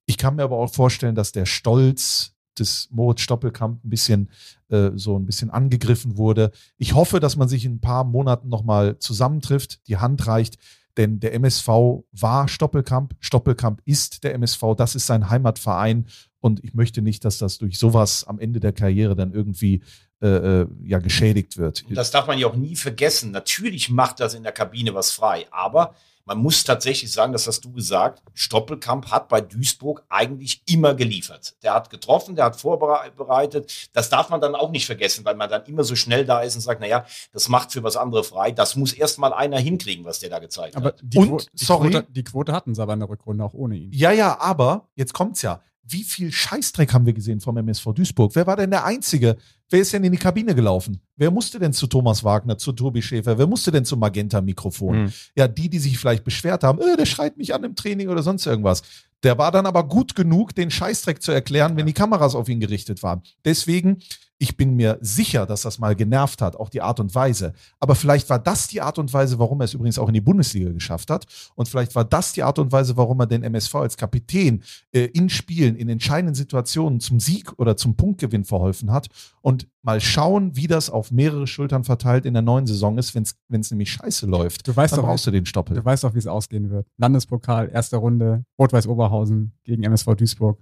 Ich kann mir aber auch vorstellen, dass der Stolz des Moritz Stoppelkamp ein bisschen äh, so ein bisschen angegriffen wurde. Ich hoffe, dass man sich in ein paar Monaten nochmal zusammentrifft, die Hand reicht, denn der MSV war Stoppelkamp, Stoppelkamp ist der MSV, das ist sein Heimatverein und ich möchte nicht, dass das durch sowas am Ende der Karriere dann irgendwie äh, äh, ja geschädigt wird. Und das darf man ja auch nie vergessen. Natürlich macht das in der Kabine was frei, aber man muss tatsächlich sagen, das hast du gesagt, Stoppelkamp hat bei Duisburg eigentlich immer geliefert. Der hat getroffen, der hat vorbereitet. Das darf man dann auch nicht vergessen, weil man dann immer so schnell da ist und sagt, naja, das macht für was andere frei. Das muss erst mal einer hinkriegen, was der da gezeigt aber hat. die, Und, Quote, die, sorry. Quote, die Quote hatten sie aber in der Rückrunde auch ohne ihn. Ja, ja, aber jetzt kommt's ja. Wie viel Scheißdreck haben wir gesehen vom MSV Duisburg? Wer war denn der Einzige? Wer ist denn in die Kabine gelaufen? Wer musste denn zu Thomas Wagner, zu Tobi Schäfer? Wer musste denn zum Magenta-Mikrofon? Mhm. Ja, die, die sich vielleicht beschwert haben, äh, der schreit mich an im Training oder sonst irgendwas. Der war dann aber gut genug, den Scheißdreck zu erklären, wenn die Kameras auf ihn gerichtet waren. Deswegen, ich bin mir sicher, dass das mal genervt hat, auch die Art und Weise. Aber vielleicht war das die Art und Weise, warum er es übrigens auch in die Bundesliga geschafft hat. Und vielleicht war das die Art und Weise, warum er den MSV als Kapitän äh, in Spielen, in entscheidenden Situationen zum Sieg oder zum Punktgewinn verholfen hat. Und mal schauen, wie das auf mehrere Schultern verteilt in der neuen Saison ist, wenn es nämlich scheiße läuft. Du weißt dann doch, brauchst du den Stoppel. Du weißt doch, wie es ausgehen wird. Landespokal, erste Runde, Rot-Weiß Oberhausen gegen MSV Duisburg.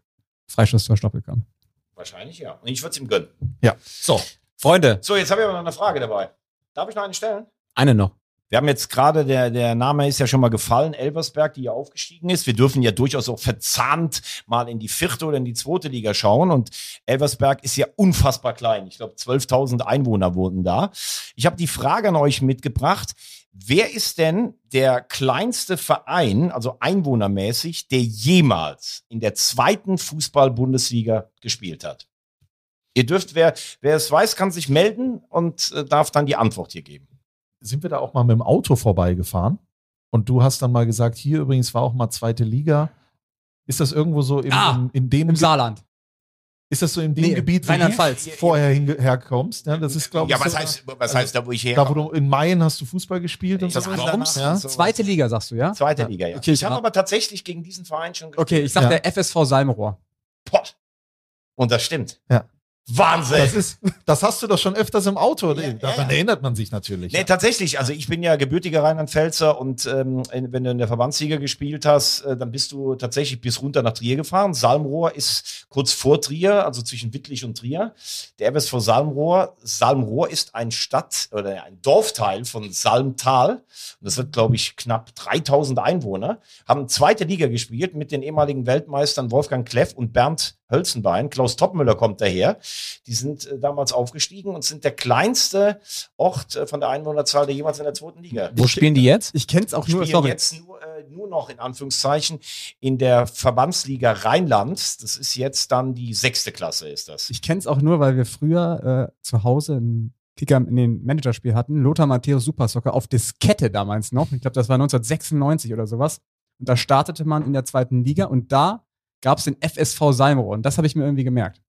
Freistoß Stoppelkamp. Wahrscheinlich ja. Und ich würde es ihm gönnen. Ja. So. Freunde, So, jetzt habe ich aber noch eine Frage dabei. Darf ich noch eine stellen? eine noch. Wir haben jetzt gerade, der, der Name ist ja schon mal gefallen, Elversberg, die ja aufgestiegen ist. Wir dürfen ja durchaus auch verzahnt mal in die vierte oder in die zweite Liga schauen. Und Elversberg ist ja unfassbar klein. Ich glaube, 12.000 Einwohner wurden da. Ich habe die Frage an euch mitgebracht. Wer ist denn der kleinste Verein, also einwohnermäßig, der jemals in der zweiten Fußball-Bundesliga gespielt hat? Ihr dürft, wer, wer es weiß, kann sich melden und äh, darf dann die Antwort hier geben. Sind wir da auch mal mit dem Auto vorbeigefahren. Und du hast dann mal gesagt, hier übrigens war auch mal zweite Liga. Ist das irgendwo so im, Ah, im, in dem Im Saarland. Ist das so in dem Nee, Gebiet, wo du vorher herkommst? Ja, das ist, glaube Ja, ich, was so, heißt, was heißt da, wo ich her? da, wo du in Mayen hast du Fußball gespielt und Das so. weiter? Ja? Zweite Liga, sagst du, ja? Zweite Liga, ja. Okay, ich habe hab- aber tatsächlich gegen diesen Verein schon gespielt. Okay, ich sag Ja. der FSV Salmrohr. Boah. Und das stimmt. Ja. Wahnsinn. Das, ist, das hast du doch schon öfters im Auto. Ja, Daran ja. erinnert man sich natürlich. Nee, tatsächlich. Also ich bin ja gebürtiger Rheinland-Pfälzer und ähm, wenn du in der Verbandsliga gespielt hast, äh, dann bist du tatsächlich bis runter nach Trier gefahren. Salmrohr ist kurz vor Trier, also zwischen Wittlich und Trier. Der FSV Salmrohr. Salmrohr ist ein Stadt- oder ein Dorfteil von Salmtal. Und das wird, glaube ich, knapp 3000 Einwohner. Haben zweite Liga gespielt mit den ehemaligen Weltmeistern Wolfgang Kleff und Bernd Hölzenbein. Klaus Toppmüller kommt daher. Die sind äh, damals aufgestiegen und sind der kleinste Ort äh, von der Einwohnerzahl, der jemals in der zweiten Liga Wo spielen die jetzt? Ich kenn's auch nur, spielen sorry. jetzt nur, äh, nur noch in Anführungszeichen in der Verbandsliga Rheinland. Das ist jetzt dann die sechste Klasse, ist das. Ich kenne es auch nur, weil wir früher äh, zu Hause einen Kicker in den Managerspiel hatten. Lothar Matthäus Super Soccer auf Diskette damals noch. Ich glaube, das war 1996 oder sowas. Und da startete man in der zweiten Liga und da gab es den FSV Salmo. Und das habe ich mir irgendwie gemerkt.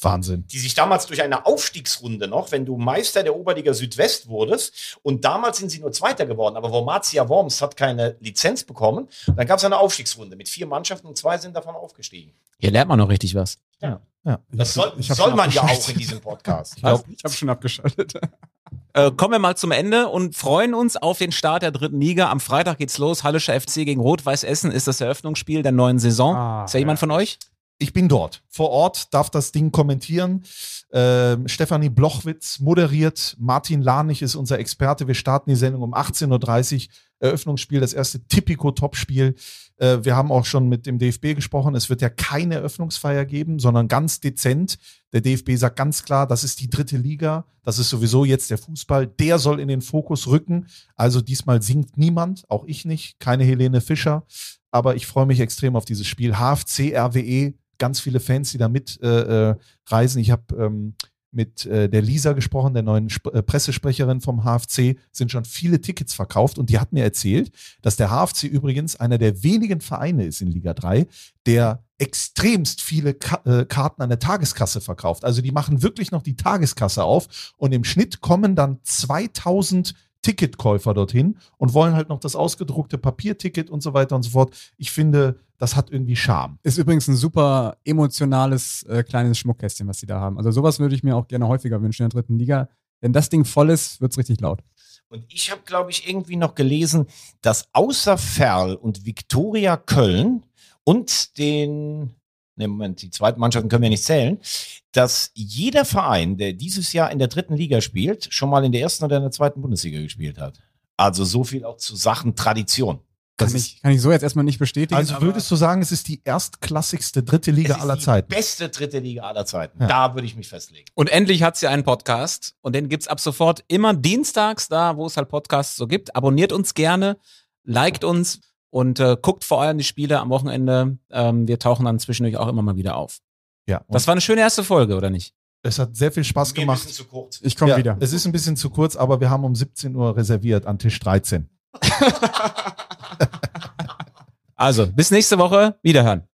Wahnsinn. die sich damals durch eine Aufstiegsrunde noch, wenn du Meister der Oberliga Südwest wurdest, und damals sind sie nur Zweiter geworden, aber Wormatia Worms hat keine Lizenz bekommen, dann gab es eine Aufstiegsrunde mit vier Mannschaften und zwei sind davon aufgestiegen. Hier lernt man noch richtig was. Ja. Ja. Das soll, soll man ja auch in diesem Podcast. Ich, ich habe schon abgeschaltet. Äh, kommen wir mal zum Ende und freuen uns auf den Start der dritten Liga. Am Freitag geht's los. Hallischer FC gegen Rot-Weiß Essen ist das Eröffnungsspiel der neuen Saison. Ah, ist da jemand von euch? Ich bin dort. Vor Ort darf das Ding kommentieren. Ähm, Stefanie Blochwitz moderiert. Martin Lanich ist unser Experte. Wir starten die Sendung um 18.30 Uhr. Eröffnungsspiel, das erste Tipico-Topspiel. Äh, wir haben auch schon mit dem DFB gesprochen. Es wird ja keine Eröffnungsfeier geben, sondern ganz dezent. Der DFB sagt ganz klar, das ist die dritte Liga. Das ist sowieso jetzt der Fußball. Der soll in den Fokus rücken. Also diesmal singt niemand, auch ich nicht. Keine Helene Fischer. Aber ich freue mich extrem auf dieses Spiel. HFC, RWE, ganz viele Fans, die da mit äh, äh. Ich habe ähm, mit äh, der Lisa gesprochen, der neuen Sp äh, Pressesprecherin vom HFC, sind schon viele Tickets verkauft und die hat mir erzählt, dass der HFC übrigens einer der wenigen Vereine ist in Liga 3, der extremst viele Ka äh, Karten an der Tageskasse verkauft. Also die machen wirklich noch die Tageskasse auf und im Schnitt kommen dann 2000 Ticketkäufer dorthin und wollen halt noch das ausgedruckte Papierticket und so weiter und so fort. Ich finde, das hat irgendwie Charme. Ist übrigens ein super emotionales äh, kleines Schmuckkästchen, was sie da haben. Also sowas würde ich mir auch gerne häufiger wünschen in der dritten Liga. Wenn das Ding voll ist, wird's richtig laut. Und ich habe, glaube ich, irgendwie noch gelesen, dass außer Ferl und Viktoria Köln und den, ne Moment, die zweiten Mannschaften können wir nicht zählen, dass jeder Verein, der dieses Jahr in der dritten Liga spielt, schon mal in der ersten oder in der zweiten Bundesliga gespielt hat. Also so viel auch zu Sachen Tradition. Das Kann ich, kann ich so jetzt erstmal nicht bestätigen. also würdest du sagen, es ist die erstklassigste dritte Es Liga ist aller die Zeiten? beste dritte Liga aller Zeiten. Ja. Da würde ich mich festlegen. Und endlich hat sie einen Podcast und den gibt's ab sofort immer dienstags da, wo es halt Podcasts so gibt. Abonniert uns gerne, liked uns und äh, guckt vor allem die Spiele am Wochenende. Ähm, wir tauchen dann zwischendurch auch immer mal wieder auf. Ja, Das war eine schöne erste Folge, oder nicht? es hat sehr viel Spaß Mir ein gemacht. bisschen zu kurz. ich komme ja, wieder. Es ist ein bisschen zu kurz, aber wir haben um 17 Uhr reserviert an Tisch 13. Also, bis nächste Woche. Wiederhören.